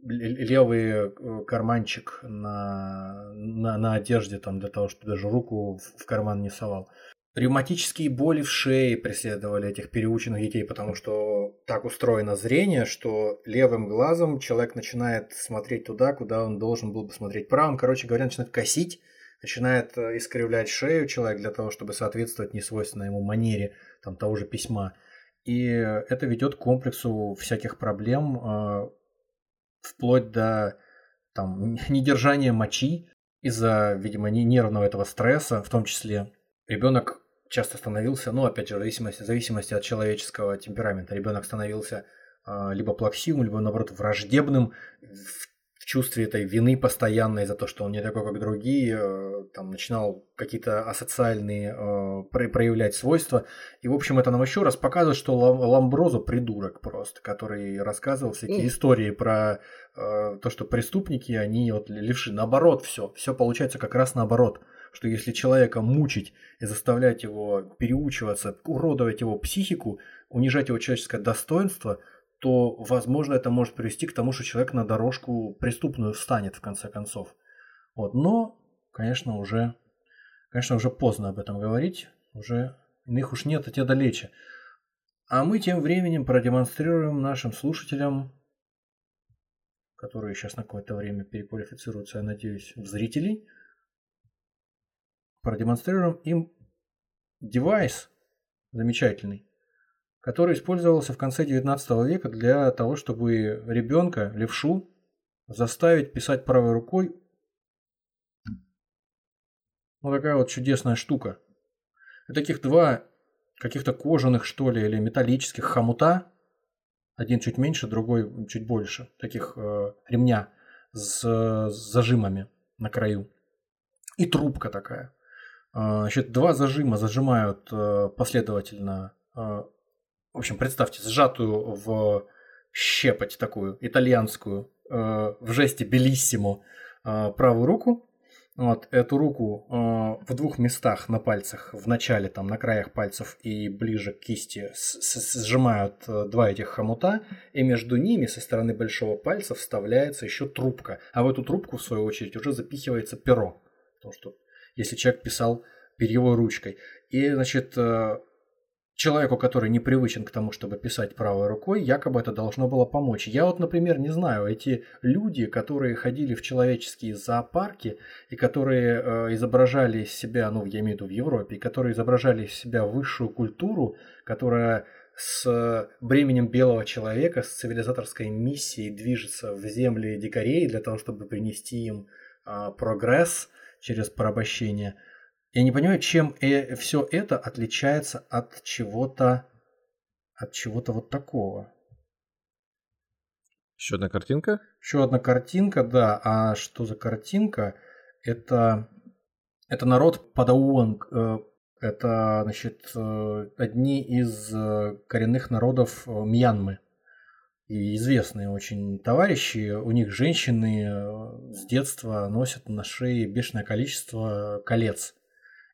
левый э, карманчик на, на, на одежде там для того, чтобы даже руку в, в карман не совал. Ревматические боли в шее преследовали этих переученных детей, потому что так устроено зрение, что левым глазом человек начинает смотреть туда, куда он должен был бы смотреть правым. Короче говоря, начинает косить, начинает э, искривлять шею человек для того, чтобы соответствовать несвойственной ему манере там, того же письма. И это ведет к комплексу всяких проблем, э, вплоть до там, *laughs* недержания мочи из-за, видимо, не- нервного этого стресса, в том числе. Ребенок часто становился, ну, опять же, в зависимости, в зависимости от человеческого темперамента, ребенок становился а, либо плаксивым, либо, наоборот, враждебным, в, в чувстве этой вины постоянной за то, что он не такой, как другие, э, там, начинал какие-то асоциальные э, про- проявлять свойства. И, в общем, это нам еще раз показывает, что Лам- Ламброзо придурок просто, который рассказывал всякие Мгм. истории про э, то, что преступники, они вот левши. Наоборот, все. Все получается как раз наоборот. Что если человека мучить и заставлять его переучиваться, уродовать его психику, унижать его человеческое достоинство, то, возможно, это может привести к тому, что человек на дорожку преступную встанет в конце концов. Вот. Но, конечно, уже, конечно, уже поздно об этом говорить. Уже иных уж нет, а те далече. А мы тем временем продемонстрируем нашим слушателям, которые сейчас на какое-то время переквалифицируются, я надеюсь, в зрителей, продемонстрируем им девайс замечательный, который использовался в конце 19 века для того, чтобы ребенка, левшу, заставить писать правой рукой. Вот такая вот чудесная штука. И таких два каких-то кожаных, что ли, или металлических хомута, один чуть меньше, другой чуть больше, таких э, ремня с, с зажимами на краю. И трубка такая. А, значит, два зажима зажимают э, последовательно. Э, в общем, представьте, сжатую в щепоть такую итальянскую э, в жесте белиссимо правую руку. Вот эту руку в двух местах на пальцах, в начале, там, на краях пальцев и ближе к кисти сжимают два этих хомута, и между ними со стороны большого пальца вставляется еще трубка. А в эту трубку, в свою очередь, уже запихивается перо. Потому что если человек писал перьевой ручкой. И, значит, э, человеку, который не привычен к тому, чтобы писать правой рукой, якобы это должно было помочь. Я вот, например, не знаю, эти люди, которые ходили в человеческие зоопарки и которые э, изображали из себя, ну, я имею в виду в Европе, и которые изображали из себя высшую культуру, которая с бременем белого человека, с цивилизаторской миссией движется в земли дикарей для того, чтобы принести им э, прогресс – через порабощение. Я не понимаю, чем э, все это отличается от чего-то от чего-то вот такого. Еще одна картинка? Еще одна картинка, да. А что за картинка? Это, это народ Падауанг. Э, это, значит, э, одни из э, коренных народов Мьянмы и известные очень товарищи, у них женщины э, с детства носят на шее бешеное количество колец.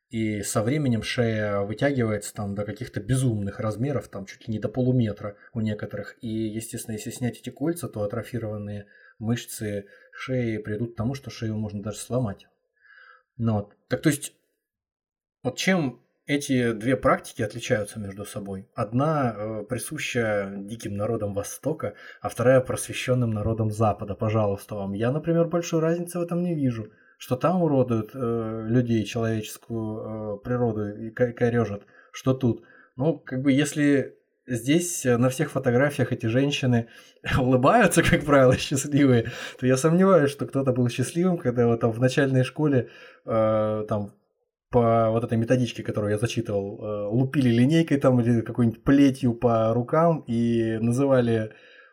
И со временем шея вытягивается там до каких-то безумных размеров, там чуть ли не до полуметра у некоторых. И, естественно, если снять эти кольца, то атрофированные мышцы шеи придут к тому, что шею можно даже сломать. Ну, вот. Так то есть, вот чем эти две практики отличаются между собой. Одна э, присуща диким народам Востока, а вторая просвещенным народам Запада. Пожалуйста вам. Я, например, большой разницы в этом не вижу. Что там уродуют э, людей, человеческую э, природу и корежат, что тут. Ну, как бы если здесь на всех фотографиях эти женщины *laughs* улыбаются, как правило, *laughs* счастливые, то я сомневаюсь, что кто-то был счастливым, когда вот там в начальной школе э, там по вот этой методичке, которую я зачитывал, э, лупили линейкой там или какой-нибудь плетью по рукам и называли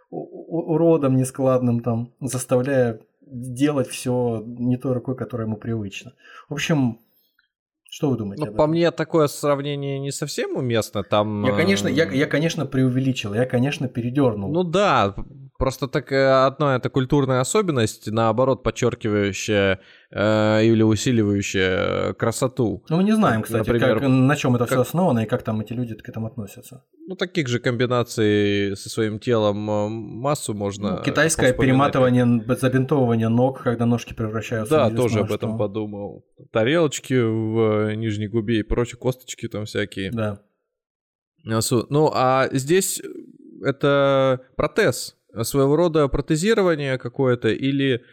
уродом нескладным там, заставляя делать все не той рукой, которая ему привычна. В общем, что вы думаете? Ну, по мне такое сравнение не совсем уместно. Там. Я, конечно, я, я, конечно, преувеличил, я, конечно, передернул. Ну да, просто так э, одна это культурная особенность, наоборот, подчеркивающая э, или усиливающая красоту. Ну, мы не знаем, кстати, Например, как, на чем это как... все основано и как там эти люди к этому относятся. Ну, таких же комбинаций со своим телом э, массу можно. Ну, китайское перематывание, забинтовывание ног, когда ножки превращаются да, в Да, тоже об этом что... подумал. Тарелочки в нижней губе и прочие косточки там всякие. Да. Ну, а здесь это протез, своего рода протезирование какое-то или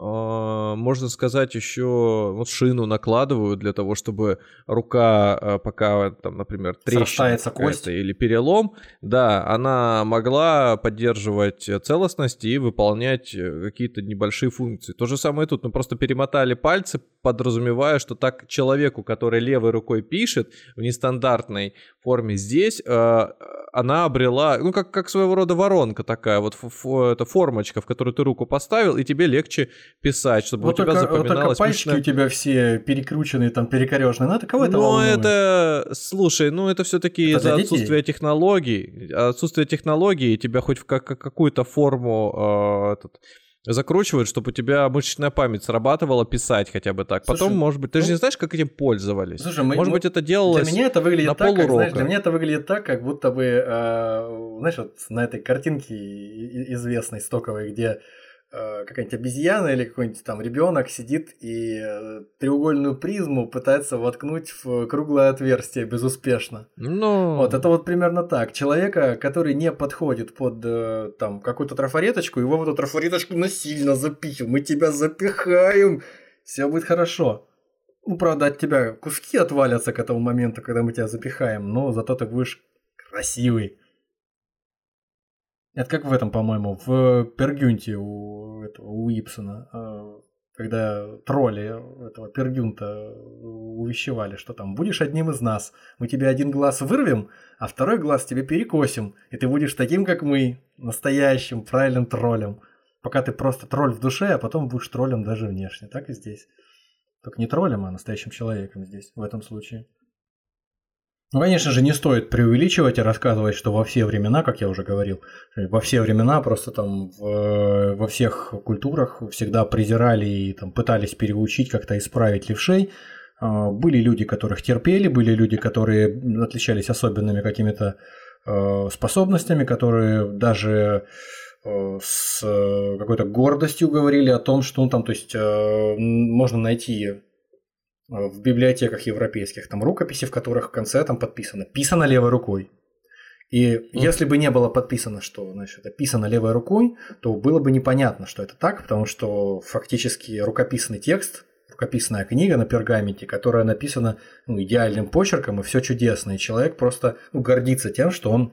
можно сказать, еще вот шину накладывают для того, чтобы рука, а, пока там, например, трещина кость или перелом, да, она могла поддерживать целостность и выполнять э, какие-то небольшие функции. То же самое тут, мы просто перемотали пальцы, подразумевая, что так человеку, который левой рукой пишет в нестандартной форме здесь, а, она обрела, ну, как, как своего рода воронка такая, вот это формочка, в которую ты руку поставил, и тебе легче писать, чтобы вот у тебя только, запоминалось. Вот только пальчики у тебя все перекрученные, там, перекореженные, ну, это кого это Ну, волнует? это, слушай, ну, это все таки из-за отсутствия технологий, отсутствие технологий тебя хоть в как, какую-то форму э, этот, закручивают, чтобы у тебя мышечная память срабатывала писать хотя бы так. Слушай, Потом, может быть, ты ну, же не знаешь, как этим пользовались. Слушай, мы, может мы, быть, это делалось Для меня это выглядит на так, как, знаешь, для меня это выглядит так, как будто бы, э, знаешь, вот на этой картинке известной, стоковой, где какая-нибудь обезьяна или какой-нибудь там ребенок сидит и э, треугольную призму пытается воткнуть в круглое отверстие безуспешно. Ну... Вот это вот примерно так. Человека, который не подходит под э, там какую-то трафареточку, его в эту трафареточку насильно запихиваем. Мы тебя запихаем, все будет хорошо. Ну, правда, от тебя куски отвалятся к этому моменту, когда мы тебя запихаем, но зато ты будешь красивый. Это как в этом, по-моему, в Пергюнте у, этого, у Ипсона, а, когда тролли этого Пергюнта увещевали, что там будешь одним из нас, мы тебе один глаз вырвем, а второй глаз тебе перекосим, и ты будешь таким, как мы, настоящим, правильным троллем. Пока ты просто тролль в душе, а потом будешь троллем даже внешне. Так и здесь. Только не троллем, а настоящим человеком здесь, в этом случае. Ну, конечно же, не стоит преувеличивать и рассказывать, что во все времена, как я уже говорил, во все времена просто там в, во всех культурах всегда презирали и там пытались переучить, как-то исправить левшей. А, были люди, которых терпели, были люди, которые отличались особенными какими-то э, способностями, которые даже э, с какой-то гордостью говорили о том, что ну, там, то есть, э, можно найти Э, в библиотеках европейских, там рукописи, в которых в конце там подписано «писано левой рукой». И mm. если бы не было подписано, что значит, это писано левой рукой, то было бы непонятно, что это так, потому что фактически рукописный текст, рукописная книга на пергаменте, которая написана ну, идеальным почерком, и все чудесно. И человек просто ну, гордится тем, что он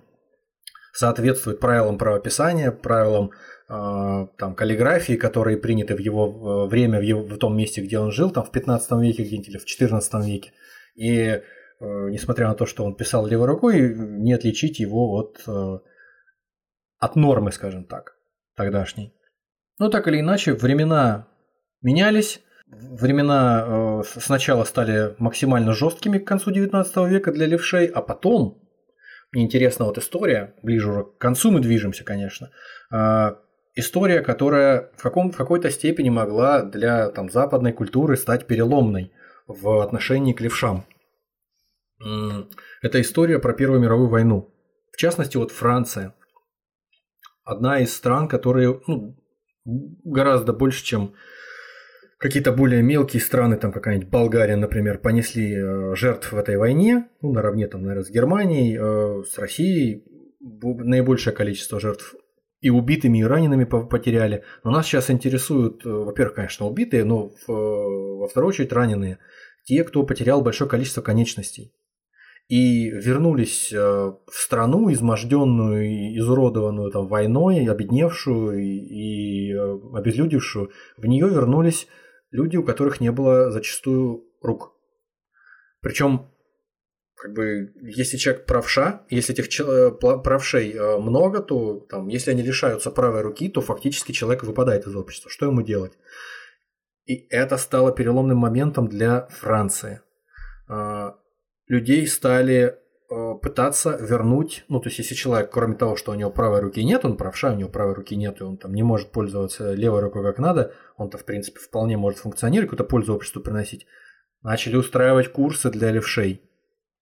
соответствует правилам правописания, правилам а, там, каллиграфии, которые приняты в его время, в, его, в том месте, где он жил, там в 15 веке где-нибудь или в 14 веке. И э, несмотря на то, что он писал левой рукой, не отличить его от, э, от нормы, скажем так, тогдашней. Но так или иначе, времена менялись, времена э, сначала стали максимально жесткими к концу 19 века для левшей, а потом, мне интересна вот история, ближе уже к концу мы движемся, конечно, а, история, которая в, каком, в какой-то степени могла для там, западной культуры стать переломной в отношении к левшам. Это история про Первую мировую войну. В частности, вот Франция. Одна из стран, которые ну, гораздо больше, чем какие-то более мелкие страны, там какая-нибудь Болгария, например, понесли э, жертв в этой войне, ну, наравне там, наверное, с Германией, э, с Россией, наибольшее количество жертв и убитыми, и ранеными потеряли. Но нас сейчас интересуют, э, во-первых, конечно, убитые, но в, во вторую очередь раненые. Те, кто потерял большое количество конечностей. И вернулись в страну, изможденную, изуродованную там, войной, обедневшую и, обезлюдившую. В нее вернулись люди, у которых не было зачастую рук. Причем как бы, если человек правша, если этих э, правшей э, много, то там, если они лишаются правой руки, то фактически человек выпадает из общества. Что ему делать? И это стало переломным моментом для Франции. А, людей стали пытаться вернуть, ну, то есть, если человек, кроме того, что у него правой руки нет, он правша, у него правой руки нет, и он там не может пользоваться левой рукой как надо, он-то, в принципе, вполне может функционировать, какую-то пользу обществу приносить, начали устраивать курсы для левшей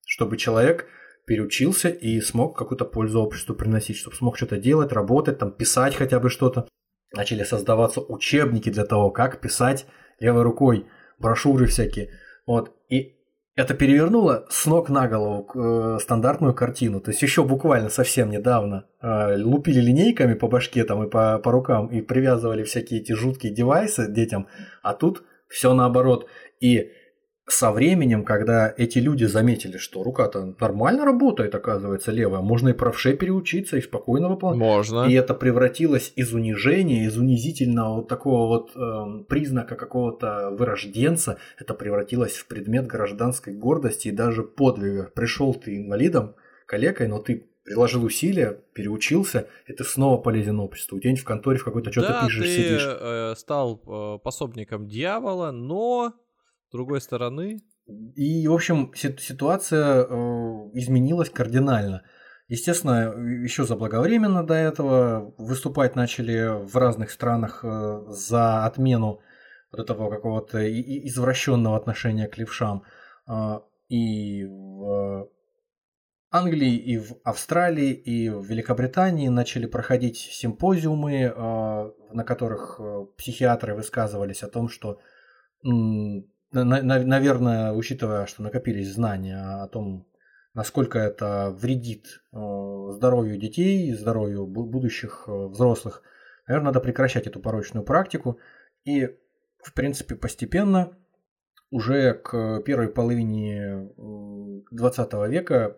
чтобы человек переучился и смог какую-то пользу обществу приносить, чтобы смог что-то делать, работать, там, писать хотя бы что-то. Начали создаваться учебники для того, как писать левой рукой, брошюры всякие. Вот. И это перевернуло с ног на голову э, стандартную картину. То есть еще буквально совсем недавно э, лупили линейками по башке там и по, по рукам и привязывали всякие эти жуткие девайсы детям, а тут все наоборот. И со временем, когда эти люди заметили, что рука-то нормально работает, оказывается, левая, можно и правше переучиться и спокойно выполнять. Можно. И это превратилось из унижения, из унизительного вот такого вот э, признака какого-то вырожденца, это превратилось в предмет гражданской гордости и даже подвига. Пришел ты инвалидом, калекой, но ты приложил усилия, переучился, и ты снова полезен обществу. Где-нибудь в конторе в какой-то что-то да, пишешь, ты, сидишь. Э, стал э, пособником дьявола, но другой стороны... И, в общем, ситуация э, изменилась кардинально. Естественно, еще заблаговременно до этого выступать начали в разных странах э, за отмену вот этого какого-то извращенного отношения к левшам. Э, и в Англии, и в Австралии, и в Великобритании начали проходить симпозиумы, на которых психиатры высказывались о том, что наверное, учитывая, что накопились знания о том, насколько это вредит э, здоровью детей, здоровью будущих э, взрослых, наверное, надо прекращать эту порочную практику и, в принципе, постепенно уже к первой половине 20 века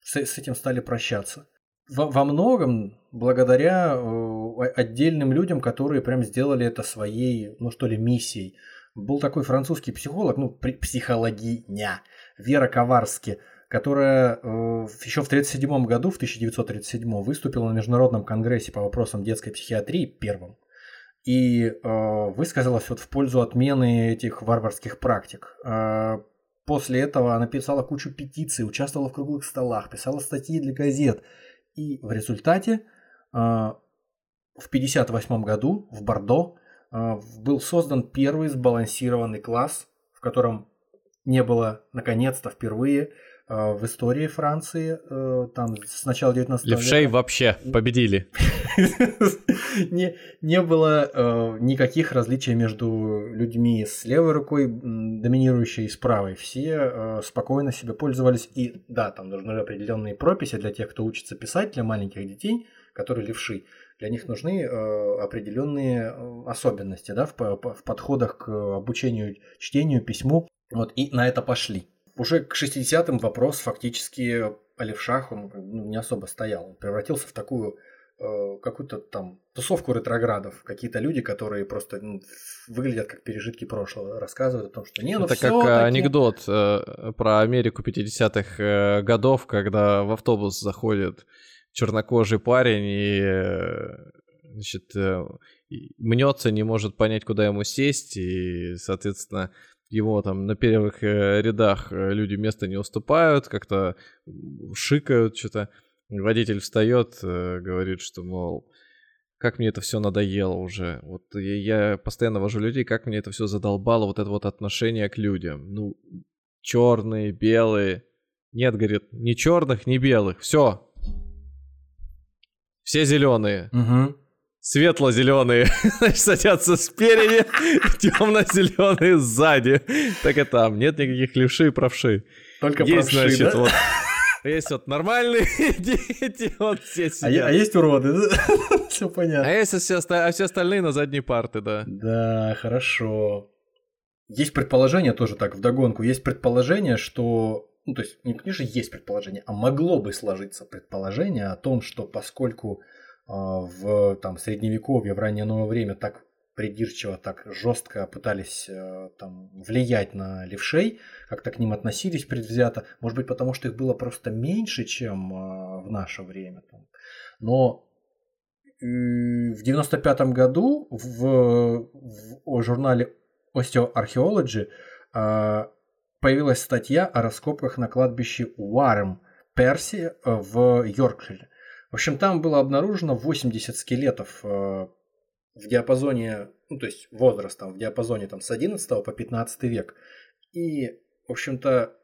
с, этим стали прощаться. Во, многом благодаря э, отдельным людям, которые прям сделали это своей, ну что ли, миссией – был такой французский психолог, ну, психологиня, Вера Коварски, которая э, еще в 1937 году, в 1937 выступила на Международном конгрессе по вопросам детской психиатрии первым. и э, высказалась вот в пользу отмены этих варварских практик. Э, после этого она писала кучу петиций, участвовала в круглых столах, писала статьи для газет. И в результате э, в 1958 году в Бордо был создан первый сбалансированный класс, в котором не было наконец-то впервые Э, в истории Франции, э, там с начала 19 века. Левшей вообще победили. *laughs* не, не было э, никаких различий между людьми с левой рукой, доминирующей, и с правой. Все спокойно себе пользовались. И да, там нужны определенные прописи для тех, кто учится писать, для маленьких детей, которые левши. Для них нужны определенные особенности да, в, в подходах к обучению, чтению, письму. Вот, и на это пошли уже к 60-м вопрос фактически о левшах он ну, не особо стоял. Он превратился в такую э, какую-то там тусовку ретроградов. Какие-то люди, которые просто ну, выглядят как пережитки прошлого, рассказывают о том, что не, ну Это как анекдот э, про Америку 50-х э, годов, когда в автобус заходит чернокожий парень и э, значит, э, мнется, не может понять, куда ему сесть, и, соответственно, его там на первых э, рядах люди места не уступают, как-то шикают что-то. Водитель встает, говорит, что, мол, как мне это все надоело уже. Вот я постоянно вожу людей, как мне это все задолбало, вот это вот отношение к людям. Ну, черные, белые. Нет, говорит, ни черных, ни белых. Все. Все зеленые. Угу светло-зеленые *laughs* садятся спереди, темно-зеленые сзади. Так и там, нет никаких левши и правши. Только есть, правши, значит, да? вот есть вот нормальные *laughs* дети, вот все сидят. А, а есть уроды, да? *laughs* все понятно. А есть все, а все остальные на задней парты, да. Да, хорошо. Есть предположение тоже так, вдогонку, есть предположение, что ну, то есть, не конечно, есть предположение, а могло бы сложиться предположение о том, что поскольку а, в там, средневековье, в раннее новое время так придирчиво, так жестко пытались э, там, влиять на левшей, как-то к ним относились предвзято, может быть, потому что их было просто меньше, чем а, в наше время. Но в 95 году в, в журнале Osteoarchaeology а, появилась статья о раскопках на кладбище Уарем, Перси э, в Йоркшире. В общем, там было обнаружено 80 скелетов э, в диапазоне, ну, то есть возрастом в диапазоне там, с 11 по 15 век. И, в общем-то,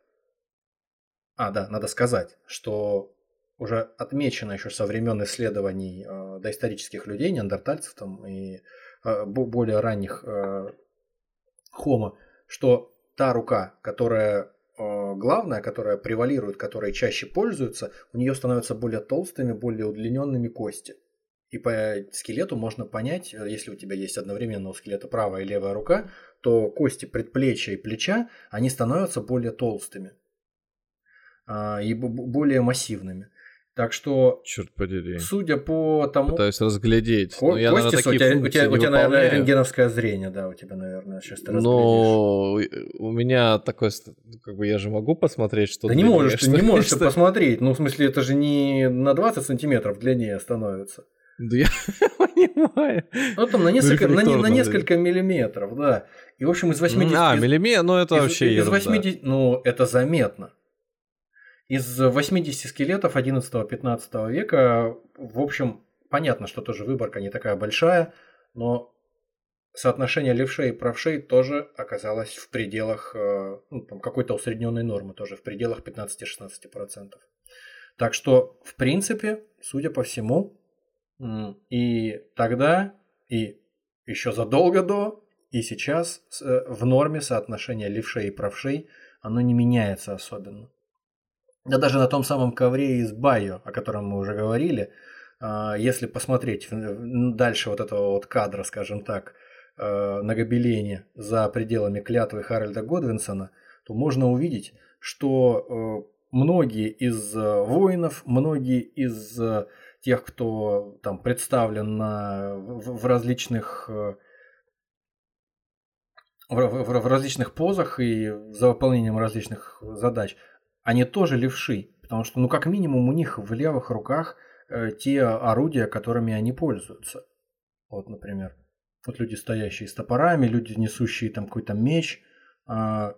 а, да, надо сказать, что уже отмечено еще со времен исследований э, доисторических людей, неандертальцев там, и э, более ранних э, хомо, что та рука, которая Э, главная, которая превалирует, которой чаще пользуются, у нее становятся более толстыми, более удлиненными кости. И по скелету можно понять, э, если у тебя есть одновременно у скелета правая и левая рука, то кости предплечья и плеча, они становятся более толстыми а, и более массивными. Так что, Черт подери. судя по тому... Пытаюсь разглядеть. Ко- я, наверное, такие у тебя, у тебя, у тебя наверное, рентгеновское зрение, да, у тебя, наверное, сейчас ты Но у меня такое, как бы я же могу посмотреть, что... Да не можешь, ты не можешь что... посмотреть. Ну, в смысле, это же не на 20 сантиметров длиннее становится. Да я *laughs* понимаю. Ну, там на несколько, на, на несколько миллиметров, да. И, в общем, из 80... А, миллиметр, ну это из, вообще из 80, Ну, это заметно. Из 80 скелетов 11-15 века, в общем, понятно, что тоже выборка не такая большая, но соотношение левшей и правшей тоже оказалось в пределах э, ну, там какой-то усредненной нормы, тоже в пределах 15-16%. Так что, в принципе, судя по всему, и тогда, и еще задолго до, и сейчас э, в норме соотношение левшей и правшей, оно не меняется особенно. Да даже на том самом ковре из Байо, о котором мы уже говорили, а, если посмотреть дальше вот этого вот кадра, скажем так, а, на гобелене за пределами клятвы Харальда Годвинсона, то можно увидеть, что а, многие из воинов, многие из тех, кто там представлен на, в, в различных в, в, в различных позах и за выполнением различных задач, они тоже левши, потому что, ну, как минимум, у них в левых руках э, те орудия, которыми они пользуются. Вот, например. Вот люди, стоящие с топорами, люди, несущие там какой-то меч. А,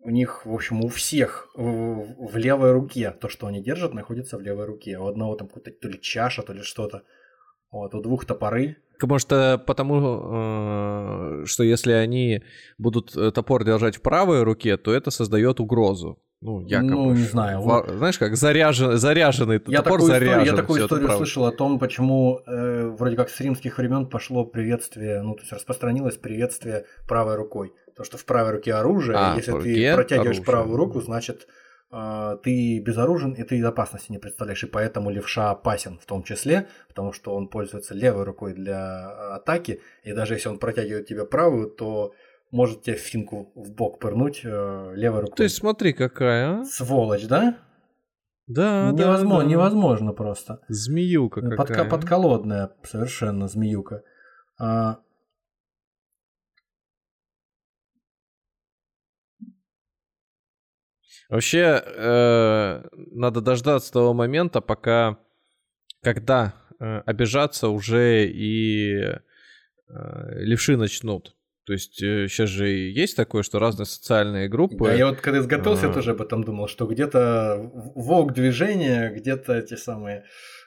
у них, в общем, у всех в, в левой руке то, что они держат, находится в левой руке. У одного там какой-то то ли чаша, то ли что-то. Вот, у двух топоры. Может, потому, э, что если они будут э, топор держать в правой руке, то это создает угрозу. Ну, якобы. Ну, не знаю. Во, знаешь, как заряжен, заряженный я топор такую заряжен. Историю, я такую историю слышал о том, почему э, вроде как с римских времен пошло приветствие, ну, то есть распространилось приветствие правой рукой. То, что в правой руке оружие, А, если ты протягиваешь оружие. правую руку, значит, э, ты безоружен и ты опасности не представляешь. И поэтому левша опасен в том числе, потому что он пользуется левой рукой для атаки. И даже если он протягивает тебе правую, то может тебе финку в бок пырнуть э, левой рукой. То есть смотри, какая, а? Сволочь, да? Да, да, невозможно, да. невозможно просто. Змеюка Подка- какая. подколодная совершенно змеюка. А, Вообще, э, надо дождаться того момента, пока, когда э, обижаться уже и э, левши начнут. То есть сейчас же и есть такое, что разные социальные группы. да, я вот когда изготовился, я А. тоже об этом думал, что где-то вок движение, где-то эти самые,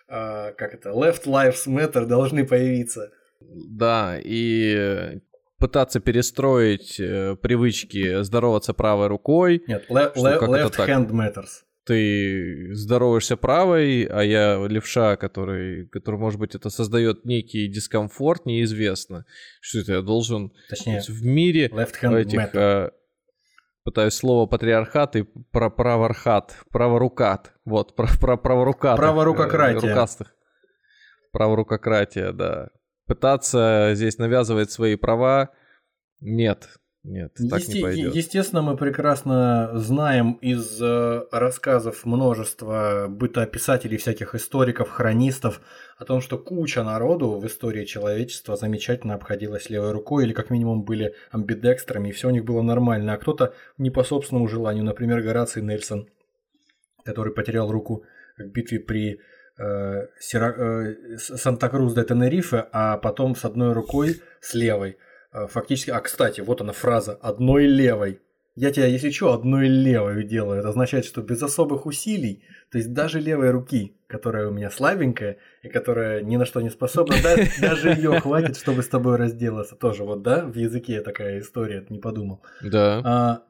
а, как это, left lives matter должны появиться. Да, и пытаться перестроить э, привычки здороваться правой рукой. Нет, le- le- left hand matters. Ты здороваешься правой, а я левша, который, который, может быть, это создает некий дискомфорт, неизвестно. Что это я должен Точнее, быть в мире left hand этих... matter. э, пытаюсь слово патриархат и про праворхат, праворукат. Вот, *laughs* про, про праворукатых. Праворукократия. э, Рукастых. Праворукократия, да. Пытаться здесь навязывать свои права, нет, нет, так не пойдет. Естественно, мы прекрасно знаем из э, рассказов множества бытоописателей, всяких историков, хронистов о том, что куча народу в истории человечества замечательно обходилась левой рукой или как минимум были амбидекстрами, и все у них было нормально, а кто-то не по собственному желанию, например, Гораций Нельсон, который потерял руку в битве при э, Сира- э, Санта-Крус де Тенерифе, а потом с одной рукой, с левой. Э, Фактически, а кстати, вот она фраза «одной левой». Я тебя, если что, одной левой делаю. Это означает, что без особых усилий, то есть даже левой руки, которая у меня слабенькая и которая ни на что не способна, да- *laughs* даже ее хватит, чтобы с тобой разделаться. Тоже вот, да, в языке такая история, не подумал. Да.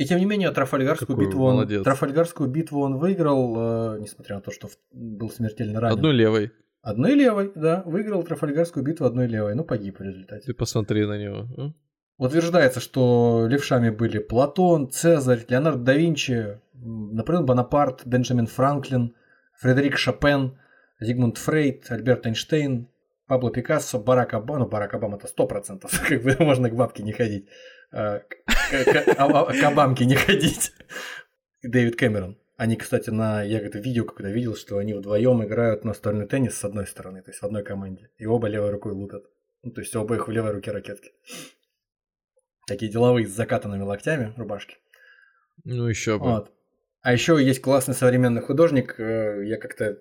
И тем не менее, Трафальгарскую Какой битву, он, молодец. Трафальгарскую битву он выиграл, э, несмотря на то, что был смертельно ранен. Одной левой. Одной левой, да, выиграл Трафальгарскую битву одной левой, ну погиб в результате. Ты посмотри на него. а. Утверждается, что левшами были Платон, Цезарь, Леонардо да Винчи, Наполеон Бонапарт, Бенджамин Франклин, Фредерик Шопен, Зигмунд Фрейд, Альберт Эйнштейн, Пабло Пикассо, Барак Обама, ну Барак Обама это сто процентов, *laughs* как бы можно к бабке не ходить, к, к- а- а- к Обамке не ходить. Дэвид Кэмерон. Они, кстати, на я это видео когда видел, что они вдвоем играют настольный теннис с одной стороны, то есть в одной команде, и оба левой рукой лупят. Ну, то есть оба их в левой руке ракетки. Такие деловые с закатанными локтями рубашки. Ну еще бы. Вот. А еще есть классный современный художник. э, Я как-то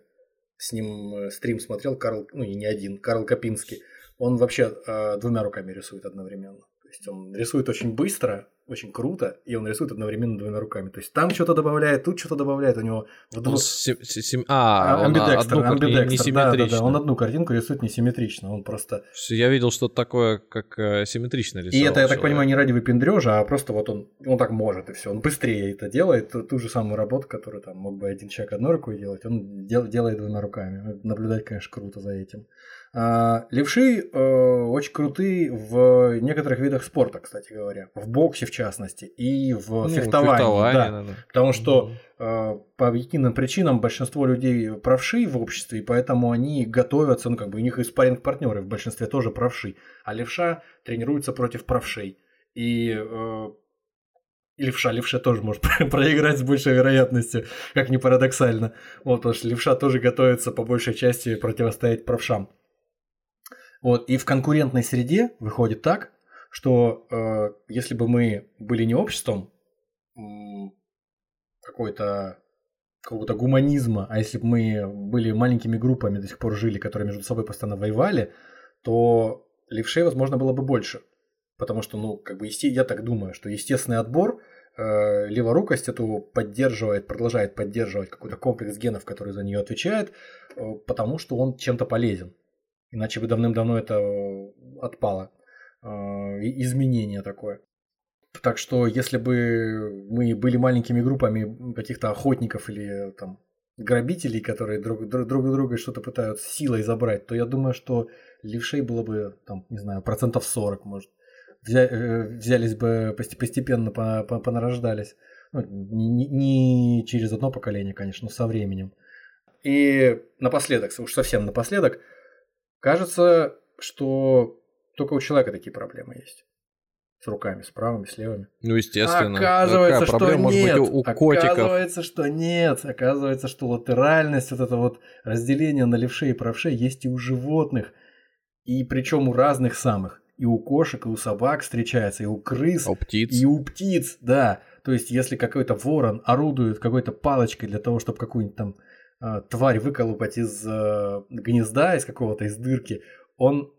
с ним э, стрим смотрел, Карл, ну и не один, Карл Копинский. Он вообще э, двумя руками рисует одновременно. То есть он рисует очень быстро, очень круто, и он рисует одновременно двумя руками. То есть там что-то добавляет, тут что-то добавляет. У него в Он сем- се- сем- А, он амбидекстер, одну да, да, да, он одну картинку рисует несимметрично, он просто... Я видел что-то такое, как э, симметрично рисовал И это, я так понимаю, не ради выпендрежа, а просто вот он, он так может, и все. Он быстрее это делает, ту, ту же самую работу, которую там мог бы один человек одной рукой делать, он дел- делает двумя руками. Наблюдать, конечно, круто за этим. А, левши э, очень крутые в некоторых видах спорта, кстати говоря. В боксе, в частности, и в Ну, фехтовании. фехтование, да. да. Потому что э, по объективным причинам большинство людей правши в обществе, и поэтому они готовятся, ну как бы у них и спарринг партнеры в большинстве тоже правши, а левша тренируется против правшей. И э, и левша, левша тоже может *laughs* проиграть с большей вероятностью, как ни парадоксально. Вот, потому что левша тоже готовится по большей части противостоять правшам. Вот, и в конкурентной среде выходит так, что э, если бы мы были не обществом, какой-то какого-то гуманизма, а если бы мы были маленькими группами до сих пор жили, которые между собой постоянно воевали, то левшей, возможно, было бы больше. Потому что, ну, как бы, я так думаю, что естественный отбор э, леворукость эту поддерживает, продолжает поддерживать какой-то комплекс генов, который за нее отвечает, э, потому что он чем-то полезен. Иначе бы давным-давно это э, отпало. Э, изменение такое. Так что если бы мы были маленькими группами каких-то охотников или там грабителей, которые друг, друг, друг друга что-то пытаются силой забрать, то я думаю, что левшей было бы, там, не знаю, процентов 40, может. Взя, э, взялись бы постепенно, понарождались. Ну, не, не через одно поколение, конечно, но со временем. И напоследок, уж совсем напоследок, кажется, что только у человека такие проблемы есть с руками, с правыми, с левыми. Ну, естественно. Оказывается, Какая что может нет. быть у, у котиков? Оказывается, что нет. Оказывается, что латеральность, вот это вот разделение на левшей и правшей есть и у животных. И причем у разных самых. И у кошек, и у собак встречается, и у крыс, а у птиц. и у птиц, да. То есть, если какой-то ворон орудует какой-то палочкой для того, чтобы какую-нибудь там тварь выколупать из э, гнезда, из какого-то, из дырки, он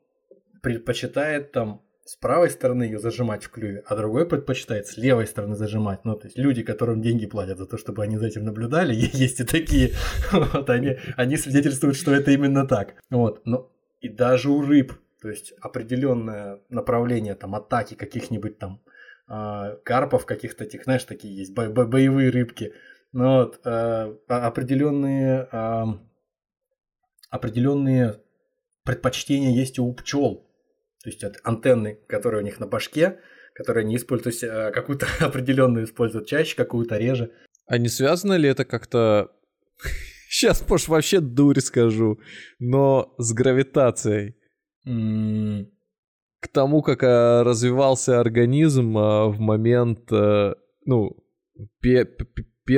предпочитает там с правой стороны ее зажимать в клюве, а другой предпочитает с левой стороны зажимать. Ну, то есть люди, которым деньги платят за то, чтобы они за этим наблюдали, *laughs* есть и такие. *laughs* Вот, они, они свидетельствуют, что это именно так. Вот, но и даже у рыб, то есть определенное направление там атаки каких-нибудь там э, карпов каких-то этих, знаешь, такие есть бо- бо- боевые рыбки. Ну, вот, э, определенные, э, определенные предпочтения есть у пчел то есть от антенны, которые у них на башке, которые они используют, э, какую-то *laughs* определенную используют чаще, какую-то реже. А не связано ли это как-то... *laughs* Сейчас, может, вообще дурь скажу, но с гравитацией. Mm. К тому, как э, развивался организм э, в момент, ну,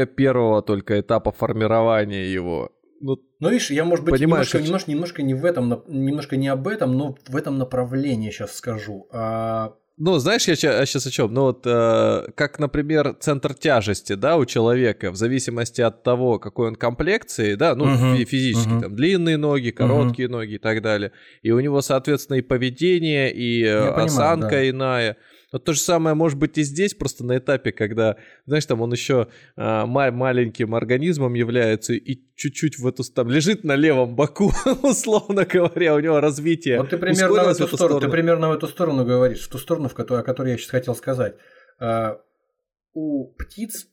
первого только этапа формирования его. Ну, ну, видишь, я, может быть, немножко, немножко, немножко не в этом, немножко не об этом, но в этом направлении сейчас скажу. А... Ну, знаешь, я сейчас о чем? Ну, вот э, как, например, центр тяжести, да, у человека, в зависимости от того, какой он комплекции, да, ну, uh-huh, физически, uh-huh. там, длинные ноги, короткие uh-huh. ноги и так далее. И у него, соответственно, и поведение, и я осанка понимаю, да. иная. Вот то же самое может быть и здесь, просто на этапе, когда, знаешь, там он еще а, маленьким организмом является и чуть-чуть в эту там лежит на левом боку, *laughs* условно говоря, у него развитие. Вот ты примерно в эту, эту сторону, ты примерно в эту сторону говоришь, в ту сторону, в которую, о которой я сейчас хотел сказать. А, у птиц,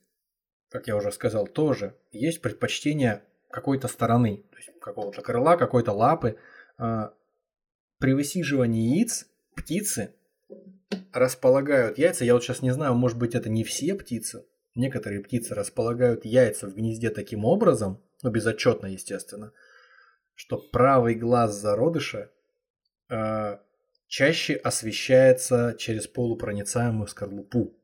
как я уже сказал, тоже есть предпочтение какой-то стороны, то есть какого-то крыла, какой-то лапы. А, при высиживании яиц птицы располагают яйца, я вот сейчас не знаю, может быть это не все птицы, некоторые птицы располагают яйца в гнезде таким образом, ну безотчетно, естественно, что правый глаз зародыша э, чаще освещается через полупроницаемую скорлупу.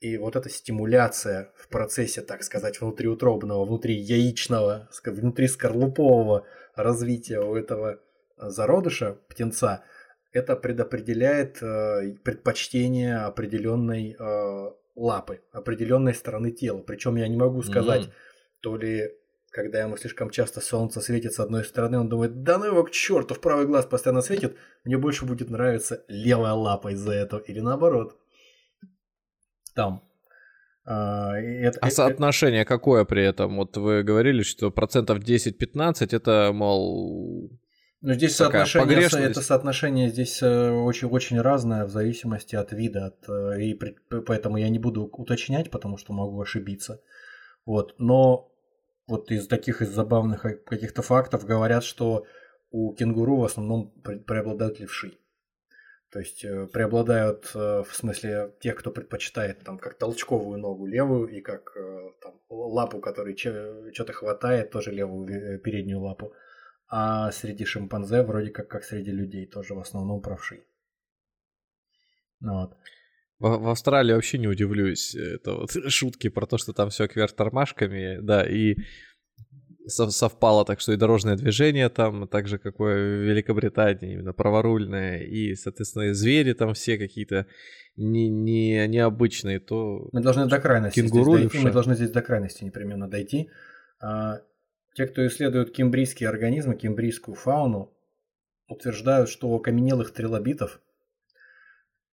И вот эта стимуляция в процессе, так сказать, внутриутробного, внутри яичного, внутри скорлупового развития у этого зародыша, птенца – это предопределяет э, предпочтение определенной э, лапы, определенной стороны тела. Причем я не могу сказать, mm-hmm. то ли когда ему слишком часто солнце светит с одной стороны, он думает, да ну его к черту, в правый глаз постоянно светит, мне больше будет нравиться левая лапа из-за этого, или наоборот. Там. А, это, а соотношение какое при этом? Вот вы говорили, что процентов 10-15 это, мол, но здесь соотношение, это соотношение здесь очень-очень э, разное в зависимости от вида, от, э, и поэтому я не буду уточнять, потому что могу ошибиться. Вот, но вот из таких из забавных э, каких-то фактов говорят, что у кенгуру в основном преобладают левши. То есть преобладают в смысле тех, кто предпочитает там как толчковую ногу левую и как там, лапу, которой что-то хватает, тоже левую переднюю лапу а среди шимпанзе вроде как, как среди людей, тоже в основном правши. Ну вот. В, в Австралии вообще не удивлюсь. Это вот *laughs* шутки про то, что там все кверх тормашками, да, и совпало так, что и дорожное движение там, так же, как в Великобритании, именно праворульное, и, соответственно, и звери там все какие-то не, не, необычные, то... Мы должны до крайности кенгуру здесь дойти, мы должны здесь до крайности непременно дойти. А, те, кто исследует кембрийские организмы, кембрийскую фауну, утверждают, что у окаменелых трилобитов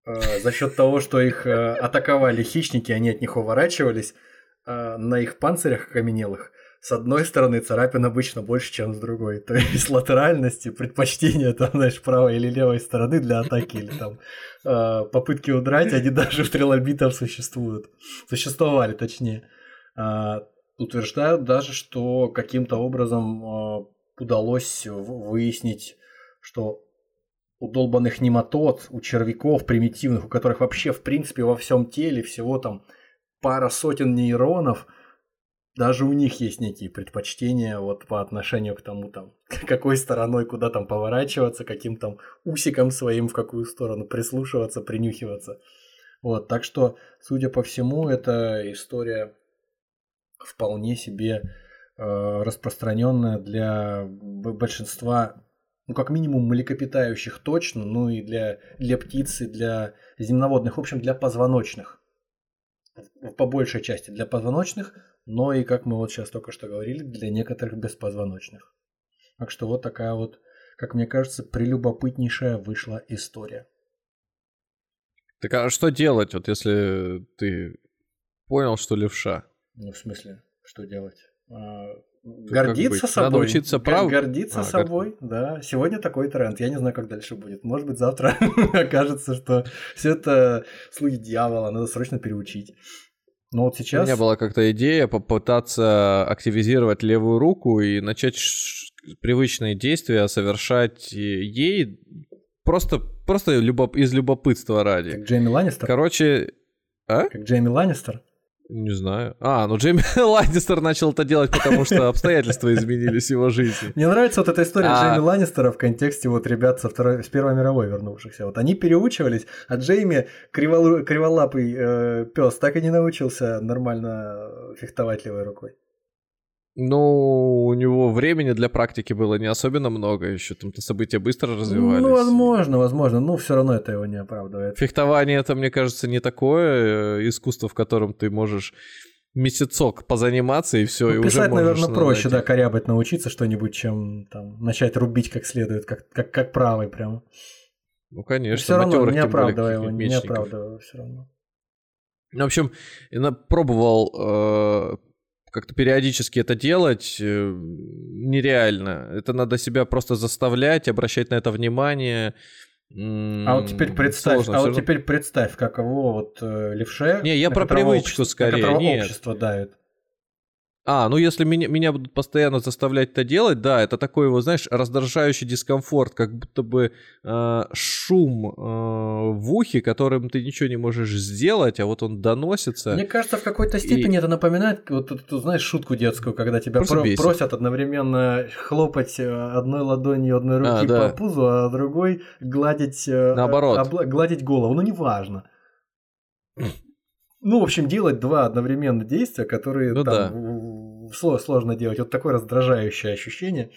э, за счет того, что их э, атаковали хищники, они от них уворачивались, э, на их панцирях окаменелых с одной стороны царапин обычно больше, чем с другой. То есть латеральности, предпочтения там, знаешь, правой или левой стороны для атаки или там э, попытки удрать, они даже в трилобитов существуют. Существовали, точнее. Э, утверждают даже, что каким-то образом э, удалось выяснить, что у долбанных нематод, у червяков примитивных, у которых вообще в принципе во всем теле всего там пара сотен нейронов – даже у них есть некие предпочтения вот по отношению к тому, там, *laughs* какой стороной куда там поворачиваться, каким там усиком своим в какую сторону прислушиваться, принюхиваться. Вот, так что, судя по всему, эта история вполне себе э, распространенная для большинства, ну, как минимум, млекопитающих точно, ну и для, для птиц, и для земноводных, в общем, для позвоночных. По большей части для позвоночных, но и, как мы вот сейчас только что говорили, для некоторых беспозвоночных. Так что вот такая вот, как мне кажется, прелюбопытнейшая вышла история. Так а что делать, вот если ты понял, что левша? Ну, в смысле, что делать? А, гордиться собой. Надо учиться прав... Гордиться а, собой, как... да. Сегодня такой тренд. Я не знаю, как дальше будет. Может быть, завтра *laughs* окажется, что все это слуги дьявола, надо срочно переучить. Но вот сейчас... У меня была как-то идея попытаться активизировать левую руку и начать привычные действия совершать ей просто, просто любоп... из любопытства ради. Как Джейми Ланнистер? Короче... А? Как Джейми Ланнистер? Не знаю. А, ну Джейми *laughs* Ланнистер начал это делать, потому что *laughs* обстоятельства изменились его жизни. Мне нравится вот эта история а... Джейми Ланнистера в контексте вот ребят со второй, с Первой мировой вернувшихся. Вот они переучивались, а Джейми, кривол, криволапый э, пес, так и не научился нормально фехтовать левой рукой. Ну, у него времени для практики было не особенно много, еще там-то события быстро развивались. Ну, возможно, возможно, но все равно это его не оправдывает. Фехтование это, мне кажется, не такое э, искусство, в котором ты можешь месяцок позаниматься и все, ну, и писать, уже наверное, проще, да, корябать научиться что-нибудь, чем там начать рубить как следует, как, как, как правый прямо. Ну, конечно. Все равно не оправдывая его, не оправдывая все равно. Ну, в общем, я пробовал э, как-то периодически это делать э, нереально. Это надо себя просто заставлять, обращать на это внимание. А вот теперь представь, Сложно, а вот теперь представь, каково вот э, левше. Не, я про привычку скорее. На Нет. общество давит. А, ну если меня, меня будут постоянно заставлять это делать, да, это такой, вот, знаешь, раздражающий дискомфорт, как будто бы э, шум э, в ухе, которым ты ничего не можешь сделать, а вот он доносится. Мне кажется, в какой-то степени и... это напоминает, вот ты, ты знаешь, шутку детскую, когда тебя про- просят одновременно хлопать э, одной ладонью одной руки а, да. по пузу, а другой гладить, э, Наоборот. Обла- гладить голову. Ну, неважно. *clears throat* Ну, в общем, делать два одновременно действия, которые ну, там да. сложно делать. Вот такое раздражающее ощущение.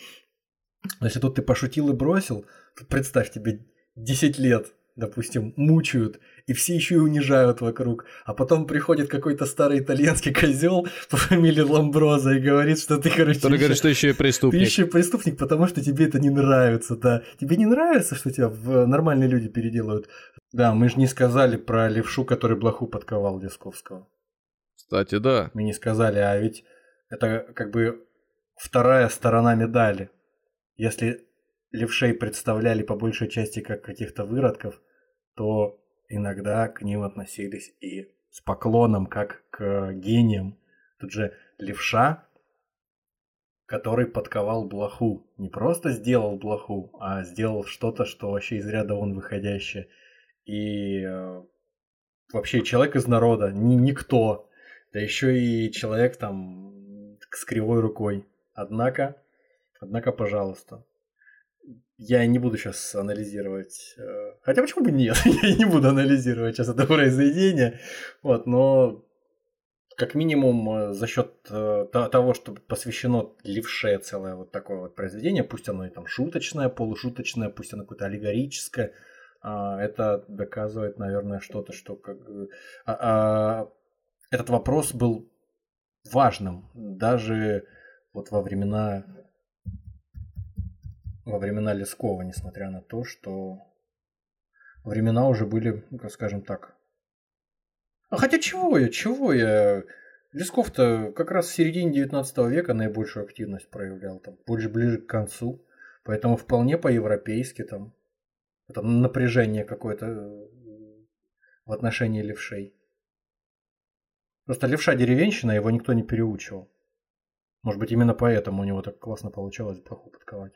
Если тут ты пошутил и бросил, то представь тебе 10 лет, допустим, мучают, и все еще и унижают вокруг. А потом приходит какой-то старый итальянский козел по фамилии Ламброза и говорит, что ты, короче... Который говорит, что еще и преступник. Ты еще и преступник, потому что тебе это не нравится, да. Тебе не нравится, что тебя в нормальные люди переделают да, мы же не сказали про левшу, который блоху подковал Лесковского. Кстати, да. Мы не сказали, а ведь это как бы вторая сторона медали. Если левшей представляли по большей части как каких-то выродков, то иногда к ним относились и с поклоном, как к гениям. Тут же левша, который подковал блоху. Не просто сделал блоху, а сделал что-то, что вообще из ряда он выходящее – и э, вообще человек из народа, ни, никто, да еще и человек там с кривой рукой. Однако, однако, пожалуйста, я не буду сейчас анализировать, э, хотя почему бы нет, *laughs* я не буду анализировать сейчас это произведение, вот, но как минимум э, за счет того, что посвящено левше целое вот такое вот произведение, пусть оно и там шуточное, полушуточное, пусть оно какое-то аллегорическое, а, это доказывает, наверное, что-то, что как а, а, этот вопрос был важным даже вот во времена во времена Лескова, несмотря на то, что времена уже были, ну, скажем так. А хотя чего я, чего я? Лесков-то как раз в середине 19 века наибольшую активность проявлял, там, больше ближе к концу. Поэтому вполне по-европейски там, там напряжение какое-то э, в отношении левшей. Просто левша деревенщина, его никто не переучивал. Может быть, именно поэтому у него так классно получалось плохо подковать.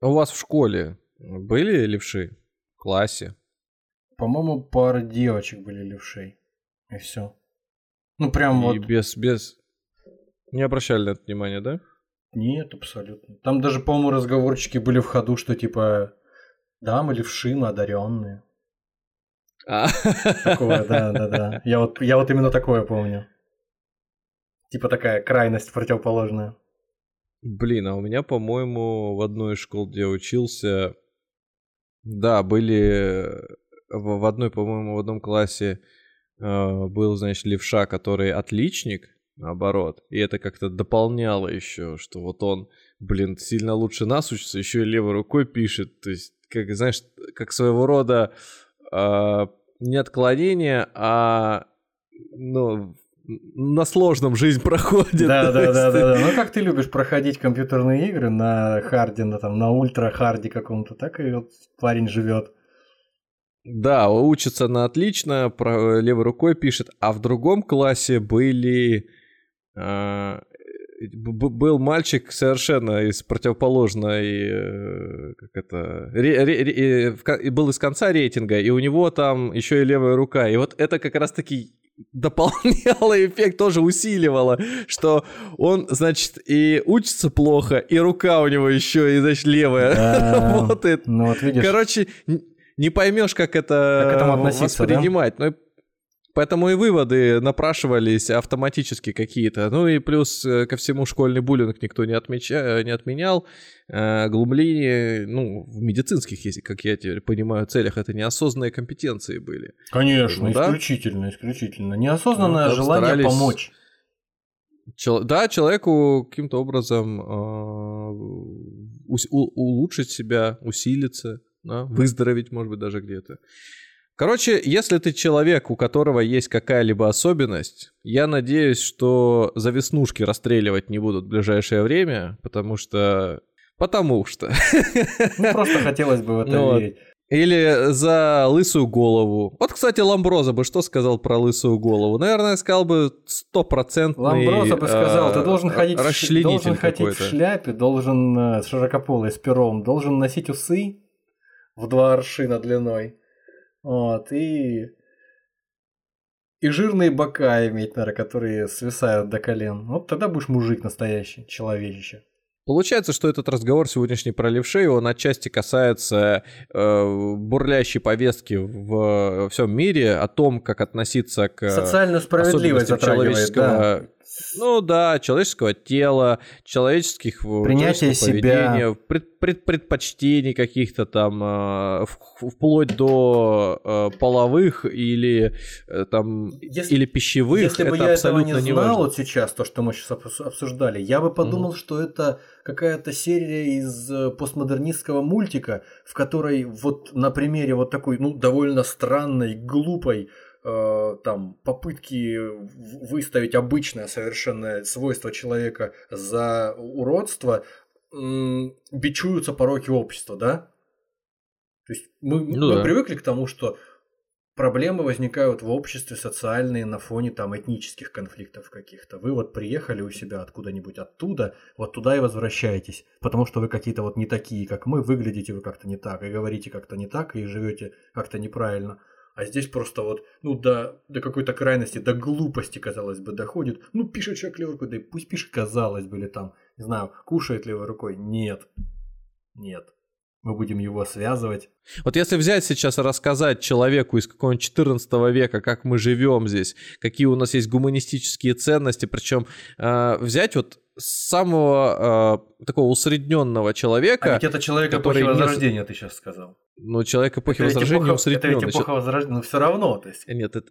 А у вас в школе были левши? В классе? По-моему, пара девочек были левшей. И все. Ну, прям И вот. без, без... Не обращали на это внимания, да? Нет, абсолютно. Там даже, по-моему, разговорчики были в ходу, что типа да, мы левши, мы одаренные. А. Такое, да, да, да. *laughs* Я вот, я вот именно такое помню. Типа такая крайность противоположная. Блин, а у меня, по-моему, в одной из школ, где я учился, да, были в, одной, по-моему, в одном классе э, был, значит, левша, который отличник, наоборот, и это как-то дополняло еще, что вот он, блин, сильно лучше нас учится, еще и левой рукой пишет, то есть, как, знаешь, как своего рода э, не отклонение, а, ну, на сложном жизнь *laughs* проходит. Да, да, да, да, да. Ну как ты любишь проходить компьютерные игры на харде, на там на ультра харде каком-то, так и вот парень живет. Да, учится на отлично, левой рукой пишет, а в другом классе были э, был мальчик совершенно из противоположной, э, как это, ре, ре, ре, был из конца рейтинга, и у него там еще и левая рука. И вот это как раз-таки дополняло эффект, тоже усиливало, что он, значит, и учится плохо, и рука у него еще, и, значит, левая да, работает. Ну, вот видишь. Короче, не поймешь, как это как воспринимать. Да? Но Поэтому и выводы напрашивались автоматически какие-то. Ну и плюс э, ко всему школьный буллинг никто не, отмеча... не отменял. Э, глумление, ну, в медицинских, если, как я теперь понимаю, целях это неосознанные компетенции были. Конечно, ну, исключительно, да? исключительно. Неосознанное ну, желание старались... помочь. Чел... Да, человеку каким-то образом э, у... улучшить себя, усилиться, да? выздороветь, может быть, даже где-то. Короче, если ты человек, у которого есть какая-либо особенность, я надеюсь, что за веснушки расстреливать не будут в ближайшее время, потому что... Потому что. Ну, просто хотелось бы в это ну, верить. Или за лысую голову. Вот, кстати, Ламброза бы что сказал про лысую голову? Наверное, сказал бы стопроцентный Ламброза бы сказал, ты должен ходить, должен ходить в шляпе, должен э, широкополый с пером, должен носить усы в два аршина длиной. Вот, и... И жирные бока иметь, наверное, которые свисают до колен. Вот тогда будешь мужик настоящий, человечище. Получается, что этот разговор сегодняшний про левшей, он отчасти касается э, бурлящей повестки в, во всем мире о том, как относиться к Социальную справедливость человеческого, да. Ну да, человеческого тела, человеческих принятия себя, пред, пред, предпочтений каких-то там, э, вплоть до э, половых или э, там если, или пищевых. Если бы я этого не знал вот сейчас, то, что мы сейчас обсуждали, я бы подумал, mm-hmm. что это какая-то серия из э, постмодернистского мультика, в которой вот на примере вот такой, ну, довольно странной, глупой э, там попытки выставить обычное совершенное свойство человека за уродство бичуются пороки общества, да? То есть мы, ну, мы да. привыкли к тому, что проблемы возникают в обществе социальные на фоне там этнических конфликтов каких-то. Вы вот приехали у себя откуда-нибудь оттуда, вот туда и возвращаетесь, потому что вы какие-то вот не такие, как мы, выглядите вы как-то не так, и говорите как-то не так, и живете как-то неправильно. А здесь просто вот, ну, до, до какой-то крайности, до глупости, казалось бы, доходит. Ну, пишет человек левой рукой, да и пусть пишет, казалось бы, или там, не знаю, кушает левой рукой. Нет. Нет мы будем его связывать. Вот если взять сейчас и рассказать человеку из какого-нибудь 14 века, как мы живем здесь, какие у нас есть гуманистические ценности, причем э, взять вот самого э, такого усредненного человека. А ведь это человек эпохи Возрождения, не... ты сейчас сказал. Ну, человек эпохи это Возрождения эпоха, усредненный. Это ведь эпоха Возрождения, но все равно. То есть... Нет, это,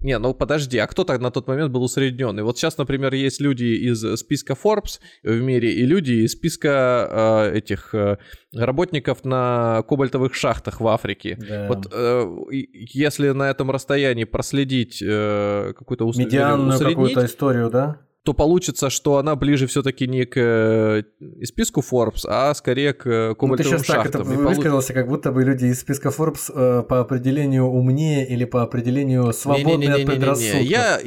Не, ну подожди, а кто так на тот момент был усредненный? Вот сейчас, например, есть люди из списка Forbes в мире и люди из списка э, этих э, работников на кобальтовых шахтах в Африке. Да. Вот э, если на этом расстоянии проследить э, какую-то ус... Медианную какую-то историю, да? То получится, что она ближе все-таки не к э, списку Forbes, а скорее к ну, кобальтовым ну, шахтам. так это высказался, как будто бы люди из списка Forbes э, по определению умнее или по определению свободнее от предрассудков. Я,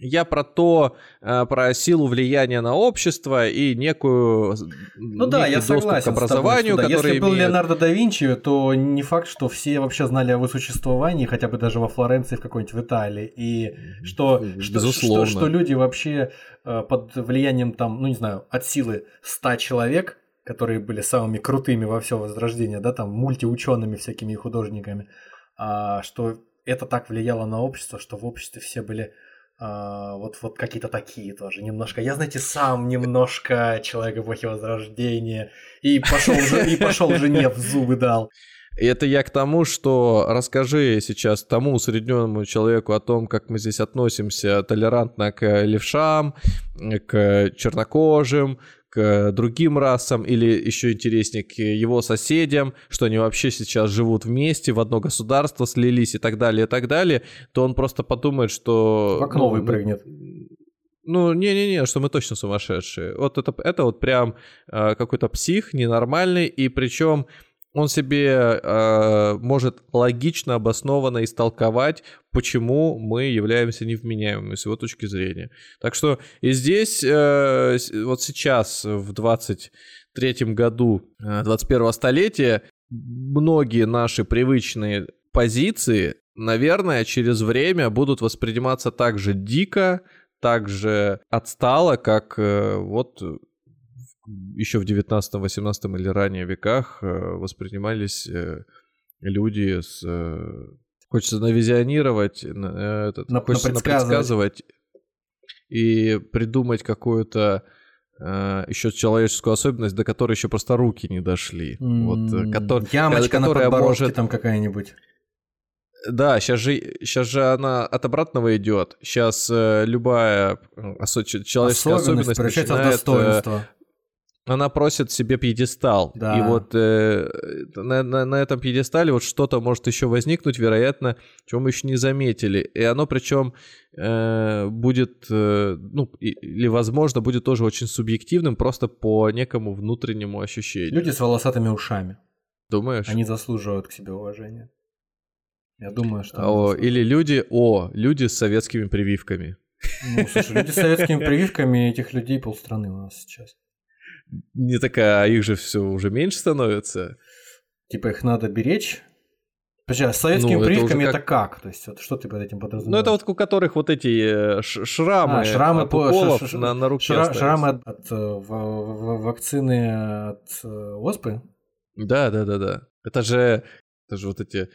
я про то, э, про силу влияния на общество и некую Ну да, я согласен к образованию, тобой, который Если был имеет... Леонардо да Винчи, то не факт, что все вообще знали о его существовании, хотя бы даже во Флоренции, в какой-нибудь в Италии, и что, что, что, что люди вообще э, под влиянием там, ну не знаю, от силы 100 человек, которые были самыми крутыми во все Возрождение, да, там мультиучеными всякими художниками, а, что это так влияло на общество, что в обществе все были а, вот, вот какие-то такие тоже немножко. Я, знаете, сам немножко человек эпохи Возрождения. И пошел, и пошел жене в зубы дал. Это я к тому, что расскажи сейчас тому усредненному человеку о том, как мы здесь относимся толерантно к левшам, к чернокожим, к другим расам или еще интереснее к его соседям, что они вообще сейчас живут вместе, в одно государство слились и так далее, и так далее, то он просто подумает, что... В окно ну, выпрыгнет. Ну, не-не-не, что мы точно сумасшедшие. Вот это, это вот прям э, какой-то псих ненормальный, и причем он себе э, может логично, обоснованно истолковать, почему мы являемся невменяемыми с его точки зрения. Так что и здесь, э, вот сейчас, в 23-м году э, 21-го столетия, многие наши привычные позиции, наверное, через время будут восприниматься так же дико, так же отстало, как э, вот еще в 19, 18 или ранее веках э, воспринимались э, люди с... Э, хочется навизионировать, этот, на, хочется напредсказывать. и придумать какую-то еще человеческую особенность, до которой еще просто руки не дошли. Вот, который, Ямочка которая на может там какая-нибудь. Да, сейчас же, сейчас же она от обратного идет. Сейчас э, любая осо- человеческая особенность, особенность начинает, в достоинство она просит себе пьедестал. Да. И вот э, на, на, на этом пьедестале вот что-то может еще возникнуть, вероятно, чего мы еще не заметили. И оно причем э, будет, э, ну, или возможно, будет тоже очень субъективным, просто по некому внутреннему ощущению. Люди с волосатыми ушами. Думаешь? Они заслуживают к себе уважения. Я думаю, что... О, или люди, о, люди с советскими прививками. Ну, слушай, люди с советскими прививками, этих людей полстраны у нас сейчас не такая, а их же все уже меньше становится. Типа их надо беречь. Подожди, а с советскими ну, прививками это, как... это как? То есть, вот, что ты под этим подразумеваешь? Ну, это вот у которых вот эти э, шрамы, а, шрамы от уколов ш- ш- на, на руке шра- Шрамы от, от в, в, вакцины от э, оспы? Да, да, да, да. Это же, это же вот эти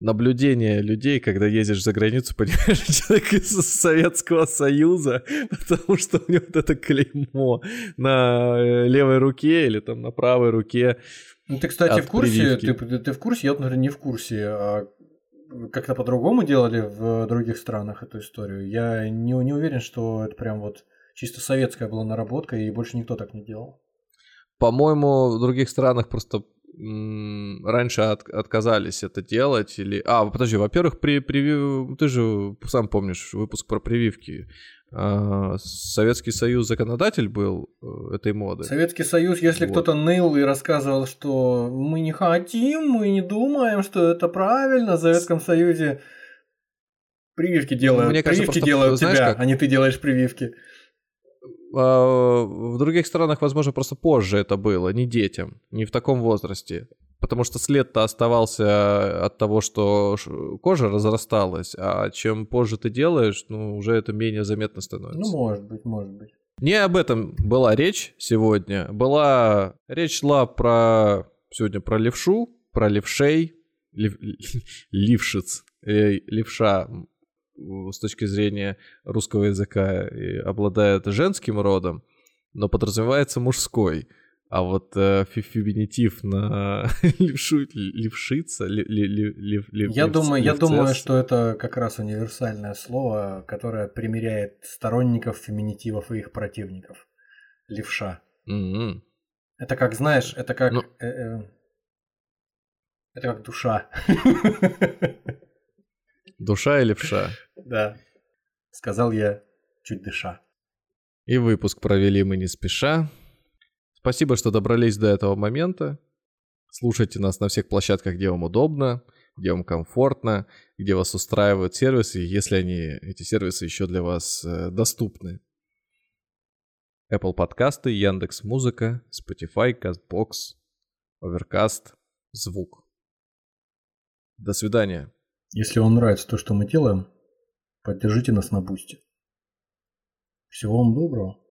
наблюдение людей, когда ездишь за границу, *laughs* понимаешь, человек из Советского Союза, потому что у него вот это клеймо на э, левой руке или там на правой руке. Ну, ты, кстати, в курсе, ты, ты в курсе, я, например, не в курсе, а как-то по-другому делали в других странах эту историю. Я не, не уверен, что это прям вот чисто советская была наработка, и больше никто так не делал. По-моему, в других странах просто раньше от, отказались это делать или... А, подожди, во-первых, при, при... ты же сам помнишь выпуск про прививки. А, Советский Союз законодатель был э, этой моды. Советский Союз, если вот. кто-то ныл и рассказывал, что мы не хотим, мы не думаем, что это правильно, в Советском Союзе прививки делают, Мне прививки кажется, делают знаешь, тебя, как... а не ты делаешь прививки. А, в других странах, возможно, просто позже это было, не детям, не в таком возрасте. Потому что след-то оставался от того, что кожа разрасталась, а чем позже ты делаешь, ну, уже это менее заметно становится. Ну, может быть, может быть. Не об этом была речь сегодня. Была речь шла про сегодня про левшу, про левшей, лев, *laughs* лившиц, э, левша с точки зрения русского языка и обладает женским родом, но подразумевается мужской. А вот э, феминитив на *laughs* левшу, левшица, ли, ли, ли, я, думаю, я думаю, что это как раз универсальное слово, которое примеряет сторонников феминитивов и их противников. Левша. Mm-hmm. Это как, знаешь, это как... Ну... Э, э, это как душа. *laughs* Душа и левша. *laughs* Да. Сказал я, чуть дыша. И выпуск провели мы не спеша. Спасибо, что добрались до этого момента. Слушайте нас на всех площадках, где вам удобно, где вам комфортно, где вас устраивают сервисы, если они, эти сервисы еще для вас э, доступны. Apple подкасты, Яндекс Музыка, Spotify, CastBox, Overcast, Звук. До свидания. Если вам нравится то, что мы делаем, поддержите нас на бусте. Всего вам доброго.